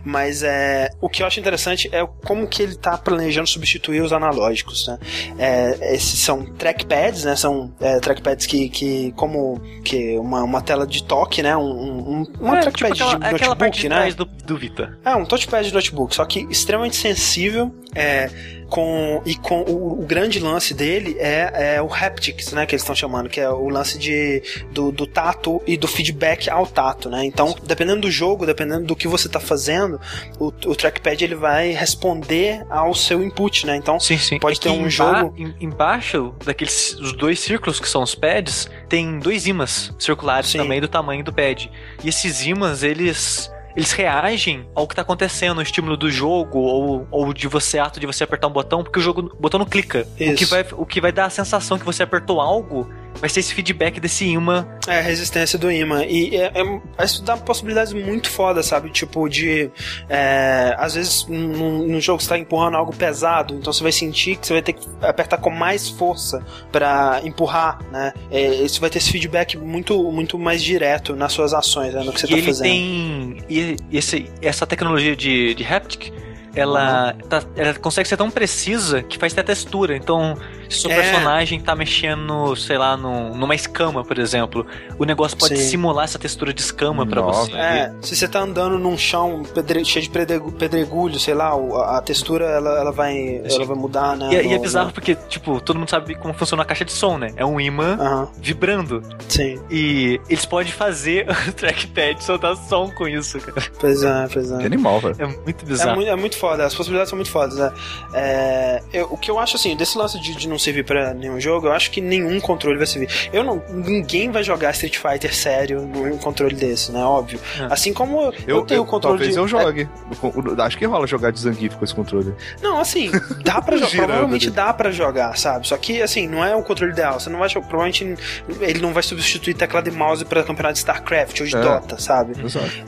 mas é, o que eu acho interessante é como que ele está planejando substituir os analógicos, né? É, esses são trackpads, né? São é, trackpads que, que como que uma, uma tela de toque, né? Um, um uma é, trackpad tipo aquela, de notebook, né? Do, do Vita. É, um touchpad de notebook, só que extremamente sensível, é com e com o, o, grande lance dele é, é o haptics, né, que eles estão chamando, que é o lance de do, do, tato e do feedback ao tato, né? Então, dependendo do jogo, dependendo do que você está fazendo, o, o, trackpad ele vai responder ao seu input, né? Então, sim, sim. pode é ter um jogo embaixo daqueles os dois círculos que são os pads, tem dois ímãs circulares sim. também do tamanho do pad. E esses ímãs, eles eles reagem ao que tá acontecendo, o estímulo do jogo, ou, ou de você, ato de você apertar um botão, porque o jogo, o botão não clica. O que, vai, o que vai dar a sensação que você apertou algo vai ser esse feedback desse imã. É, a resistência do imã. E é, é, isso dá possibilidades muito foda, sabe? Tipo, de. É, às vezes, no, no jogo você tá empurrando algo pesado, então você vai sentir que você vai ter que apertar com mais força para empurrar, né? É, você vai ter esse feedback muito, muito mais direto nas suas ações, né? No que você e tá fazendo. Tem, e esse, essa tecnologia de, de haptic ela, tá, ela consegue ser tão precisa que faz até textura. Então, se o seu É. personagem tá mexendo, sei lá, num- numa escama, por exemplo, o negócio pode Sim. simular essa textura de escama pra Nossa. você. É, se você tá andando num chão pedre- cheio de pedregu- pedregulho, sei lá, a, a textura ela, ela, vai, ela vai mudar, né? E, é- e é no- bizarro porque, tipo, todo mundo sabe como funciona a caixa de som, né? É um imã vibrando. sim. E eles podem fazer o trackpad soltar som com isso, cara. Pois é, pois é. Que animal, velho. É muito É bizarro. muito, é muito foda, as possibilidades são muito fodas, né? É, eu- o que eu acho assim, desse lance de, de não servir pra nenhum jogo, eu acho que nenhum controle vai servir. Eu não, ninguém vai jogar Street Fighter sério num controle desse, né? Óbvio. É. Assim como eu, tenho o controle talvez de. eu jogue. O- o- Acho que rola jogar de Zangief com esse controle. Não, assim, dá pra jogar. Provavelmente ali. dá pra jogar, sabe? Só que, assim, não é o controle ideal. Você não vai. Provavelmente ele não vai substituir teclado e mouse pra campeonato de StarCraft ou de É. Dota, sabe?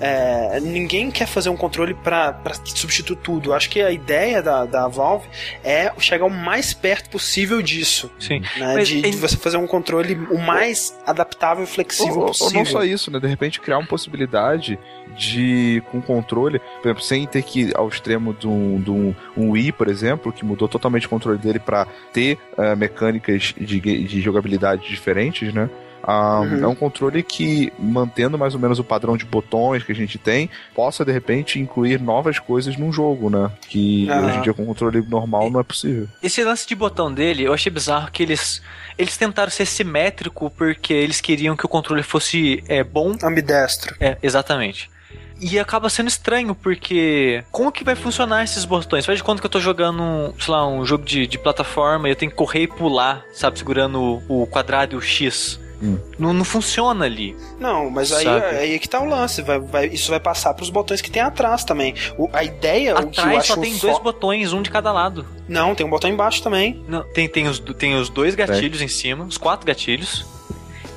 É, ninguém quer fazer um controle pra substituir tudo. Eu Acho que a ideia da, da Valve é chegar o mais perto possível disso. Sim. Né? Mas De, em- de você fazer um controle o mais adaptável e flexível Ou, ou possível. não só isso, né? De repente criar uma possibilidade de, com controle, por exemplo, sem ter que ir ao extremo de um, de um, um Wii, por exemplo, que mudou totalmente o controle dele pra ter eh, mecânicas de, de jogabilidade diferentes, né? Ah, Uhum. É um controle que, mantendo mais ou menos o padrão de botões que a gente tem, possa de repente incluir novas coisas num jogo, né? Que Ah. hoje em dia com controle normal não é possível. Esse lance de botão dele, eu achei bizarro que eles. Eles tentaram ser simétrico porque eles queriam que o controle fosse é, bom. Ambidestro. É, exatamente. E acaba sendo estranho, porque como que vai funcionar esses botões? Faz de conta que eu tô jogando, sei lá, um jogo de, de plataforma e eu tenho que correr e pular, sabe, segurando o, o quadrado e o X. Hum. Não, não funciona ali. Não, mas aí, Sabe? aí é que tá o lance. Vai, vai- isso vai passar pros botões que tem atrás também. O- a ideia, o que eu Atrás só acho tem fo- dois botões, um de cada lado. Não, tem um botão embaixo também. Não, tem, tem, os, tem os dois gatilhos em cima, os quatro gatilhos.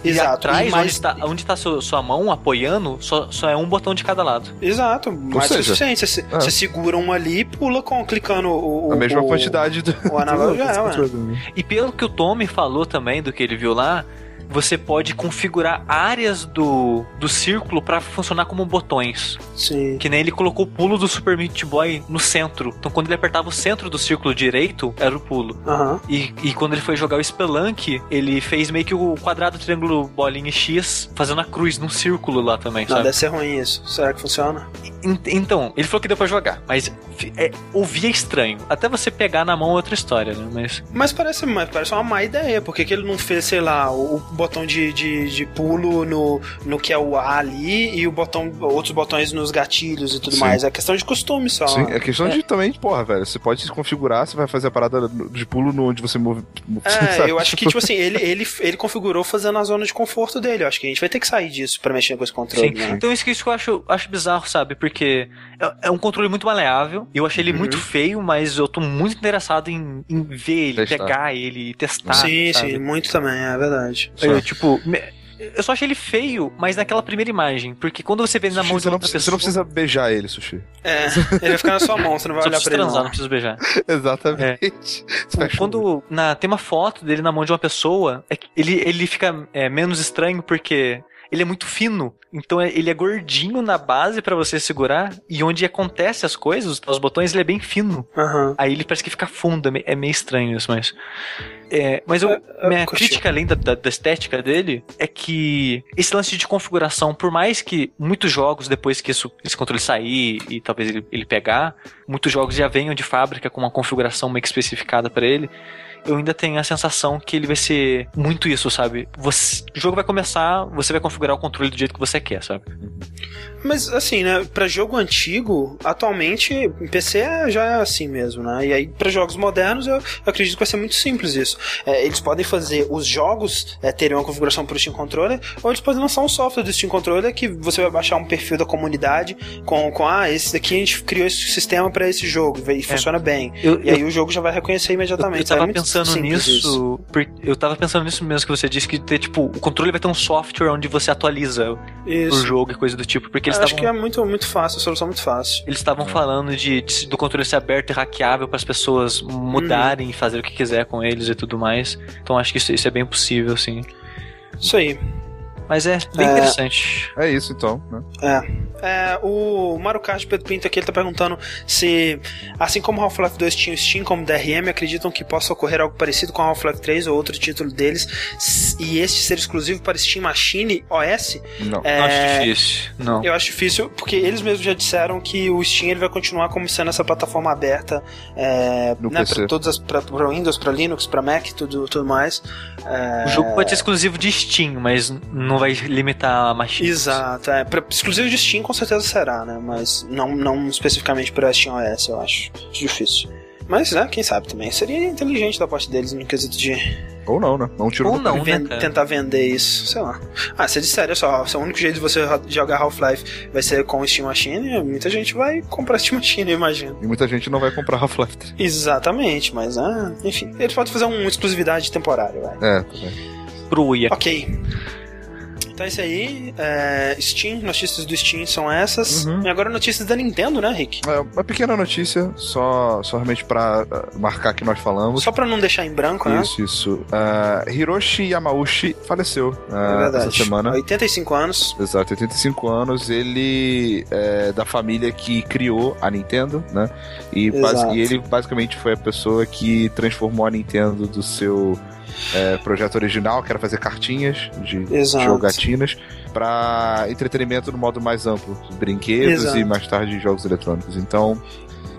Exato. E atrás, E mais- onde está, onde tá sua, sua mão apoiando, só, só é um botão de cada lado. Exato, mais seja, suficiente. Você, é. você segura um ali e pula com, clicando o, o- a mesma o- quantidade do. o analógico, é, né? E pelo que o Tommy falou também, do que ele viu lá, você pode configurar áreas do, do círculo pra funcionar como botões. Sim. Que nem ele colocou o pulo do Super Meat Boy no centro. Então quando ele apertava o centro do círculo direito, era o pulo. Aham. E, e quando ele foi jogar o Spelunk, ele fez meio que o quadrado, triângulo, bolinha e X, fazendo a cruz num círculo lá também, Não, sabe? deve ser ruim isso. Será que funciona? En- Então, ele falou que deu pra jogar, mas é, ouvir é estranho. Até você pegar na mão é outra história, né? Mas Mas parece, mas parece uma má ideia. Por que, ele não fez, sei lá, o botão de, de, de pulo no, no que é o A ali e o botão, outros botões nos gatilhos e tudo Sim. mais? É questão de costume só. Sim, é questão de também, porra, velho. Você pode se configurar, você vai fazer a parada de pulo no, onde você move. É, eu acho que, tipo assim, ele, ele, ele configurou fazendo a zona de conforto dele. Eu acho que a gente vai ter que sair disso pra mexer com esse controle, Sim. né? Então isso que, isso que eu acho, acho bizarro, sabe? Porque é, é um controle muito maleável. Eu achei ele Uhum. muito feio, mas eu tô muito interessado em, em ver ele, Testar. pegar ele, testar. sim, sabe? sim, muito também, é verdade. Eu, tipo, me- eu só achei ele feio, mas naquela primeira imagem. Porque quando você vê ele na mão de você, não outra precisa, você pessoa. não precisa beijar ele, Sushi. É, ele vai ficar na sua mão, você não vai Só olhar pra ele. transar, não Não. precisa beijar. Exatamente. Você olho. Quando na, tem uma foto dele na mão de uma pessoa, é que ele, ele fica é, menos estranho porque ele é muito fino. Então é- ele é gordinho na base pra você segurar. E onde acontece as coisas, os botões, ele é bem fino. Aham. Aí ele parece que fica fundo. é É meio estranho isso, mas. É, mas eu, É, é, minha crítica além da, da- da estética dele é que esse lance de configuração, por mais que muitos jogos, depois que isso, esse controle sair e talvez ele, ele pegar, muitos jogos já venham de fábrica com uma configuração meio que especificada pra ele. Eu ainda tenho a sensação que ele vai ser muito isso, sabe? Você- o jogo vai começar, você vai configurar o controle do jeito que você quer, sabe? Mas assim, né, pra jogo antigo, atualmente em PC é- já é assim mesmo, né? E aí pra jogos modernos eu, eu acredito que vai ser muito simples isso. É, eles podem fazer os jogos é, terem uma configuração pro Steam Controller, ou eles podem lançar um software do Steam Controller que você vai baixar um perfil da comunidade com, com ah, esse daqui a gente criou esse sistema pra esse jogo e funciona bem. Eu, E aí o jogo já vai reconhecer Eu, imediatamente. eu tava É muito pensando simples nisso. Eu tava pensando nisso mesmo que você disse, que ter, tipo, o controle vai ter um software onde você atualiza o Isso. jogo e coisa do tipo. Porque eles Eu acho que estavam. é muito, muito fácil, a solução é muito fácil. Eles estavam falando de, de- do controle ser aberto e hackeável para as pessoas mudarem e fazer o que quiser com eles e tudo mais. Então acho que isso, isso é bem possível, sim. Isso aí. Mas é bem É. interessante. É isso então, né? É. É, o Mario Kart Pedro Pinto aqui ele tá perguntando se, assim como Half-Life 2 tinha o Steam como DRM, acreditam que possa ocorrer algo parecido com Half-Life 3 ou outro título deles e este ser exclusivo para Steam Machine OS? Não. É, Acho difícil. Não. Eu acho difícil, porque eles mesmos já disseram que o Steam ele vai continuar como sendo essa plataforma aberta é, No né, PC. para todas as pra, pra Windows, para Linux, para Mac, tudo, tudo mais. É, O jogo pode ser exclusivo de Steam, mas não vai limitar a machine. Exato, é. Pra, exclusivo de Steam com certeza será, né? Mas não, não especificamente para Steam OS, eu acho. Difícil. Mas, né, quem sabe também. Seria inteligente da parte deles no quesito de Ou não, né? Não tiro Ou não. né, cara? tentar vender isso, sei lá. Ah, se disser, olha só, se o único jeito de você jogar Half-Life vai ser com o Steam Machine, muita gente vai comprar Steam Machine, eu imagino. E muita gente não vai comprar Half-Life 3. Exatamente, mas, ah, enfim. Eles podem fazer uma exclusividade temporária, vai. É, também. Cruia. Ok. Então é isso aí. É, Steam, notícias do Steam são essas. Uhum. E agora notícias da Nintendo, né, Rick? É, uma pequena notícia, só, só realmente pra uh, marcar que nós falamos. Só pra não deixar em branco, né? Isso, isso. Uh, Hiroshi Yamauchi faleceu uh, É verdade. essa semana. 85 anos. Exato, 85 anos. Ele é da família que criou a Nintendo, né? E, e ele basicamente foi a pessoa que transformou a Nintendo do seu é, projeto original, que era fazer cartinhas de Exato. jogatinas, para entretenimento no modo mais amplo, brinquedos Exato. e mais tarde jogos eletrônicos. Então,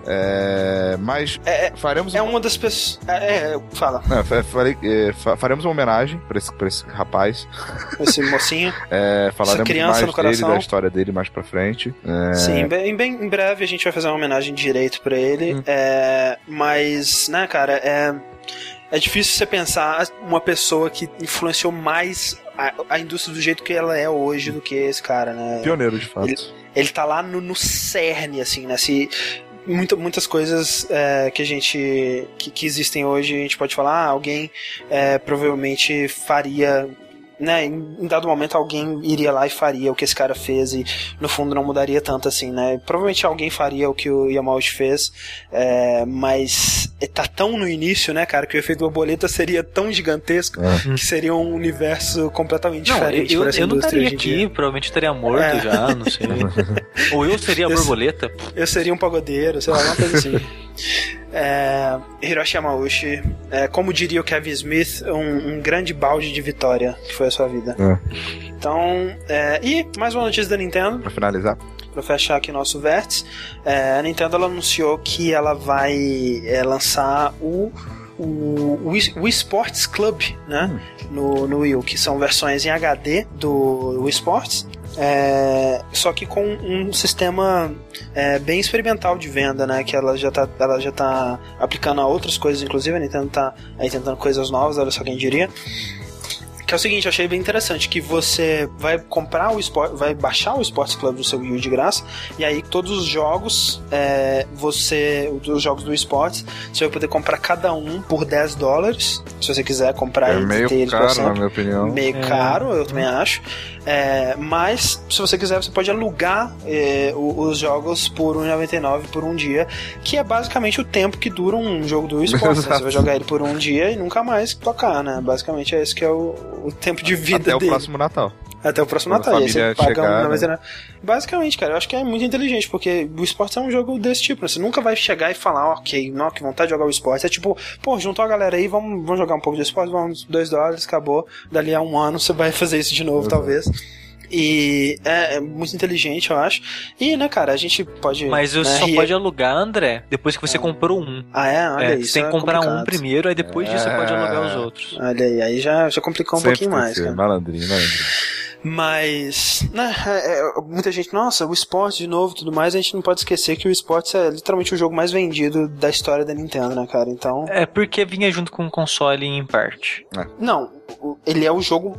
é, mas É, faremos é uma- das pessoas. É, é, fala, não, fa- falei, é, fa- faremos uma homenagem pra esse, pra esse rapaz. esse mocinho. É, falaremos criança mais no coração. dele, da história dele mais pra frente. É, Sim, em, bem- em bem- em breve a gente vai fazer uma homenagem direito pra ele. Hum. É, mas, né, cara, é. É difícil você pensar uma pessoa que influenciou mais a, a indústria do jeito que ela é hoje do que esse cara, né? Pioneiro, de fato. ele tá lá no, no cerne, assim, né? Se muita, muitas coisas é, que a gente. Que, que existem hoje, a gente pode falar, ah, alguém é, provavelmente faria. Né, em dado momento alguém iria lá e faria o que esse cara fez e no fundo não mudaria tanto assim, né? Provavelmente alguém faria o que o Yamauchi fez, é, mas tá tão no início, né, cara, que o efeito borboleta seria tão gigantesco É. que seria um universo completamente Não, eu, diferente eu, pra essa eu não indústria estaria hoje em aqui, dia. provavelmente estaria morto É. já, não sei. Ou eu seria a Eu- borboleta. Eu seria um pagodeiro, sei lá, uma coisa assim. É, Hiroshi Yamauchi, é, como diria o Kevin Smith, um, um grande balde de vitória que foi a sua vida. É. Então, é, e mais uma notícia da Nintendo, Pra finalizar. pra fechar aqui nosso vértice. É, a Nintendo anunciou que ela vai é, lançar o o Wii Sports Club, né? No, no Wii que são versões em HD do Wii Sports. É, só que com um sistema é, bem experimental de venda, né? Que ela já tá, ela já tá aplicando a outras coisas, inclusive a Nintendo tá aí tentando coisas novas, olha só quem diria. Que é o seguinte, eu achei bem interessante que você vai comprar o esporte, vai baixar o Sports Club no seu Wii U de graça, e aí todos os jogos, é, você, os jogos do esportes, você vai poder comprar cada um por 10 dólares, se você quiser comprar É e meio ter eles pra caro, na minha opinião. meio É. caro, eu também acho. É, mas, se você quiser, você pode alugar é, o- os jogos por R$1,99 por um dia, que é basicamente o tempo que dura um jogo do esporte. né? Você vai jogar ele por um dia e nunca mais tocar, né? Basicamente é esse que é o, o tempo de vida Até o dele. próximo Natal. Até o próximo Quando Natal. E aí você paga chegar, um né? R$1,99. Basicamente, cara, eu acho que é muito inteligente, porque o esporte é um jogo desse tipo, né? Você nunca vai chegar e falar, ok, não, que vontade de jogar o esporte. É tipo, pô, juntou a galera aí, vamos, vamos jogar um pouco de esporte, vamos, dois dólares, acabou. Dali a um ano você vai fazer isso de novo, Exato. talvez. E é, é muito inteligente, eu acho. E, né, cara, a gente pode. Mas você né, só rir- pode alugar, André, depois que você comprou um. Ah, é? Olha É, aí. você tem que é comprar um complicado. primeiro, aí depois disso você pode É. alugar os outros. Olha aí, aí já, já complicou um Sempre pouquinho mais, que ser cara. Malandrinho, malandrinho. Mas, né, é, é, muita gente, nossa, o esporte de novo e tudo mais, a gente não pode esquecer que o esporte é literalmente o jogo mais vendido da história da Nintendo, né, cara? Então, É porque vinha junto com o console em parte. não, o- ele é o jogo.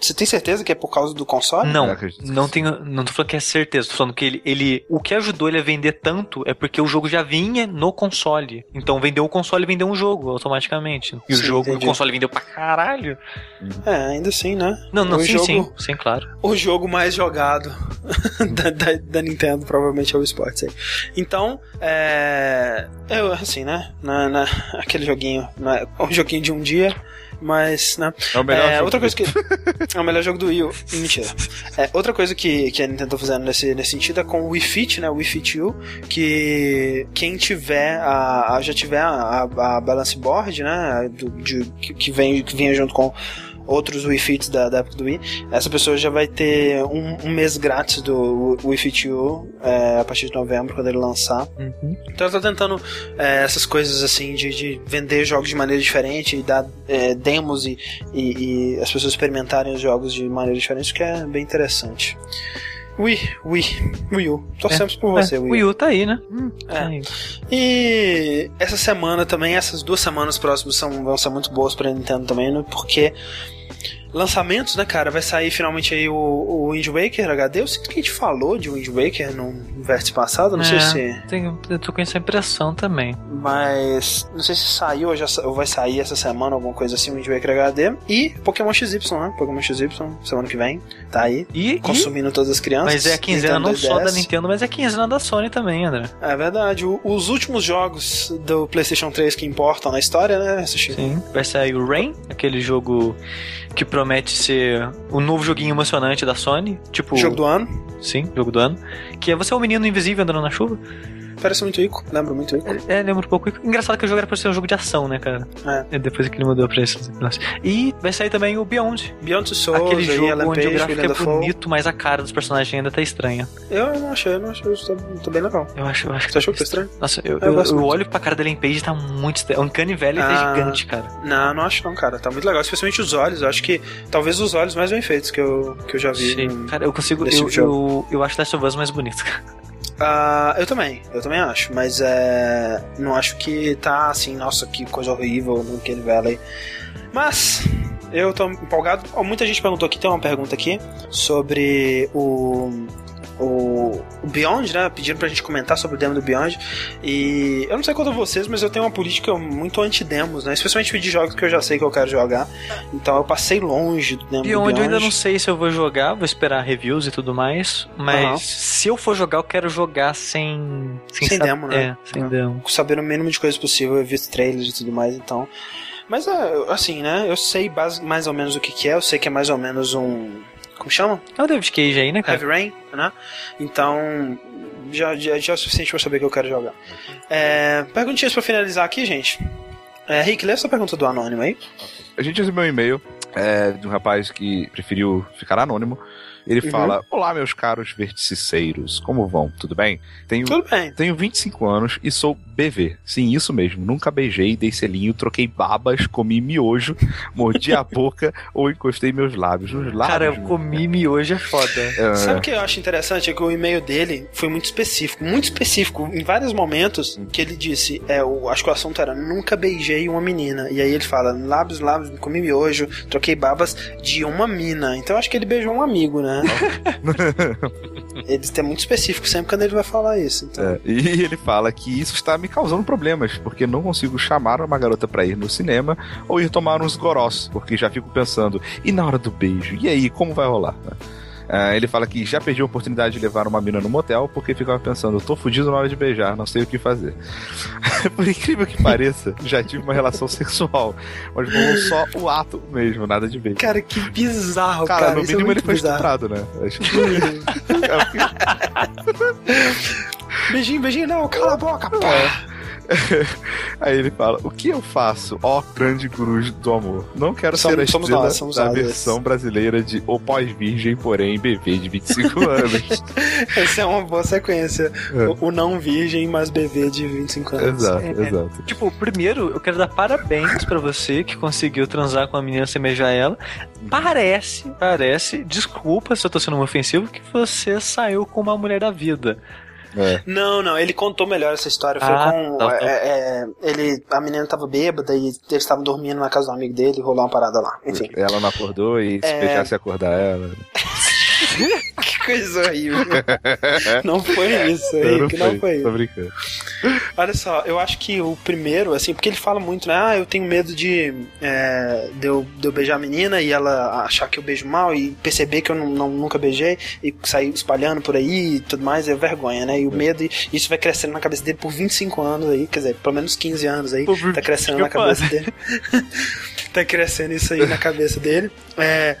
Você tem certeza que é por causa do console? Não, não tenho, não tô falando que é certeza, tô falando que ele, ele, o que ajudou ele a vender tanto é porque o jogo já vinha no console. Então vendeu o console e vendeu um jogo automaticamente. E o Sim, jogo, entendi. o console vendeu pra caralho. É, ainda assim, né? Não, não, o sim, jogo, sim, sim, claro. O jogo mais jogado da, da, da Nintendo provavelmente é o esporte aí. Então, é. Eu, assim, né? Na, na- aquele joguinho, né, um joguinho de um dia. Mas, né? É o melhor É, jogo outra coisa que. É o melhor jogo do Wii U. Mentira. É, outra coisa que, que a Nintendo tá fazendo nesse, nesse sentido é com o Wii Fit, né? O Wii Fit U, que quem tiver a, a- já tiver a, a Balance Board, né? do- de- que, que vem que vem junto com outros Wii Fits da, da época do Wii, essa pessoa já vai ter um, um mês grátis do Wii Fit U é, a partir de novembro, quando ele lançar. Uhum. Então ela tá tentando é, essas coisas assim de, de vender jogos de maneira diferente e dar é, demos e, e, e as pessoas experimentarem os jogos de maneira diferente, que é bem interessante. Wii, Wii, Wii U. Torcemos por você, é, Wii. Wii U tá aí, né? Hum, É. tá aí. E essa semana também, essas duas semanas próximas são, vão ser muito boas pra Nintendo também, né? porque lançamentos, né, cara? Vai sair finalmente aí o, o Wind Waker HD. Eu sinto que a gente falou de Wind Waker no vértice passado, não sei É, se. tenho- eu tô com essa impressão também. Mas não sei se saiu ou, já, ou vai sair essa semana, alguma coisa assim, o Wind Waker HD. E Pokémon XY, né? Pokémon XY, semana que vem, tá aí. E, e- Consumindo todas as crianças. mas é a quinzena não só da 10. Nintendo, mas é a quinzena da Sony também, André. É verdade. O- os últimos jogos do PlayStation 3 que importam na história, né? Assistir. Sim. Vai sair o Rain, aquele jogo que promete ser o novo joguinho emocionante da Sony. Tipo. Jogo do ano. Sim, jogo do ano. Que é você é um menino invisível andando na chuva. Parece muito Ico, lembra muito Ico. É, lembra um pouco. Engraçado que o jogo era pra ser um jogo de ação, né, cara? É. É depois que ele mudou pra esse negócio. E vai sair também o Beyond. Beyond Two Souls, aquele jogo Ellen onde o Page, gráfico William é bonito, mas a cara dos personagens ainda tá estranha. Eu não achei, eu não achei. Isso tá, tá bem legal. Eu acho, eu acho que Você achou que tá estranho? Nossa, eu, Eu eu, eu olho pra cara da Ellen Page e tá muito estranho. É um canivete Ah. gigante, cara. Não, não acho não, cara. Tá muito legal. Especialmente os olhos. Eu acho que talvez os olhos mais bem feitos que eu, que eu já vi. Sim. no- Cara, eu consigo. Eu, tipo eu, eu acho Last of Us mais bonito. Ah, eu também, eu também acho, mas é. Não acho que tá assim, nossa, que coisa horrível no Kenny Valley. Mas. Eu tô empolgado. Muita gente perguntou aqui, tem uma pergunta aqui sobre o. O, o Beyond, né? Pediram pra gente comentar sobre o demo do Beyond. E eu não sei quanto a vocês, mas eu tenho uma política muito anti-demos, né? Especialmente pedir jogos que eu já sei que eu quero jogar. Então eu passei longe do demo E do Beyond. eu ainda não sei se eu vou jogar, vou esperar reviews e tudo mais. Mas Aham. se eu for jogar, eu quero jogar sem. Sem sab- demo, né? É, sem É. demo. saber o mínimo de coisas possível, eu vi os trailers e tudo mais, então. Mas é, assim, né? Eu sei mais ou menos o que, que é, eu sei que é mais ou menos um. Como chama? É o David Cage aí, né, cara? Heavy Rain, né? Então. Já, já, já é o suficiente pra saber que eu quero jogar. É, perguntinhas pra finalizar aqui, gente. É, Rick, lê essa pergunta do Anônimo aí. A gente recebeu um e-mail é, de um rapaz que preferiu ficar anônimo. Ele Uhum. fala: Olá, meus caros verticiceiros, como vão? Tudo bem? Tenho, Tudo bem. tenho 25 anos e sou BV. Sim, isso mesmo. Nunca beijei, dei selinho, troquei babas, comi miojo, mordi a boca ou encostei meus lábios. Nos lábios. Cara, eu comi miojo é foda. É, Sabe o que eu acho interessante? É que o e-mail dele foi muito específico, muito específico. Em vários momentos que ele disse, é, o, acho que o assunto era nunca beijei uma menina. E aí ele fala, lábios, lábios, comi miojo, troquei babas de uma mina. Então eu acho que ele beijou um amigo, né? ele é muito específico sempre quando ele vai falar isso. Então. É, e ele fala que isso está me causando problemas, porque não consigo chamar uma garota pra ir no cinema ou ir tomar uns gorós, porque já fico pensando, e na hora do beijo? E aí, como vai rolar? Ah, ele fala que já perdi a oportunidade de levar uma mina no motel porque ficava pensando, tô fudido na hora de beijar, não sei o que fazer. Por incrível que pareça, já tive uma relação sexual, mas rolou só o ato mesmo, nada de beijo. Cara, que bizarro, Cara, cara. no é mínimo ele muito foi bizarro. estuprado, né? Acho que- Beijinho, beijinho, não, cala a boca, pá. Aí ele fala: O que eu faço, ó grande cruz do amor? Não quero Somos- ser a somos estrela nós, somos da nós. versão brasileira de O Pós-Virgem, porém bebê de 25 anos. Essa é uma boa sequência. É. O, o não virgem, mas bebê de 25 anos. exato, É, é. exato. Tipo, primeiro, eu quero dar parabéns pra você que conseguiu transar com a menina sem beijar ela. Parece, parece, desculpa se eu tô sendo um ofensivo, que você saiu com uma mulher da vida. É. Não, não, ele contou melhor essa história. Foi Ah, com. tá, tá. é, é, ele, a menina tava bêbada e eles estavam dormindo na casa do amigo dele e rolou uma parada lá. Enfim. Ela não acordou e se É. beijasse acordar ela. coisa horrível. Não foi isso, Henrique, não, não foi Tô brincando. Olha só, eu acho que o primeiro, assim, porque ele fala muito, né? Ah, eu tenho medo de, é, de, eu, de eu beijar a menina e ela achar que eu beijo mal e perceber que eu não, não, nunca beijei e sair espalhando por aí e tudo mais, é vergonha, né? E o é. medo, isso vai crescendo na cabeça dele por 25 anos aí, quer dizer, pelo menos 15 anos aí, tá crescendo na cabeça dele. tá crescendo isso aí na cabeça dele. É,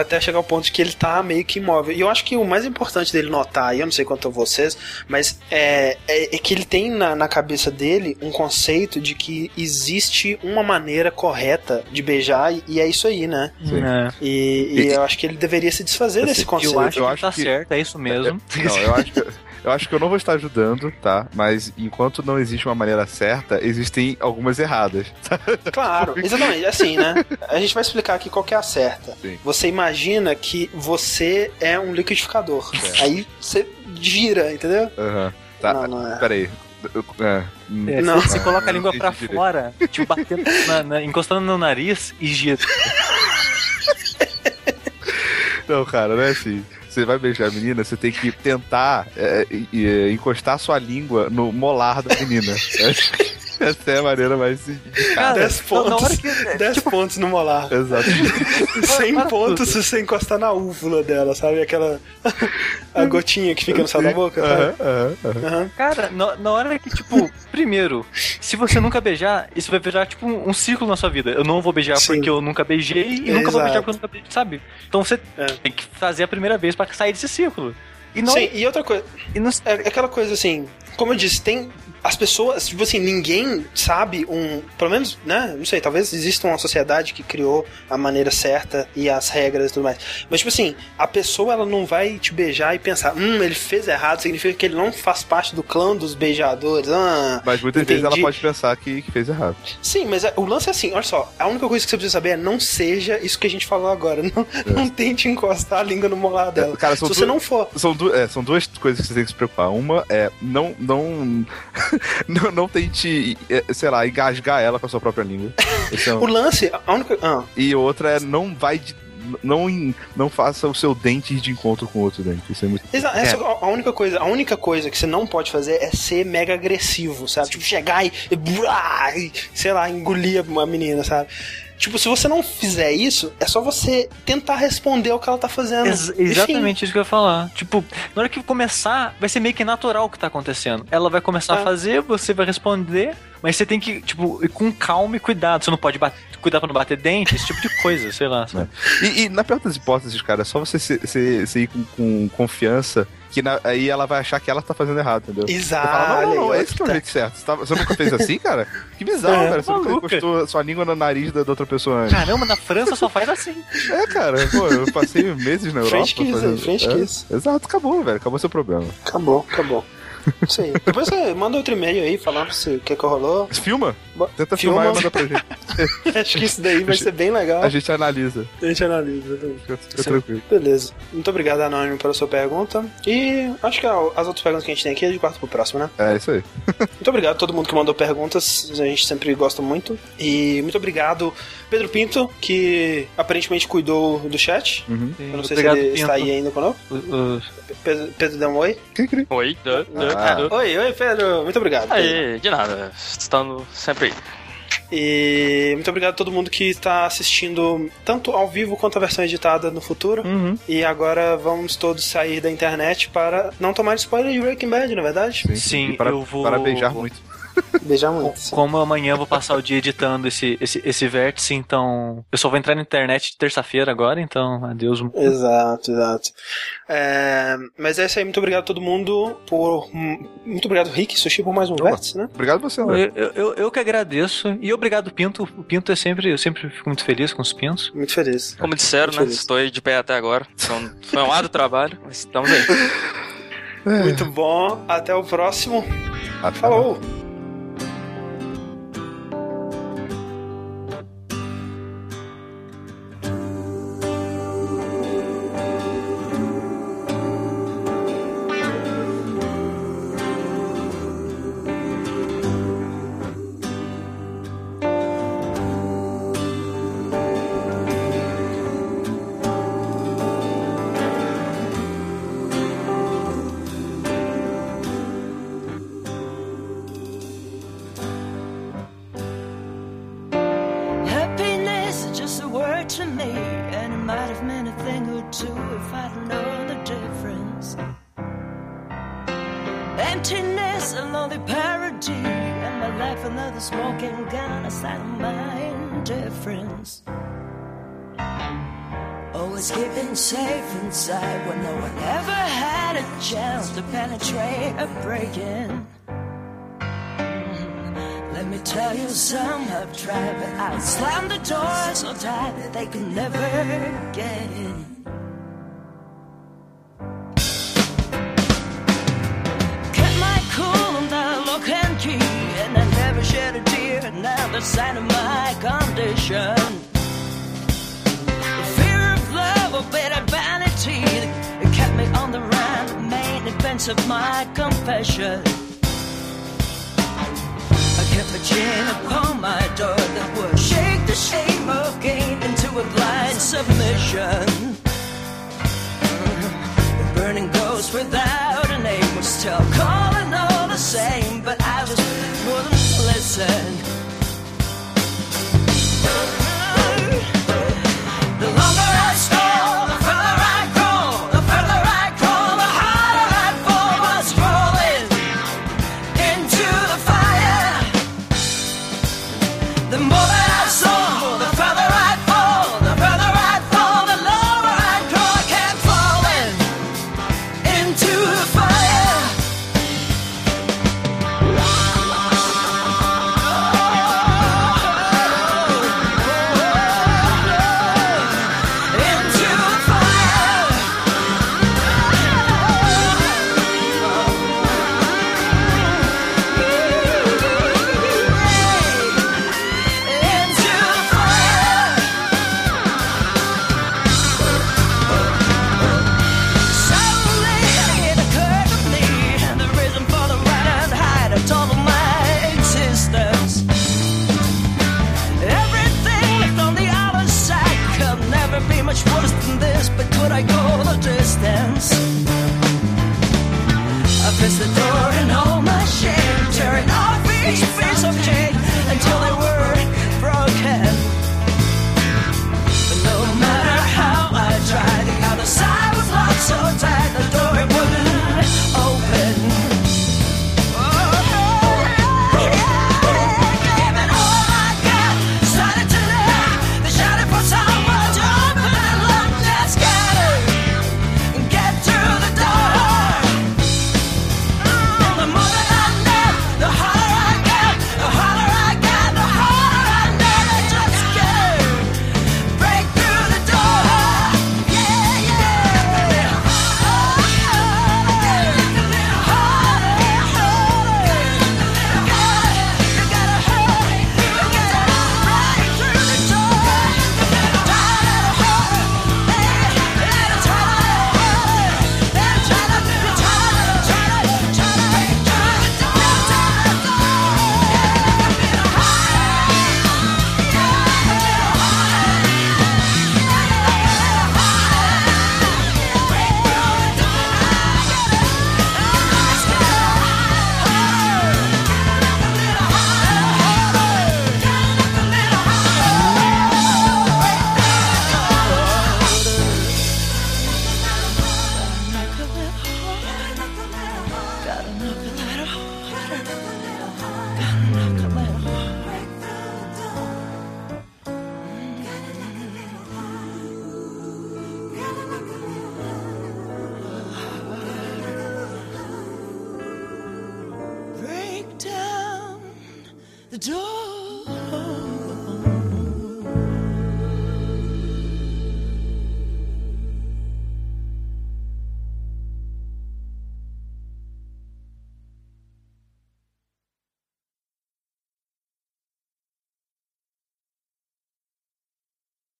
até chegar ao ponto de que ele tá meio que imóvel. E eu acho que o mais importante dele notar, e eu não sei quanto a vocês, mas é, é, é que ele tem na, na, cabeça dele um conceito de que existe uma maneira correta de beijar, e, e é isso aí, né? É. E, e, eu acho que ele deveria se desfazer desse conceito. Eu acho eu que acho tá que... certo, é isso mesmo. Não, eu acho que. Eu acho que eu não vou estar ajudando, tá? Mas enquanto não existe uma maneira certa, existem algumas erradas. Claro, exatamente. Assim, né? A gente vai explicar aqui qual que é a certa. Sim. Você imagina que você é um liquidificador. É. Aí você gira, entendeu? Aham. Uhum. Tá, não, não é. peraí. É, é, não. Você coloca a língua pra fora, tipo, batendo na, na, encostando no nariz e gira. Não, cara, não é assim você vai beijar a menina, você tem que tentar é, é, encostar sua língua no molar da menina. Essa é a maneira mais Cara, 10 pontos. Que, 10 tipo... pontos no molar. Exato. 100 pontos se você encostar na úvula dela, sabe? Aquela. a gotinha que fica no céu da boca, sabe? Uhum, Cara, na, na, hora que, tipo, primeiro, se você nunca beijar, isso vai virar, tipo, um, um ciclo na sua vida. Eu não vou beijar Sim. porque eu nunca beijei e Exato. nunca vou beijar porque eu nunca beijei, sabe? Então você é. tem que fazer a primeira vez pra sair desse ciclo. E não... Sim, e outra coisa. E não... É aquela coisa assim, como eu disse, tem as pessoas, tipo assim, ninguém sabe um. Pelo menos, né? Não sei, talvez exista uma sociedade que criou a maneira certa e as regras e tudo mais. Mas, tipo assim, a pessoa ela não vai te beijar e pensar, hum, ele fez errado, significa que ele não faz parte do clã dos beijadores. Ah, mas muitas entendi. vezes ela pode pensar que, que fez errado. Sim, mas é, o lance é assim, olha só, a única coisa que você precisa saber é não seja isso que a gente falou agora. Não, é. não tente encostar a língua no molar dela. Cara, Se você não for. São, du é, são duas coisas que você tem que se preocupar. Uma é não. não não, não tente, é, sei lá, engasgar ela com a sua própria língua. É um... o lance, a única. Ah. E outra é não vai de não, não faça o seu dente de encontro com outro dente. Isso é muito. Exato. É. A única coisa, a única coisa que você não pode fazer é ser mega agressivo, sabe? Tipo, chegar e, e sei lá, engolir uma menina, sabe? Tipo, se você não fizer isso, é só você tentar responder o que ela tá fazendo. Ex exatamente Enfim. isso que eu ia falar. Tipo, na hora que começar, vai ser meio que natural o que tá acontecendo. Ela vai começar é. a fazer, você vai responder, mas você tem que, tipo, ir com calma e cuidado. Você não pode bater, cuidar pra não bater dente, esse tipo de coisa, sei lá. É. E, e, na pior das hipóteses, cara, é só você se, se, se ir com, com confiança que na, aí ela vai achar que ela tá fazendo errado, entendeu? Exato. Fala, não, não, não, esse que é o jeito certo. Você, tá, você nunca fez assim, cara? Que bizarro, é, cara. Você nunca encostou sua língua no nariz da, da, outra pessoa antes. Caramba, na França só faz assim. É, cara. Pô, eu passei meses na Europa. French kiss, fazendo... French é, kiss. Exato, acabou, velho. Acabou seu problema. Acabou, acabou. Isso aí. Depois você manda outro e-mail aí falando se, o que, que rolou. Filma? Tenta Filma. filmar e manda pra gente. Acho que isso daí vai ser bem legal. A gente analisa. A gente analisa. Fica, fica tranquilo. Beleza. Muito obrigado, Anônimo, pela sua pergunta. E acho que as outras perguntas que a gente tem aqui é de quarto pro próximo, né? É, isso aí. muito obrigado a todo mundo que mandou perguntas. A gente sempre gosta muito. E muito obrigado, Pedro Pinto, que aparentemente cuidou do chat. Uhum. Eu não sei obrigado, se ele Pinto. está aí ainda conosco. Uh, uh. Pedro, Pedro dá um oi. Oi. Ah. Oi, oi, Pedro. Muito obrigado. Aí, de nada. Estando sempre aí. E muito obrigado a todo mundo que está assistindo tanto ao vivo quanto a versão editada no futuro. Uhum. E agora vamos todos sair da internet para não tomar spoiler de Breaking Bad, na é verdade? Sim, Sim para, eu vou. Para beijar muito. Beijar muito. Como amanhã eu vou passar o dia editando esse, esse, esse vértice, então. Eu só vou entrar na internet terça-feira agora, então adeus. Exato, exato. É, mas é isso aí, muito obrigado a todo mundo por. Muito obrigado, Rick, Sushi, por mais um Opa. vértice, né? Obrigado você, André. Eu, eu, eu, que agradeço. E obrigado, Pinto. O Pinto é sempre. Eu sempre fico muito feliz com os pintos. Muito feliz. Como disseram, muito né? Feliz. Estou aí de pé até agora. Então, foi um árduo trabalho, mas estamos aí. Muito bom. Até o próximo. Até Falou! sense of my confession. I kept a chain upon my door that would shake the shame of gain into a blind submission. The burning ghost without a name was still calling all the same, but I just wouldn't listen.